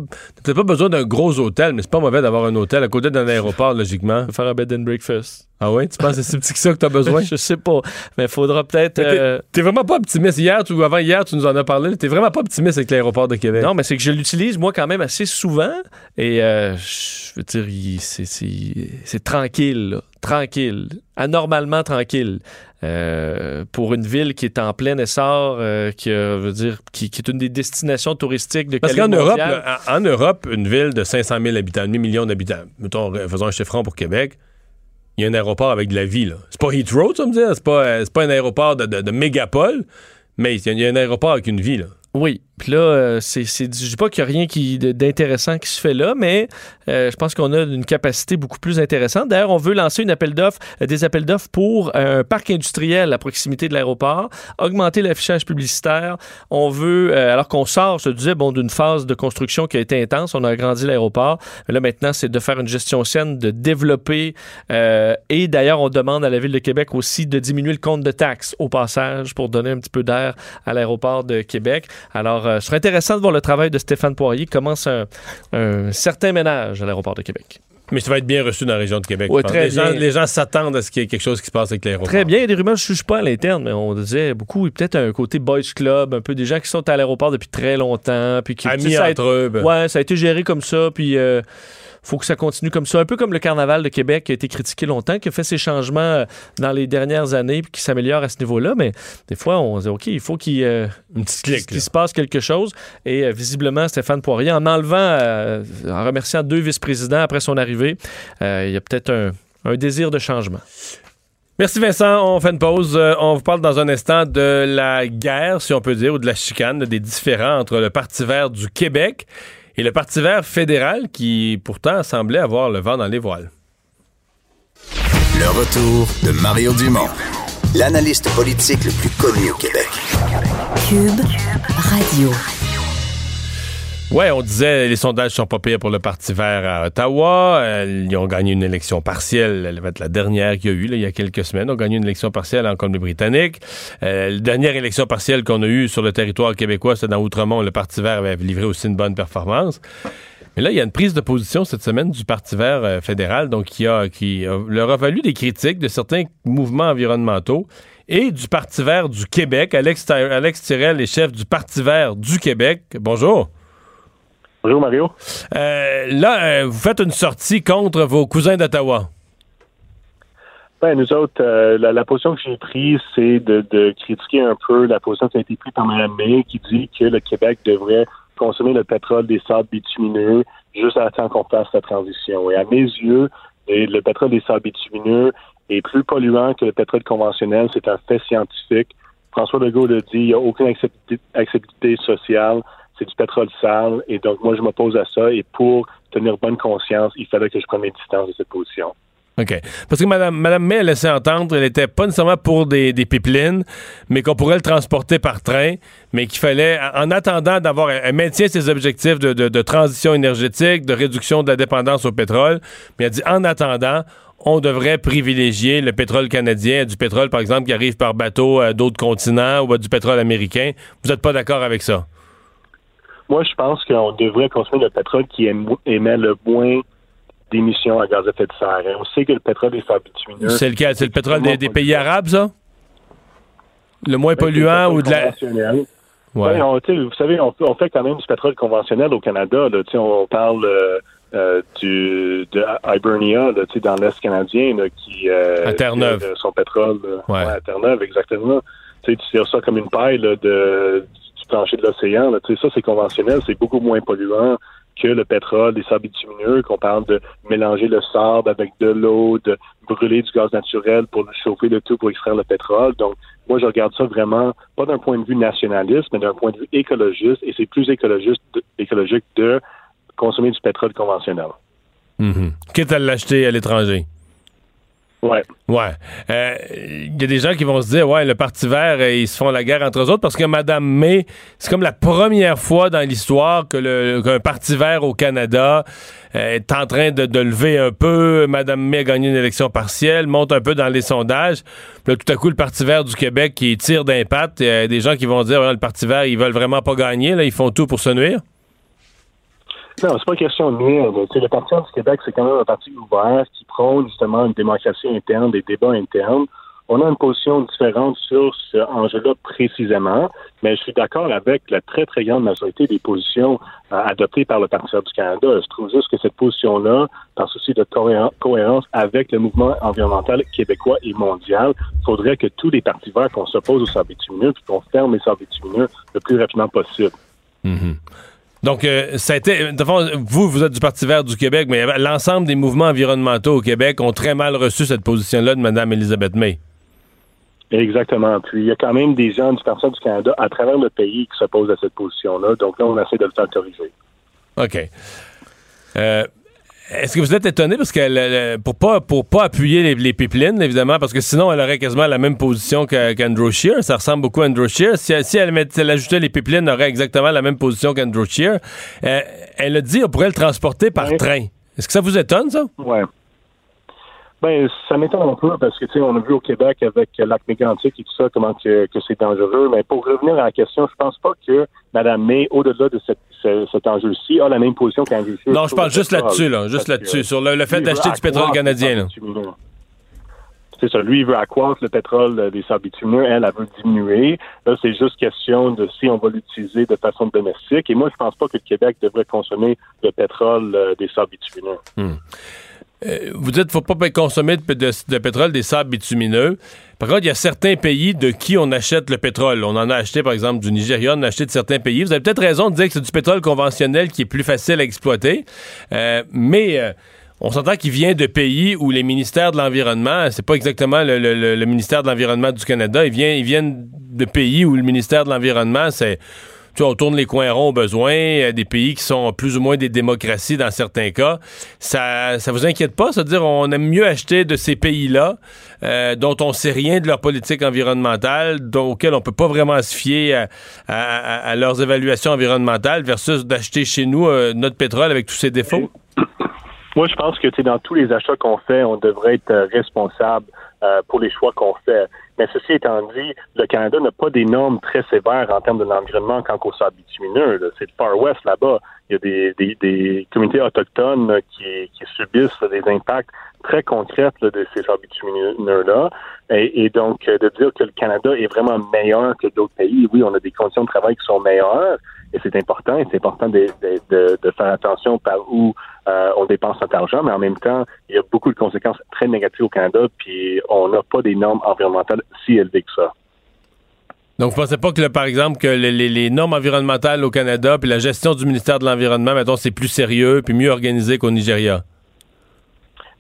pas besoin d'un gros hôtel, mais c'est pas mauvais d'avoir un hôtel à côté d'un aéroport, logiquement. Faire un bed and breakfast. Ah oui? Tu penses que c'est si petit que ça que t'as besoin? je sais pas. Mais il faudra peut-être. Euh, T'es vraiment pas optimiste. Hier, tu, ou avant hier, tu nous en as parlé. T'es vraiment pas optimiste avec l'aéroport de Québec. Non, mais c'est que je l'utilise moi quand même assez souvent et euh, je veux dire, c'est- tranquille, là. tranquille, anormalement tranquille euh, pour une ville qui est en plein essor, euh, qui, euh, veut dire, qui, qui est une des destinations touristiques de Parce qu'en Europe, en en Europe, une ville de 500 000 habitants, demi million d'habitants, mettons, faisons un chiffron pour Québec, il y a un aéroport avec de la vie. C'est pas Heathrow, tu me dire? C'est pas, pas un aéroport de, de- de mégapole, mais il y, y a un aéroport avec une vie. Là. Oui, puis là, euh, c'est, c'est, je dis pas qu'il n'y a rien qui, d'intéressant qui se fait là, mais euh, je pense qu'on a une capacité beaucoup plus intéressante. D'ailleurs, on veut lancer une appel d'offres, euh, des appels d'offres pour un parc industriel à proximité de l'aéroport, augmenter l'affichage publicitaire. On veut, alors qu'on sort, je disais, bon, d'une phase de construction qui a été intense, on a agrandi l'aéroport. Là, maintenant, c'est de faire une gestion saine, de développer. et d'ailleurs, on demande à la Ville de Québec aussi de diminuer le compte de taxes au passage pour donner un petit peu d'air à l'aéroport de Québec. Alors, euh, ce serait intéressant de voir le travail de Stéphane Poirier commence un, un certain ménage à l'aéroport de Québec. Mais ça va être bien reçu dans la région de Québec. Ouais, très les, gens, bien. les gens s'attendent à ce qu'il y ait quelque chose qui se passe avec l'aéroport. Très bien, il y a des rumeurs, je ne suis pas à l'interne, mais on disait beaucoup, peut-être un côté boys club, un peu des gens qui sont à l'aéroport depuis très longtemps, puis qui Amis ça a été- entre eux, ben. Ouais, ça a été géré comme ça, puis euh, faut que ça continue comme ça, un peu comme le carnaval de Québec qui a été critiqué longtemps, qui a fait ses changements euh, dans les dernières années, puis qui s'améliore à ce niveau-là, mais des fois on se dit ok, il faut qu'il euh, se passe quelque chose, et euh, visiblement Stéphane Poirier, en enlevant, euh, en remerciant deux vice-présidents après son arrivée, il y a peut-être un, un désir de changement. Merci Vincent, on fait une pause. Euh, on vous parle dans un instant de la guerre, si on peut dire, ou de la chicane, des différends entre le Parti vert du Québec et le Parti vert fédéral qui pourtant semblait avoir le vent dans les voiles. Le retour de Mario Dumont, l'analyste politique le plus connu au Québec. Cube Radio. Ouais, on disait les sondages sont pas pires pour le Parti vert à Ottawa. Euh, ils ont gagné une élection partielle. Elle va être la dernière qu'il y a eu il y a quelques semaines. Ils ont gagné une élection partielle en Colombie-Britannique. Euh, la dernière élection partielle qu'on a eue sur le territoire québécois, c'était dans Outremont. Le Parti vert avait livré aussi une bonne performance. Mais là, il y a une prise de position cette semaine du Parti vert euh, fédéral, donc qui, a, qui a- leur a valu des critiques de certains mouvements environnementaux et du Parti vert du Québec. Alex, Alex Tirel est chef du Parti vert du Québec. Bonjour. Bonjour Mario. Euh, là, euh, vous faites une sortie contre vos cousins d'Ottawa. Ben, nous autres, euh, la, la position que j'ai prise, c'est de, de critiquer un peu la position qui a été prise par Mme May, qui dit que le Québec devrait consommer le pétrole des sables bitumineux juste à temps qu'on fasse la transition. Et à mes yeux, le pétrole des sables bitumineux est plus polluant que le pétrole conventionnel. C'est un fait scientifique. François Legault le dit, il n'y a aucune acceptabilité sociale. C'est du pétrole sale. Et donc, moi, je m'oppose à ça. Et pour tenir bonne conscience, il fallait que je prenne mes de cette position. OK. Parce que Mme, Madame May a laissé entendre qu'elle n'était pas nécessairement pour des, pipelines, mais qu'on pourrait le transporter par train, mais qu'il fallait, en attendant d'avoir, elle maintient ses objectifs de transition énergétique, de réduction de la dépendance au pétrole, mais elle dit, en attendant, on devrait privilégier le pétrole canadien, du pétrole, par exemple, qui arrive par bateau à d'autres continents ou à du pétrole américain. Vous n'êtes pas d'accord avec ça? Moi, je pense qu'on devrait consommer le pétrole qui émet le moins d'émissions à gaz à effet de serre. Et on sait que le pétrole des sables bitumineux... C'est lequel? C'est le pétrole des, des pays arabes, ça? Le moins polluant ou de la. Ouais. Ouais, on- tu sais, vous savez, on, on fait quand même du pétrole conventionnel au Canada. Là, on parle euh, euh, du, de Hibernia, là, dans l'Est canadien, là, qui... euh, À Terre-Neuve. a son pétrole. Ouais. à Terre-Neuve, exactement. Tu sais, tu tires ça comme une paille là, de, du plancher de l'océan. Ça, c'est conventionnel, c'est beaucoup moins polluant que le pétrole, des sables bitumineux, qu'on parle de mélanger le sable avec de l'eau, de brûler du gaz naturel pour chauffer le tout pour extraire le pétrole. Donc, moi, je regarde ça vraiment, pas d'un point de vue nationaliste, mais d'un point de vue écologiste, et c'est plus écologiste, écologique de consommer du pétrole conventionnel. Mhm. Quitte à l'acheter à l'étranger. Ouais. Ouais. Euh, Il y a des gens qui vont se dire, ouais, le Parti vert, euh, ils se font la guerre entre eux parce que Mme May, c'est comme la première fois dans l'histoire que le qu'un Parti vert au Canada euh, est en train de, lever un peu. Mme May a gagné une élection partielle, monte un peu dans les sondages. Là, tout à coup, le Parti vert du Québec qui tire d'un patte. Il y a des gens qui vont dire, ouais, le Parti vert, ils veulent vraiment pas gagner. Là, ils font tout pour se nuire. Non, c'est pas question de sais, Le Parti du Québec, c'est quand même un parti ouvert qui prône justement une démocratie interne, des débats internes. On a une position différente sur ce enjeu-là précisément, mais je suis d'accord avec la très, très grande majorité des positions euh, adoptées par le Parti du Canada. Je trouve juste que cette position-là, par souci de cohé- cohérence avec le mouvement environnemental québécois et mondial, faudrait que tous les partis verts qu'on s'oppose aux sables bitumineux puis qu'on ferme les sables bitumineux le plus rapidement possible. Mhm. Donc, euh, ça a été. de fond, vous, vous êtes du Parti vert du Québec, mais l'ensemble des mouvements environnementaux au Québec ont très mal reçu cette position-là de Mme Elisabeth May. Exactement. Puis il y a quand même des gens du Parti du Canada à travers le pays qui s'opposent à cette position-là. Donc là, on essaie de le faire corriger. OK. Euh, Est-ce que vous êtes étonné parce qu'elle elle, pour pas pour pas appuyer les, les pipelines évidemment parce que sinon elle aurait quasiment la même position que- qu'Andrew Scheer ça ressemble beaucoup à Andrew Scheer si, elle- si elle, met- elle ajoutait les pipelines elle aurait exactement la même position qu'Andrew Scheer Euh, elle a dit on pourrait le transporter par train. Est-ce que ça vous étonne ça? Ouais. Ben, ça m'étonne un peu parce que, tu sais, on a vu au Québec avec lac mégantique et tout ça, comment que, que c'est dangereux. Mais pour revenir à la question, je pense pas que Mme May, au-delà de cette, ce- cet enjeu-ci, a la même position Scheer. non je parle le juste là-dessus là juste là-dessus sur le, le fait d'acheter du pétrole canadien. C'est ça. Lui, il veut accroître le pétrole des sables bitumineux. Elle, elle veut diminuer. Là, c'est juste question de si on va l'utiliser de façon domestique. Et moi, je pense pas que le Québec devrait consommer le pétrole euh, des sables bitumineux. Hmm. Euh, vous dites qu'il ne faut pas consommer de, pétrole des sables bitumineux. Par contre, il y a certains pays de qui on achète le pétrole. On en a acheté, par exemple, du Nigeria, on en a acheté de certains pays. Vous avez peut-être raison de dire que c'est du pétrole conventionnel qui est plus facile à exploiter. Euh, mais euh, on s'entend qu'il vient de pays où les ministères de l'Environnement, c'est pas exactement le, ministère de l'Environnement du Canada, ils viennent de pays où le ministère de l'Environnement, c'est tu vois, on tourne les coins ronds au besoin, euh, des pays qui sont plus ou moins des démocraties dans certains cas. Ça, ça vous inquiète pas, c'est-à-dire on aime mieux acheter de ces pays-là euh, dont on sait rien de leur politique environnementale, dont, auxquels on peut pas vraiment se fier à, leurs évaluations environnementales versus d'acheter chez nous euh, notre pétrole avec tous ses défauts? Moi, je pense que dans tous les achats qu'on fait, on devrait être responsable pour les choix qu'on fait. Mais ceci étant dit, le Canada n'a pas des normes très sévères en termes de l'environnement quand au sable bitumineux. C'est le Far West là-bas. Il y a des, des, des communautés autochtones qui, qui subissent des impacts très concrets de ces sables bitumineux-là. Et, et donc, euh, de dire que le Canada est vraiment meilleur que d'autres pays, oui, on a des conditions de travail qui sont meilleures, et c'est important, et c'est important de, faire attention par où euh, on dépense notre argent, mais en même temps, il y a beaucoup de conséquences très négatives au Canada, puis on n'a pas des normes environnementales si élevées que ça. Donc, vous pensez pas que, par exemple, que les normes environnementales au Canada puis la gestion du ministère de l'Environnement, mettons, c'est plus sérieux puis mieux organisé qu'au Nigeria?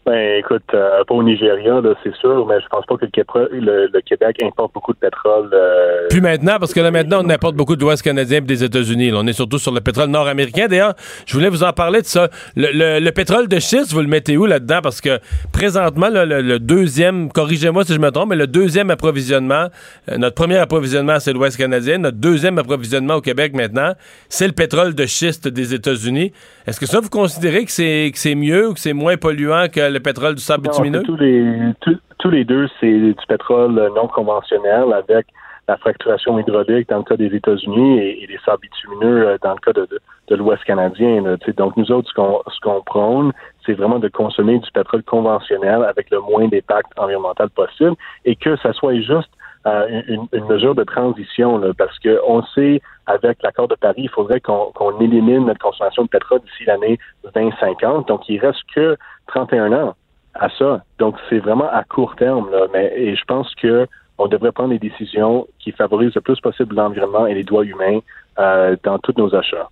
Ben, écoute, euh, pas au Nigeria, là, c'est sûr, mais je pense pas que le, Québec- le- le importe beaucoup de pétrole. euh, Puis maintenant, parce que là maintenant, on importe beaucoup de l'Ouest canadien et des États-Unis. On est surtout sur le pétrole nord-américain. D'ailleurs, je voulais vous en parler de ça. Le, le- le pétrole de schiste, vous le mettez où là-dedans? Parce que présentement, là, le, le deuxième, corrigez-moi si je me trompe, mais le deuxième approvisionnement, euh, notre premier approvisionnement, c'est l'Ouest canadien. Notre deuxième approvisionnement au Québec maintenant, c'est le pétrole de schiste des États-Unis. Est-ce que ça, vous considérez que c'est que c'est mieux ou que c'est moins polluant que le pétrole du sable Non, bitumineux? tous les tous, tous les deux, c'est du pétrole non conventionnel avec la fracturation hydraulique dans le cas des États-Unis et, et les sables bitumineux euh, dans le cas de, de, de l'Ouest canadien. là, donc nous autres, ce qu'on qu'on prône, c'est vraiment de consommer du pétrole conventionnel avec le moins d'impact environnemental possible et que ça soit juste euh, une, une mesure de transition, là, parce que on sait, avec l'accord de Paris, il faudrait qu'on qu'on élimine notre consommation de pétrole d'ici l'année 2050. Donc, il reste que 31 ans à ça. Donc, c'est vraiment à court terme. Là. Mais, et je pense que on devrait prendre des décisions qui favorisent le plus possible l'environnement et les droits humains euh, dans tous nos achats.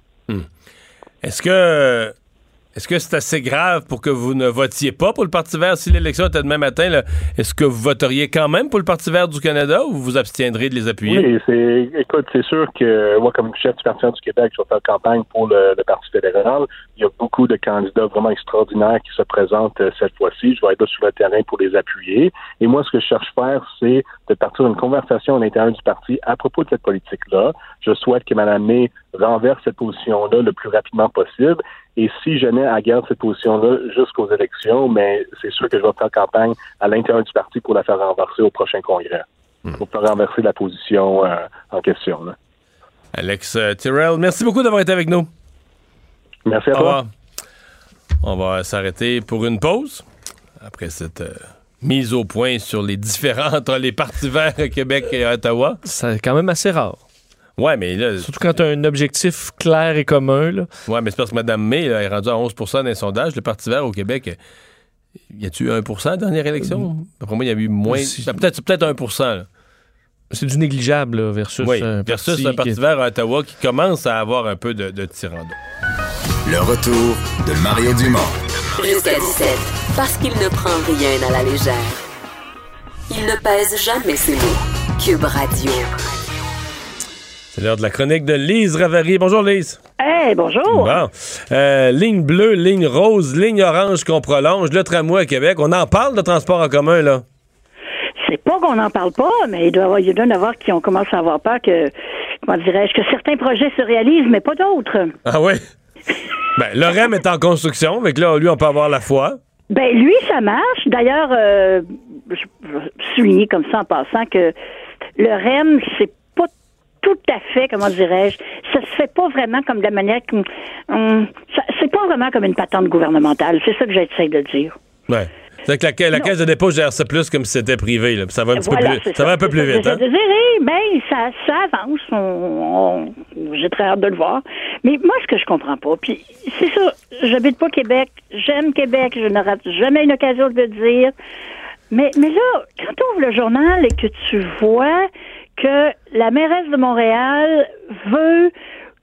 Est-ce que est-ce que c'est assez grave pour que vous ne votiez pas pour le Parti vert si l'élection était demain matin? Est-ce que vous voteriez quand même pour le Parti vert du Canada ou vous vous abstiendrez de les appuyer? Oui, c'est, écoute, c'est sûr que moi, comme chef du Parti vert du Québec, je vais faire campagne pour le, le Parti fédéral. Il y a beaucoup de candidats vraiment extraordinaires qui se présentent euh, cette fois-ci. Je vais être là sur le terrain pour les appuyer. Et moi, ce que je cherche à faire, c'est de partir d'une conversation à l'intérieur du parti à propos de cette politique-là. Je souhaite que Mme May renverse cette position-là le plus rapidement possible. Et si jamais elle garde cette position-là jusqu'aux élections, mais c'est sûr que je vais faire campagne à l'intérieur du parti pour la faire renverser au prochain congrès. Pour faire renverser la position euh, en question. là. Alex euh, Tyrrell, merci beaucoup d'avoir été avec nous. Merci à toi. On va s'arrêter pour une pause après cette euh, mise au point sur les différends entre les partis verts à Québec et à Ottawa. C'est quand même assez rare. Ouais, mais là. Surtout quand tu as un objectif clair et commun. Là. Ouais, mais c'est parce que Mme May là, est rendue à 11% dans les sondages. Le Parti vert au Québec, euh, y a-tu eu 1 à la dernière élection? Après moi, il y a eu moins. Ben, peut-être c'est peut-être 1 là. C'est du négligeable là, versus Oui, un versus parti un Parti qui- vert à Ottawa qui commence à avoir un peu de, de. Le retour de Mario Dumont. Jusqu'à 17, parce qu'il ne prend rien à la légère. Il ne pèse jamais ses mots. Cube Radio. C'est l'heure de la chronique de Lise Ravary. Bonjour Lise. Hey, bonjour. Bon. Euh, ligne bleue, ligne rose, ligne orange qu'on prolonge, le tramway à Québec. On en parle de transport en commun, là. C'est pas qu'on n'en parle pas, mais il doit y avoir, il doit y en avoir qui ont commencé à avoir peur que, comment dirais-je, que certains projets se réalisent, mais pas d'autres. Ah ouais? ben, le REM est en construction, avec là, lui, on peut avoir la foi. Ben, lui, ça marche. D'ailleurs, euh, je je vais souligner comme ça en passant que le REM, c'est pas tout à fait, comment dirais-je, ça se fait pas vraiment comme de la manière que, hum, ça- c'est pas vraiment comme une patente gouvernementale. C'est ça que j'essaie de dire. Ouais. C'est que la, ca- la caisse de dépôt gère ça plus comme si c'était privé, là. Ça va un petit Voilà, peu plus, c'est ça va un peu plus ça vite, hein? Ben, ça, ça avance. On- on- J'ai très hâte de le voir. Mais moi, ce que je comprends pas, puis c'est ça, j'habite pas Québec, j'aime Québec, je rate jamais une occasion de le dire. Mais, mais là, quand tu ouvres le journal et que tu vois que la mairesse de Montréal veut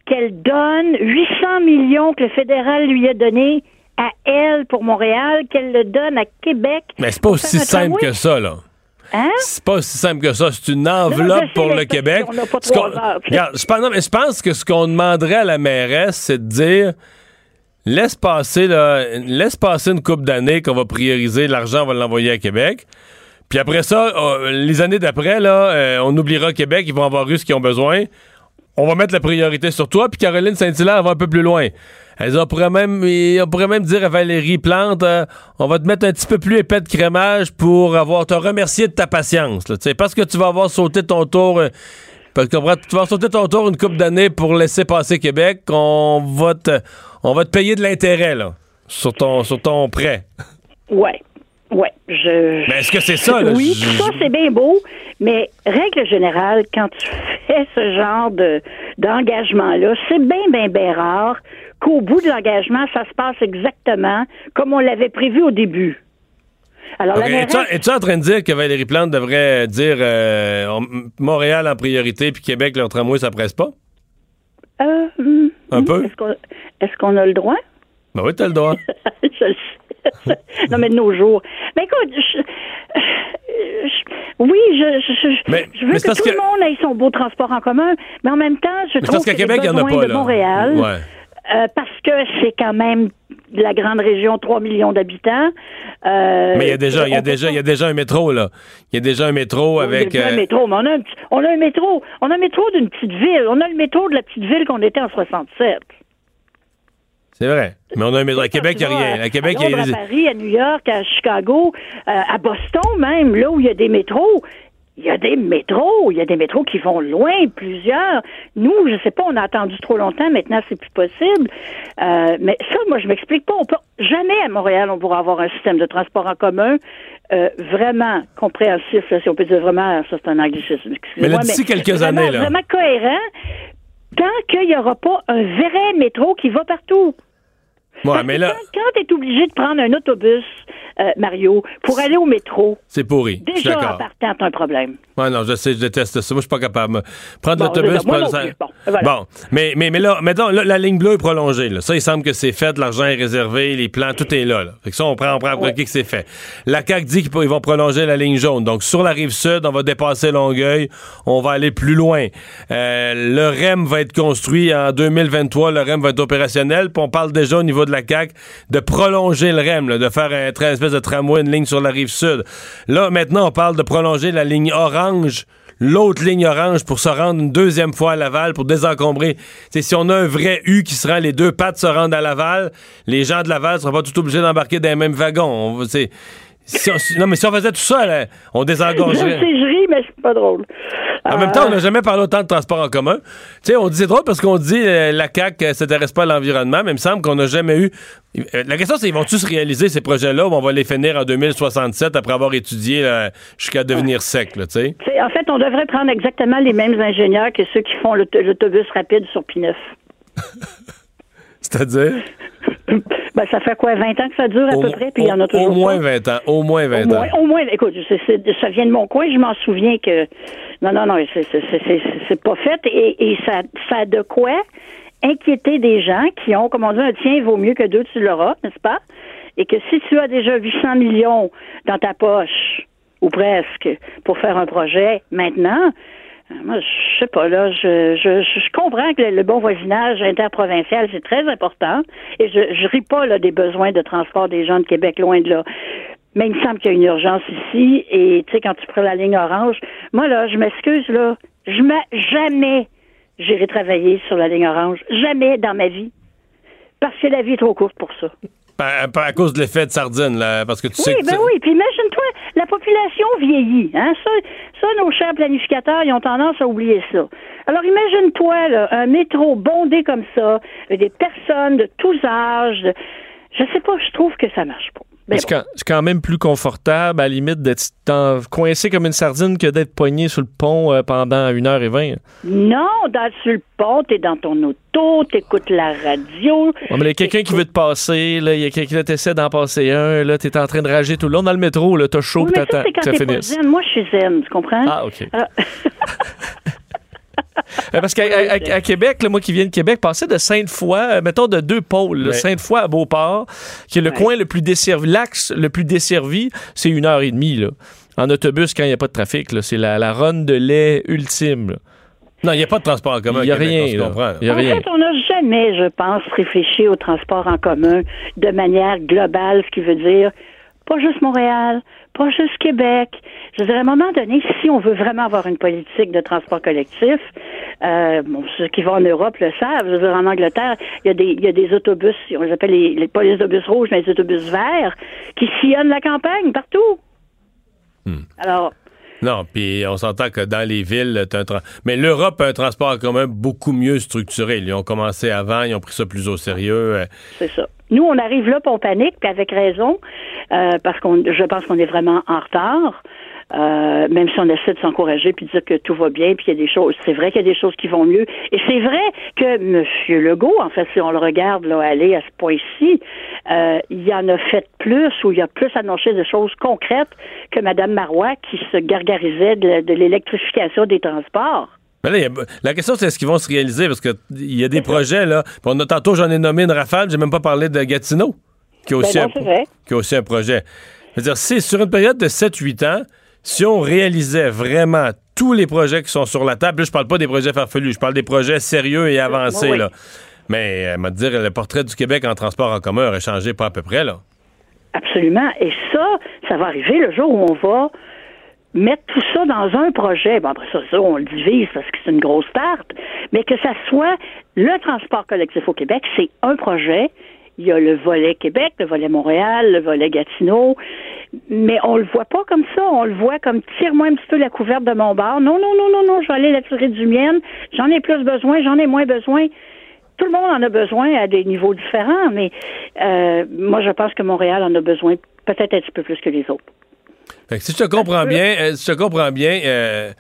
qu'elle donne 800 millions que le fédéral lui a donné à elle pour Montréal, qu'elle le donne à Québec. Mais c'est pas aussi simple que ça, là. Hein? C'est pas aussi simple que ça. C'est une enveloppe pour le Québec. on pas Ce trois qu'on- heures. Regarde, je pense, non, mais je pense que ce qu'on demanderait à la mairesse, c'est de dire laisse passer, là, laisse passer une coupe d'années qu'on va prioriser l'argent, on va l'envoyer à Québec. Puis après ça, euh, les années d'après, là, euh, on oubliera Québec, ils vont avoir eu ce qu'ils ont besoin. On va mettre la priorité sur toi, puis Caroline Saint-Hilaire va un peu plus loin. Elle dit, on pourrait même, on pourrait même dire à Valérie Plante, euh, on va te mettre un petit peu plus épais de crémage pour avoir te remercier de ta patience. Là, parce que tu vas avoir sauté ton tour, parce que tu vas sauté ton tour une couple d'années pour laisser passer Québec, on va te, on va te payer de l'intérêt là, sur ton, sur ton prêt. Ouais. Ouais, je. Mais est-ce que c'est ça, là? Oui, Je- tout ça, c'est bien beau, mais règle générale, quand tu fais ce genre de d'engagement-là, c'est bien, bien, bien rare qu'au bout de l'engagement, ça se passe exactement comme on l'avait prévu au début. Alors, Ok, la mairesse- Es-tu es-tu en train de dire que Valérie Plante devrait dire euh, on- Montréal en priorité puis Québec, leur tramway, ça presse pas? Euh, hum, Un hum, peu? Est-ce qu'on est-ce qu'on a le droit? Ben oui, t'as le droit. je le sais. Non, mais de nos jours. Mais écoute, je- je- oui, je, Mais- veux mais que tout que- le monde ait son beau transport en commun, mais en même temps, je Mais trouve qu'à Québec, il y en a pas, de là. Montréal, Ouais. euh, parce que c'est quand même la grande région, 3 millions d'habitants. euh, Mais il y a déjà, il y a déjà, il y a déjà un métro, là. Il y a déjà un métro avec. il y a un euh, métro, mais on a un, on a un métro. On a un métro d'une petite ville. On a le métro de la petite ville qu'on était en 67. C'est vrai. Mais on a un métro. À Québec, il n'y a rien. À Québec, il y a. À Paris, à New York, à Chicago, euh, à Boston même, là où il y a des métros. Il y a des métros, il y a des métros qui vont loin, plusieurs. Nous, je sais pas, on a attendu trop longtemps, maintenant c'est plus possible. Euh, mais ça, moi, je m'explique pas. On peut jamais à Montréal, on pourra avoir un système de transport en commun euh, vraiment compréhensif, là, si on peut dire vraiment, ça c'est un anglicisme. Mais là, d'ici quelques vraiment- années, là. Vraiment cohérent, tant qu'il n'y aura pas un vrai métro qui va partout. Ouais, Parce mais que là- Quand, quand tu es obligé de prendre un autobus, euh, Mario, pour aller au métro, C'est pourri. Déjà en partant, t'as un problème. Ouais, non, je sais, je déteste ça. Moi, je suis pas capable. Prendre Bon, l'autobus, prendre ça-. Bon, voilà. Bon, mais, mais, mais là, mettons, là, la ligne bleue est prolongée. Là. Ça, il semble que c'est fait, l'argent est réservé, les plans, tout est là. là. Fait que ça, on prend, on prend que c'est fait. La CAQ dit qu'ils vont prolonger la ligne jaune. Donc, sur la rive sud, on va dépasser Longueuil, on va aller plus loin. Euh, le REM va être construit en 2023, le REM va être opérationnel, puis on parle déjà au niveau de de prolonger le REM, de faire un, une espèce de tramway, une ligne sur la rive sud. Là, maintenant, on parle de prolonger la ligne orange l'autre ligne orange pour se rendre une deuxième fois à Laval pour désencombrer. T'sais, si on a un vrai U qui se rend, les deux pattes se rendent à Laval, les gens de Laval ne seront pas tout obligés d'embarquer dans les mêmes wagons. On si on- si- non, mais si on faisait tout ça, là, on Je désengorgerait. sais, je ris, mais c'est pas drôle. En même temps, on n'a jamais parlé autant de transport en commun. Tu sais, on dit c'est drôle parce qu'on dit euh, la CAQ ne s'intéresse pas à l'environnement, mais il me semble qu'on n'a jamais eu. Euh, la question, c'est ils vont-tu se réaliser ces projets-là ou on va les finir en 2067 après avoir étudié jusqu'à devenir sec, tu sais? En fait, on devrait prendre exactement les mêmes ingénieurs que ceux qui font l'aut- l'autobus rapide sur P9. C'est-à-dire? Ben, ça fait quoi, 20 ans que ça dure à Au- peu près, puis il y en a toujours Au moins pas? 20 ans. Au moins 20 Au ans. au moins, écoute, ça vient de mon coin, je m'en souviens que. Non, non, non, c'est- pas fait et, et ça, ça a de quoi inquiéter des gens qui ont, comme on dit, un tien vaut mieux que deux, tu l'auras, n'est-ce pas? Et que si tu as déjà 800 millions dans ta poche, ou presque, pour faire un projet maintenant, moi, je sais pas, là, je, je, je comprends que le, le bon voisinage interprovincial, c'est très important. Et je, je ris pas, là, des besoins de transport des gens de Québec, loin de là. Mais il me semble qu'il y a une urgence ici. Et, tu sais, quand tu prends la ligne orange, moi, là, je m'excuse, là, je m'a jamais j'irai travailler sur la ligne orange. Jamais dans ma vie. Parce que la vie est trop courte pour ça. À, à- à cause de l'effet de sardine, là, parce que tu sais Oui, que ben tu- oui. Puis imagine-toi, la population vieillit. Hein? Ça, ça, nos chers planificateurs, ils ont tendance à oublier ça. Alors imagine-toi, un métro bondé comme ça, des personnes de tous âges. Je sais pas, je trouve que ça marche pas. Ben C'est quand, c'est quand même plus confortable, à la limite, d'être coincé comme une sardine que d'être poigné sur le pont euh, pendant 1h20. Non, dans, sur le pont, t'es dans ton auto, t'écoutes la radio. Ouais, mais il y a quelqu'un qui veut te passer, là, il y a quelqu'un qui essaie d'en passer un, là, t'es en train de rager tout le long dans le métro, là, t'as chaud, Oui, mais ça, t'attends que ça finisse. Moi, je suis zen, tu comprends? Ah, OK. Alors- Euh, Parce qu'à à- à- à Québec, là, moi qui viens de Québec, passer de Sainte-Foy, euh, mettons de deux pôles. Sainte-Foy à Beauport, qui est le coin le plus desservi, l'axe le plus desservi, c'est une heure et demie, là. En autobus, quand il n'y a pas de trafic, là, c'est la, la run de lait ultime, là. Non, il n'y a pas de transport en commun. Il y a Québec, rien, on comprend, y a en rien. fait, on n'a jamais, je pense, réfléchi au transport en commun de manière globale, ce qui veut dire pas juste Montréal, pas juste Québec. Je veux dire, à un moment donné, si on veut vraiment avoir une politique de transport collectif, euh, bon, ceux qui vont en Europe le savent. Je veux dire, en Angleterre, il y a des, il y a des autobus, on les appelle les, les, pas les autobus rouges, mais les autobus verts, qui sillonnent la campagne partout. Hmm. Alors, Non, puis on s'entend que dans les villes, t'as un mais l'Europe a un transport en commun beaucoup mieux structuré. Ils ont commencé avant, ils ont pris ça plus au sérieux. euh, C'est ça. Nous, on arrive là, puis on panique, puis avec raison, euh, parce qu'on, je pense qu'on est vraiment en retard. Euh, même si on essaie de s'encourager puis de dire que tout va bien, puis il y a des choses, c'est vrai qu'il y a des choses qui vont mieux. Et c'est vrai que M. Legault, en fait, si on le regarde là, aller à ce point-ci, euh, il en a fait plus ou il a plus annoncé de choses concrètes que Mme Marois qui se gargarisait de, de l'électrification des transports. Mais là, la question, c'est est-ce qu'ils vont se réaliser? Parce qu'il y a des projets, là. On a tantôt, j'en ai nommé une rafale, j'ai même pas parlé de Gatineau, qui a aussi, Ben non, un, qui a aussi un projet. Je veux dire, si sur une période de 7-8 ans, si on réalisait vraiment tous les projets qui sont sur la table, là, je parle pas des projets farfelus, je parle des projets sérieux et avancés, Oui, oui. là. Mais, euh, m'a dire, le portrait du Québec en transport en commun aurait changé pas à peu près, là. Absolument. Et ça, ça va arriver le jour où on va mettre tout ça dans un projet. Bon, après ça, ça, on le divise parce que c'est une grosse tarte, mais que ça soit le transport collectif au Québec, c'est un projet. Il y a le volet Québec, le volet Montréal, le volet Gatineau, mais on le voit pas comme ça. On le voit comme tire-moi un petit peu la couverte de mon bar. Non, non, non, non, non, je vais aller la tirer du mien. J'en ai plus besoin, j'en ai moins besoin tout le monde en a besoin à des niveaux différents, mais euh, moi, je pense que Montréal en a besoin peut-être un petit peu plus que les autres. Fait que si je te comprends bien, euh, si je te comprends bien, euh,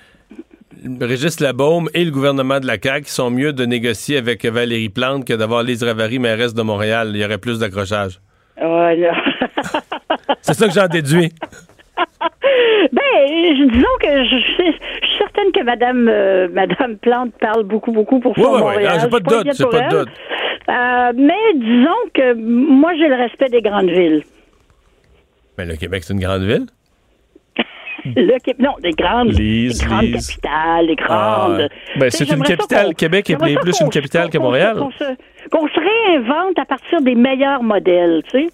Régis Labaume et le gouvernement de la CAQ sont mieux de négocier avec Valérie Plante que d'avoir Lise Ravary, mairesse de Montréal. Il y aurait plus d'accrochage. Voilà. C'est ça que j'en déduis. Ben, disons que je, suis certaine que Madame, euh, Madame Plante parle beaucoup, beaucoup pour son oui, oui. Montréal. Non, j'ai pas de doute, j'ai pas de doute. Euh, mais disons que moi, j'ai le respect des grandes villes. Mais le Québec, c'est une grande ville. Le Québec, non, des grandes, Lise, des grandes Lise. capitales, des grandes. Ben, Tu sais, c'est une capitale. Québec est plus une capitale que Montréal. Qu'on se, qu'on se réinvente à partir des meilleurs modèles, tu sais.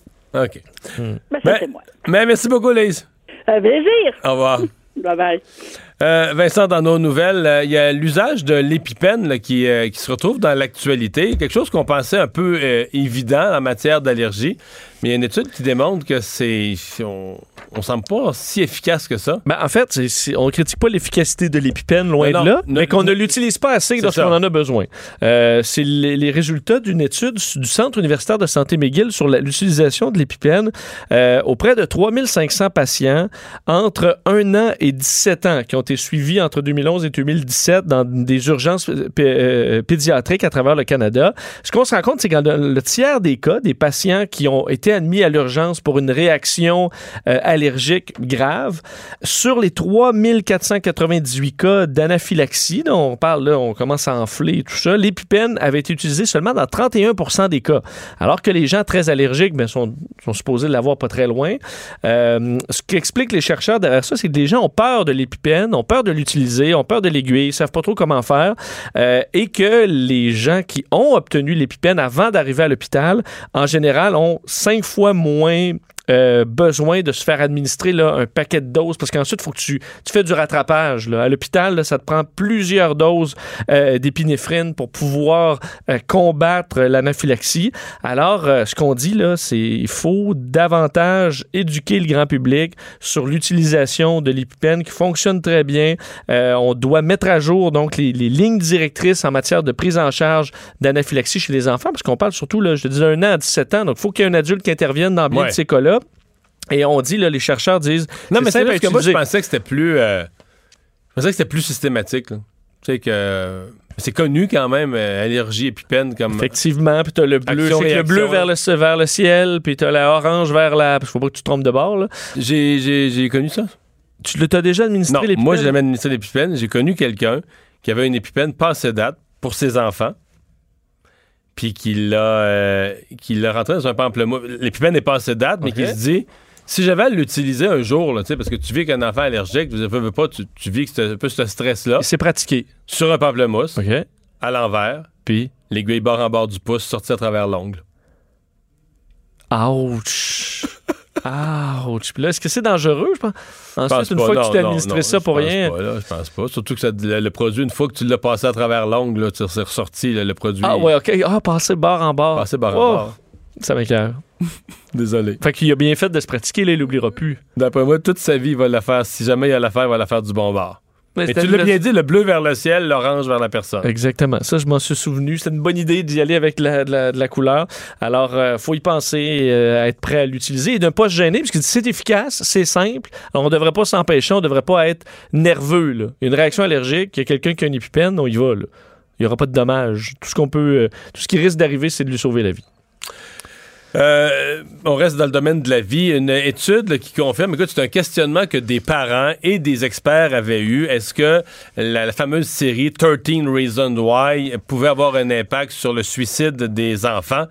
OK. Ben, ça, c'est moi. Mais merci beaucoup, Lise. Un plaisir. Au revoir. Bye bye. Euh, Vincent, dans nos nouvelles, euh, il y a l'usage de l'épipène là, qui, euh, qui se retrouve dans l'actualité. Quelque chose qu'on pensait un peu évident en matière d'allergie. Mais il y a une étude qui démontre que c'est. On, on semble pas si efficace que ça. Ben, en fait, c'est- c'est- on critique pas l'efficacité de l'épipène, loin non, de là, ne- mais qu'on ne ne- l'utilise pas assez lorsqu'on en a besoin. C'est les, les résultats d'une étude du Centre universitaire de santé McGill sur la- l'utilisation de l'épipène auprès de 3500 patients entre 1 an et 17 ans qui ont été suivis entre 2011 et 2017 dans des urgences euh, euh, pédiatriques à travers le Canada. Ce qu'on se rend compte, c'est que dans le, tiers des cas, des patients qui ont été admis à l'urgence pour une réaction euh, allergique grave, sur les 3498 cas d'anaphylaxie, dont on parle là, on commence à enfler et tout ça, l'épipène avait été utilisé seulement dans 31% des cas, alors que les gens très allergiques ben, sont, sont supposés l'avoir pas très loin. Euh, ce qu'expliquent les chercheurs derrière ça, c'est que les gens ont peur de l'épipène, ont peur de l'utiliser, ont peur de l'aiguille, savent pas trop comment faire, euh, et que les gens qui ont obtenu l'épipène avant d'arriver à l'hôpital, en général, ont cinq fois moins euh, besoin de se faire administrer là, un paquet de doses parce qu'ensuite, il faut que tu, tu fais du rattrapage. là. À l'hôpital, là, ça te prend plusieurs doses euh, d'épinéphrine pour pouvoir euh, combattre l'anaphylaxie. Alors, euh, ce qu'on dit, là, c'est qu'il faut davantage éduquer le grand public sur l'utilisation de l'épipène qui fonctionne très bien. Euh, on doit mettre à jour donc les, les lignes directrices en matière de prise en charge d'anaphylaxie chez les enfants parce qu'on parle surtout, là, je te dis, d'un an à 17 ans. Donc, il faut qu'il y ait un adulte qui intervienne dans bien Ouais. de ces cas-là. Et on dit, là, les chercheurs disent. Non, mais c'est parce que moi, je pensais que c'était plus. euh, je pensais que c'était plus systématique. là. Tu sais que. euh, c'est connu quand même, euh, allergie épipène comme. Effectivement, puis t'as le bleu, Action, le bleu vers le, vers le ciel, puis t'as la orange vers la. Faut pas que tu te trompes de bord, là. J'ai, j'ai, j'ai connu ça. Tu t'as déjà administré l'épipène? moi, j'ai jamais administré l'épipène. J'ai connu quelqu'un qui avait une épipène passée date pour ses enfants. Puis qui l'a, euh, qui l'a rentré dans un pamplemousse. L'épipène est passée date, mais qui se dit si j'avais à l'utiliser un jour, là, tu sais, parce que tu vis avec un enfant allergique, tu veux, veux pas, tu, tu vis que un peu ce stress-là. C'est pratiqué. Sur un pamplemousse, OK. à l'envers, Puis? l'aiguille bord en bord du pouce sortie à travers l'ongle. Ouch! Ouch! Puis là, est-ce que c'est dangereux, je pense? Ensuite, pense une pas, fois que tu t'es administré non, ça pour rien. pas, là, je pense pas. Surtout que ça- le, le produit, une fois que tu l'as passé à travers l'ongle, c'est ressorti, là, le produit. Ah, ouais, OK. Ah, passer bord en bord. Passer bord en bord. Ça m'écoeure. Désolé. Fait qu'il a bien fait de se pratiquer, là, il l'oubliera plus. D'après moi, toute sa vie, il va la faire. Si jamais il a la faire, il va la faire du bon bord. Mais tu l'as bien dit, le bleu vers le ciel, l'orange vers la personne. Exactement. Ça, je m'en suis souvenu. C'est une bonne idée d'y aller avec la, de, la, de la couleur. Alors, euh, faut y penser, euh, à être prêt à l'utiliser et de ne pas se gêner, parce que c'est efficace, c'est simple. Alors, on ne devrait pas s'empêcher, on ne devrait pas être nerveux. Là. Une réaction allergique, il y a quelqu'un qui a une épipène, on y va. là. Il n'y aura pas de dommages. Tout ce qu'on peut, euh, tout ce qui risque d'arriver, c'est de lui sauver la vie. Euh, on reste dans le domaine de la vie. Une étude qui confirme, écoute, c'est un questionnement que des parents et des experts avaient eu. Est-ce que la, fameuse série 13 Reasons Why pouvait avoir un impact sur le suicide des enfants?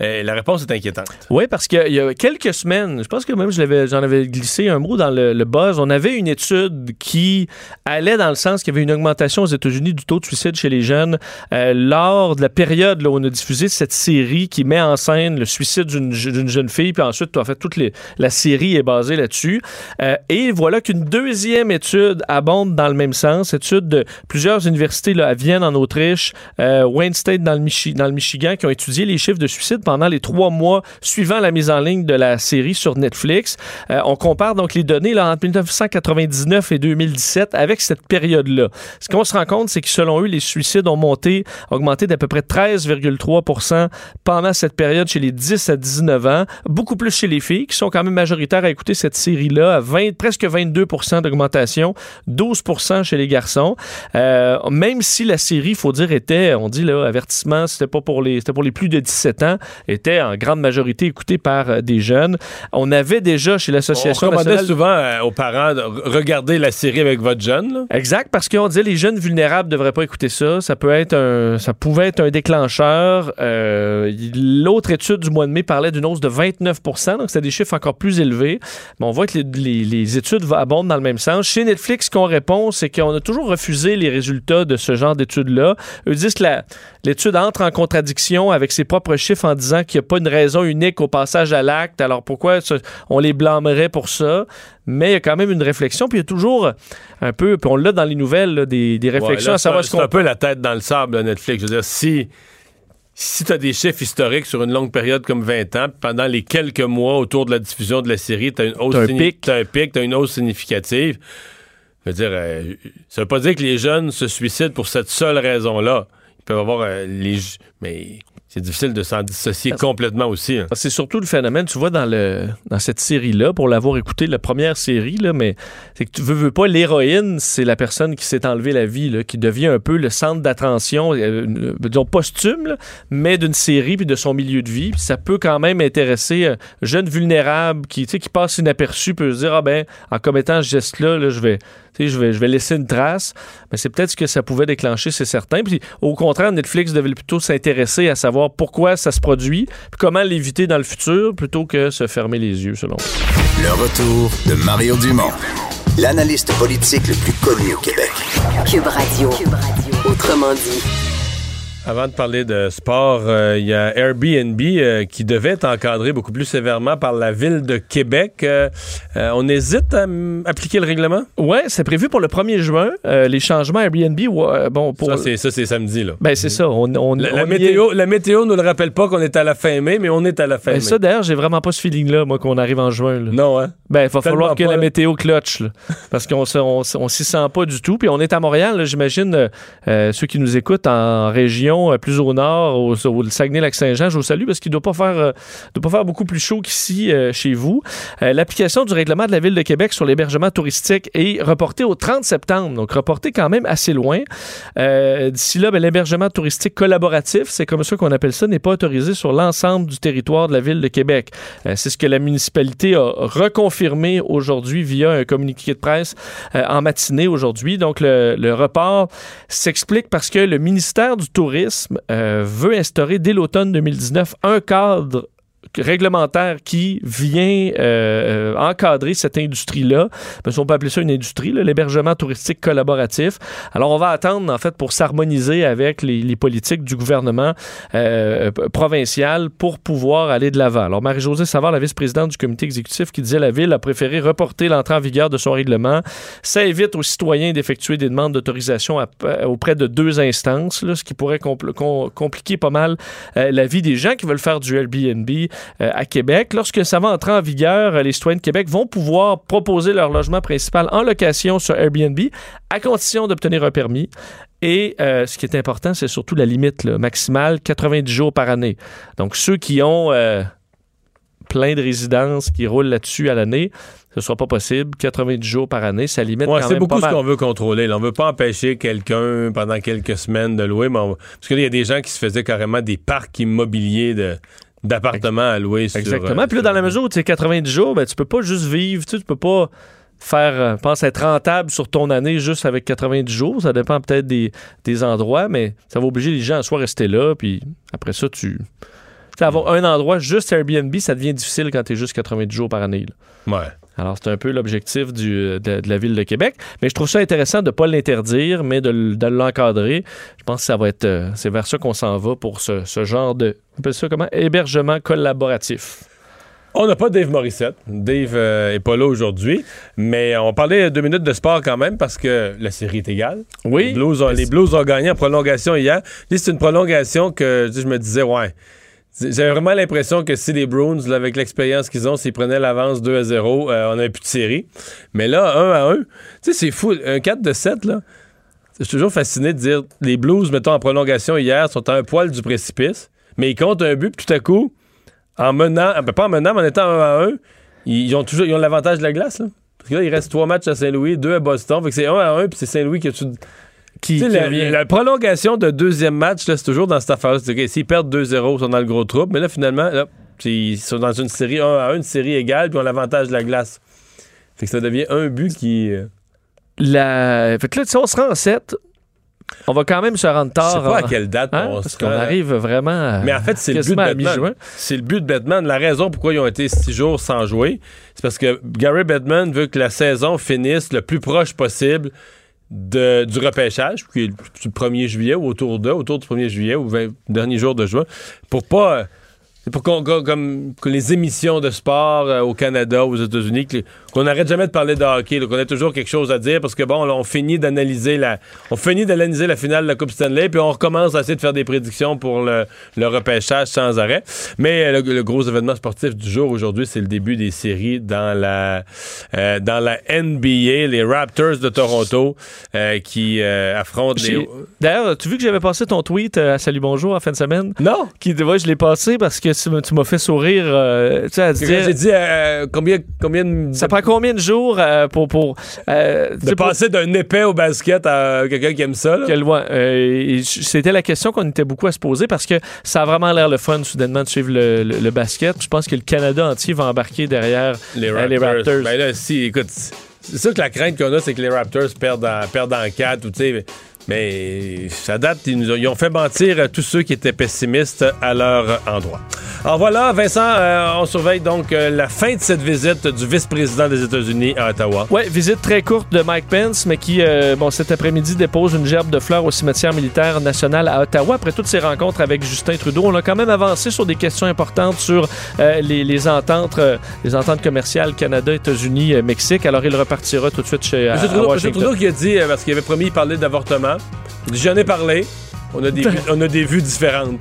Euh, la réponse est inquiétante. Oui, parce qu'il y a quelques semaines, je pense que même j'en avais glissé un mot dans le, buzz, on avait une étude qui allait dans le sens qu'il y avait une augmentation aux États-Unis du taux de suicide chez les jeunes euh, lors de la période où on a diffusé cette série qui met en scène le suicide d'une je- d'une jeune fille, puis ensuite, en fait, toute la série est basée là-dessus. Euh, et voilà qu'une deuxième étude abonde dans le même sens, étude de plusieurs universités là, à Vienne en Autriche, euh, Wayne State dans le, Michi- dans le Michigan, qui ont étudié les chiffres de suicide pendant les trois mois suivant la mise en ligne de la série sur Netflix. Euh, on compare donc les données là, entre 1999 et 2017 avec cette période-là. Ce qu'on se rend compte, c'est que selon eux, les suicides ont monté, augmenté d'à peu près 13,3% pendant cette période chez les 10 à 19 ans, beaucoup plus chez les filles qui sont quand même majoritaires à écouter cette série-là, à 20, presque 22 d'augmentation, 12 chez les garçons. Euh, même si la série, faut dire, était, on dit là, avertissement, c'était pas pour les, c'était pour les plus de 17 ans, était en grande majorité écoutée par euh, des jeunes. On avait déjà chez l'association On recommandait nationale souvent euh, aux parents de regarder la série avec votre jeune. là. Exact, parce qu'on disait les jeunes vulnérables ne devraient pas écouter ça. Ça peut être un, ça pouvait être un déclencheur. Euh, L'autre étude du mois de mai parlait d'une hausse de 29 donc c'est des chiffres encore plus élevés. Mais on voit que les, les- les études abondent dans le même sens. Chez Netflix, ce qu'on répond, c'est qu'on a toujours refusé les résultats de ce genre d'études-là. Eux disent que l'étude entre en contradiction avec ses propres chiffres en disant qu'il n'y a pas une raison unique au passage à l'acte. Alors pourquoi ce- on les blâmerait pour ça? Mais il y a quand même une réflexion, puis il y a toujours un peu, puis on l'a dans les nouvelles, là, des, des réflexions Ouais, là, à savoir ce qu'on C'est un peu la tête dans le sable, là, Netflix. Je veux dire, si, si tu as des chiffres historiques sur une longue période comme 20 ans, pendant les quelques mois autour de la diffusion de la série, tu as une hausse un pic. une hausse significative. Je veux dire, euh, ça veut pas dire que les jeunes se suicident pour cette seule raison-là. Ils peuvent avoir euh, les. Mais c'est difficile de s'en dissocier complètement aussi. hein. C'est surtout le phénomène, tu vois, dans, le, dans cette série-là, pour l'avoir écouté, la première série, là, mais c'est que tu veux, veux pas, l'héroïne, c'est la personne qui s'est enlevé la vie, là, qui devient un peu le centre d'attention, euh, disons posthume, là, mais d'une série puis de son milieu de vie. Puis ça peut quand même intéresser un jeune vulnérable qui, tu sais, qui passe inaperçu, peut se dire, ah ben, en commettant ce geste-là, là, je vais. Je vais, je vais laisser une trace, mais c'est peut-être ce que ça pouvait déclencher, c'est certain. Puis au contraire, Netflix devait plutôt s'intéresser à savoir pourquoi ça se produit, puis comment l'éviter dans le futur, plutôt que se fermer les yeux, selon moi. Le retour de Mario Dumont, l'analyste politique le plus connu au Québec. Cube Radio. Autrement dit. Avant de parler de sport, euh, il y a Airbnb euh, qui devait être encadré beaucoup plus sévèrement par la ville de Québec. Euh, on hésite à appliquer le règlement? Ouais, c'est prévu pour le 1er juin. Les changements Airbnb, bon, pour. Ça, c'est, ça, c'est samedi. Là. Ben, c'est ça. On, on- La, on la y météo, la météo nous le rappelle pas qu'on est à la fin mai, mais on est à la fin Ben, mai. ça, d'ailleurs, j'ai vraiment pas ce feeling-là, moi, qu'on arrive en juin. là. non, hein? Ben, il va Tellement falloir que pas, la là. météo clutch, là. parce qu'on on, s'y sent pas du tout. Puis on est à Montréal, j'imagine, ceux qui nous écoutent en région euh, plus au nord, au, Saguenay-Lac-Saint-Jean, je vous salue parce qu'il faire, euh, doit pas faire beaucoup plus chaud qu'ici euh, chez vous. L'application du règlement de la Ville de Québec sur l'hébergement touristique est reportée au 30 septembre, donc reportée quand même assez loin. D'ici là, ben, l'hébergement touristique collaboratif, c'est comme ça qu'on appelle ça, n'est pas autorisé sur l'ensemble du territoire de la Ville de Québec. C'est ce que la municipalité a reconfirmé aujourd'hui via un communiqué de presse en matinée aujourd'hui. Donc, le report s'explique parce que le ministère du Tourisme euh, veut instaurer dès l'automne 2019 un cadre réglementaire qui vient euh, euh, encadrer cette industrie-là. Parce qu'on peut appeler ça une industrie, l'hébergement touristique collaboratif. Alors, on va attendre, en fait, pour s'harmoniser avec les, politiques du gouvernement euh, provincial pour pouvoir aller de l'avant. Alors, Marie-Josée Savard, la vice-présidente du comité exécutif, qui disait la Ville a préféré reporter l'entrée en vigueur de son règlement. Ça évite aux citoyens d'effectuer des demandes d'autorisation auprès de deux instances, ce qui pourrait compl- com- compliquer pas mal la vie des gens qui veulent faire du Airbnb à Québec. Lorsque ça va entrer en vigueur, euh, les citoyens de Québec vont pouvoir proposer leur logement principal en location sur Airbnb à condition d'obtenir un permis. Et euh, ce qui est important, c'est surtout la limite là, maximale, 90 jours par année. Donc ceux qui ont euh, plein de résidences qui roulent là-dessus à l'année, ce ne sera pas possible. 90 jours par année, ça limite Ouais, quand c'est même beaucoup pas ce qu'on veut contrôler. là. On veut pas empêcher quelqu'un pendant quelques semaines de louer, mais on- parce qu'il y a des gens qui se faisaient carrément des parcs immobiliers de d'appartements à louer. Exactement. euh, Puis là, dans la mesure où tu es 90 jours, ben, tu peux pas juste vivre, tu sais, tu peux pas faire, euh, pense être rentable sur ton année juste avec 90 jours. Ça dépend peut-être des, des endroits, mais ça va obliger les gens à soit rester là, puis après ça, tu... tu sais, avoir un endroit juste Airbnb, ça devient difficile quand tu es juste 90 jours par année. là. Ouais. Alors, c'est un peu l'objectif de, de la Ville de Québec. Mais je trouve ça intéressant de ne pas l'interdire, mais de, de l'encadrer. Je pense que ça va être. euh, c'est vers ça qu'on s'en va pour ce, ce genre de. On appelle ça comment? Hébergement collaboratif. On n'a pas Dave Morissette. Dave euh, est pas là aujourd'hui, mais on parlait deux minutes de sport quand même parce que la série est égale. Oui. Les Blues ont, les Blues ont gagné en prolongation hier. C'est une prolongation que je me disais, ouais. J'avais vraiment l'impression que si les Bruins, avec l'expérience qu'ils ont, s'ils prenaient l'avance 2 à 0, euh, on n'avait plus de série. Mais là, 1 à 1, tu sais, c'est fou. Un 4 de 7, là. Je suis toujours fasciné de dire les Blues, mettons, en prolongation hier, sont à un poil du précipice, mais ils comptent un but, puis tout à coup, en menant, ben, pas en menant, mais en étant 1 à 1, ils ont toujours l'avantage de la glace. Là. Parce que là, il reste trois matchs à Saint-Louis, deux à Boston. Fait que c'est 1 à 1, puis c'est Saint-Louis qui a. Qui, qui la, prolongation de deuxième match, c'est toujours dans cette affaire-là. C'est, OK, S'ils perdent 2-0, ils sont dans le gros trouble. Mais là, finalement, là, ils sont dans une série 1 à 1, une série égale, puis ont l'avantage de la glace. Fait que ça devient un but qui. euh, La... Fait que là, sais, on se rend en 7. On va quand même se rendre Je tard. sais pas à quelle date hein, on parce qu'on arrive vraiment à- Mais en fait, c'est le but de mi-juin. C'est le but de Bettman. La raison pourquoi ils ont été six jours sans jouer, c'est parce que Gary Bettman veut que la saison finisse le plus proche possible de, du repêchage, qui est le le 1er juillet ou autour de, autour du 1er juillet ou 20 dernier jour de juin, pour pas. C'est pour qu'on, comme, que les émissions de sport euh, au Canada, aux États-Unis, qu'on n'arrête jamais de parler de hockey, qu'on ait toujours quelque chose à dire, parce que bon, là, on finit d'analyser la, on finit d'analyser la finale de la Coupe Stanley, puis on recommence à essayer de faire des prédictions pour le, le repêchage sans arrêt. Mais euh, le, le gros événement sportif du jour aujourd'hui, c'est le début des séries dans la, euh, dans la NBA, les Raptors de Toronto qui affrontent les. D'ailleurs, tu as vu que j'avais passé ton tweet à Salut Bonjour en fin de semaine? Non! Qui, ouais, je l'ai passé parce que tu m'as- tu m'as fait sourire. euh, tu sais, à Quand dire- J'ai dit euh, combien, combien de, Ça prend combien de jours euh, pour. pour euh, de pour- passer d'un épais au basket à quelqu'un qui aime ça. C'était la question qu'on était beaucoup à se poser parce que ça a vraiment l'air le fun, soudainement, de suivre le, le- le basket. Je pense que le Canada entier va embarquer derrière Les Raptors. les Raptors. Ben là, si, écoute, c'est sûr que la crainte qu'on a, c'est que les Raptors perdent en, perdent en 4 ou tu sais. Mais ça date, ils, nous ont, ils ont fait mentir à tous ceux qui étaient pessimistes à leur endroit. Alors voilà, Vincent, euh, on surveille donc euh, la fin de cette visite du vice-président des États-Unis à Ottawa. Ouais, visite très courte de Mike Pence, mais qui, euh, bon, cet après-midi, dépose une gerbe de fleurs au cimetière militaire national à Ottawa. Après toutes ces rencontres avec Justin Trudeau, on a quand même avancé sur des questions importantes sur les, les ententes, les ententes commerciales Canada, États-Unis, Mexique. Alors, il repartira tout de suite chez M. à Trudeau, M. Trudeau qui a dit, parce qu'il avait promis de parler d'avortement, il dit J'en ai parlé. On a des, vues- on a des vues différentes.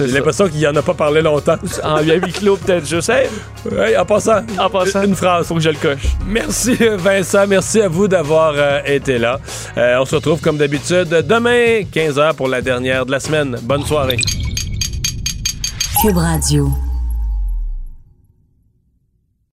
J'ai l'impression qu'il en a pas parlé longtemps. En huis clos, peut-être, je sais. Ouais, en passant. En passant. Une phrase. Faut que je le coche. Merci Vincent, merci à vous d'avoir euh, été là. Euh, on se retrouve comme d'habitude demain, 15h pour la dernière de la semaine. Bonne soirée. Cube Radio.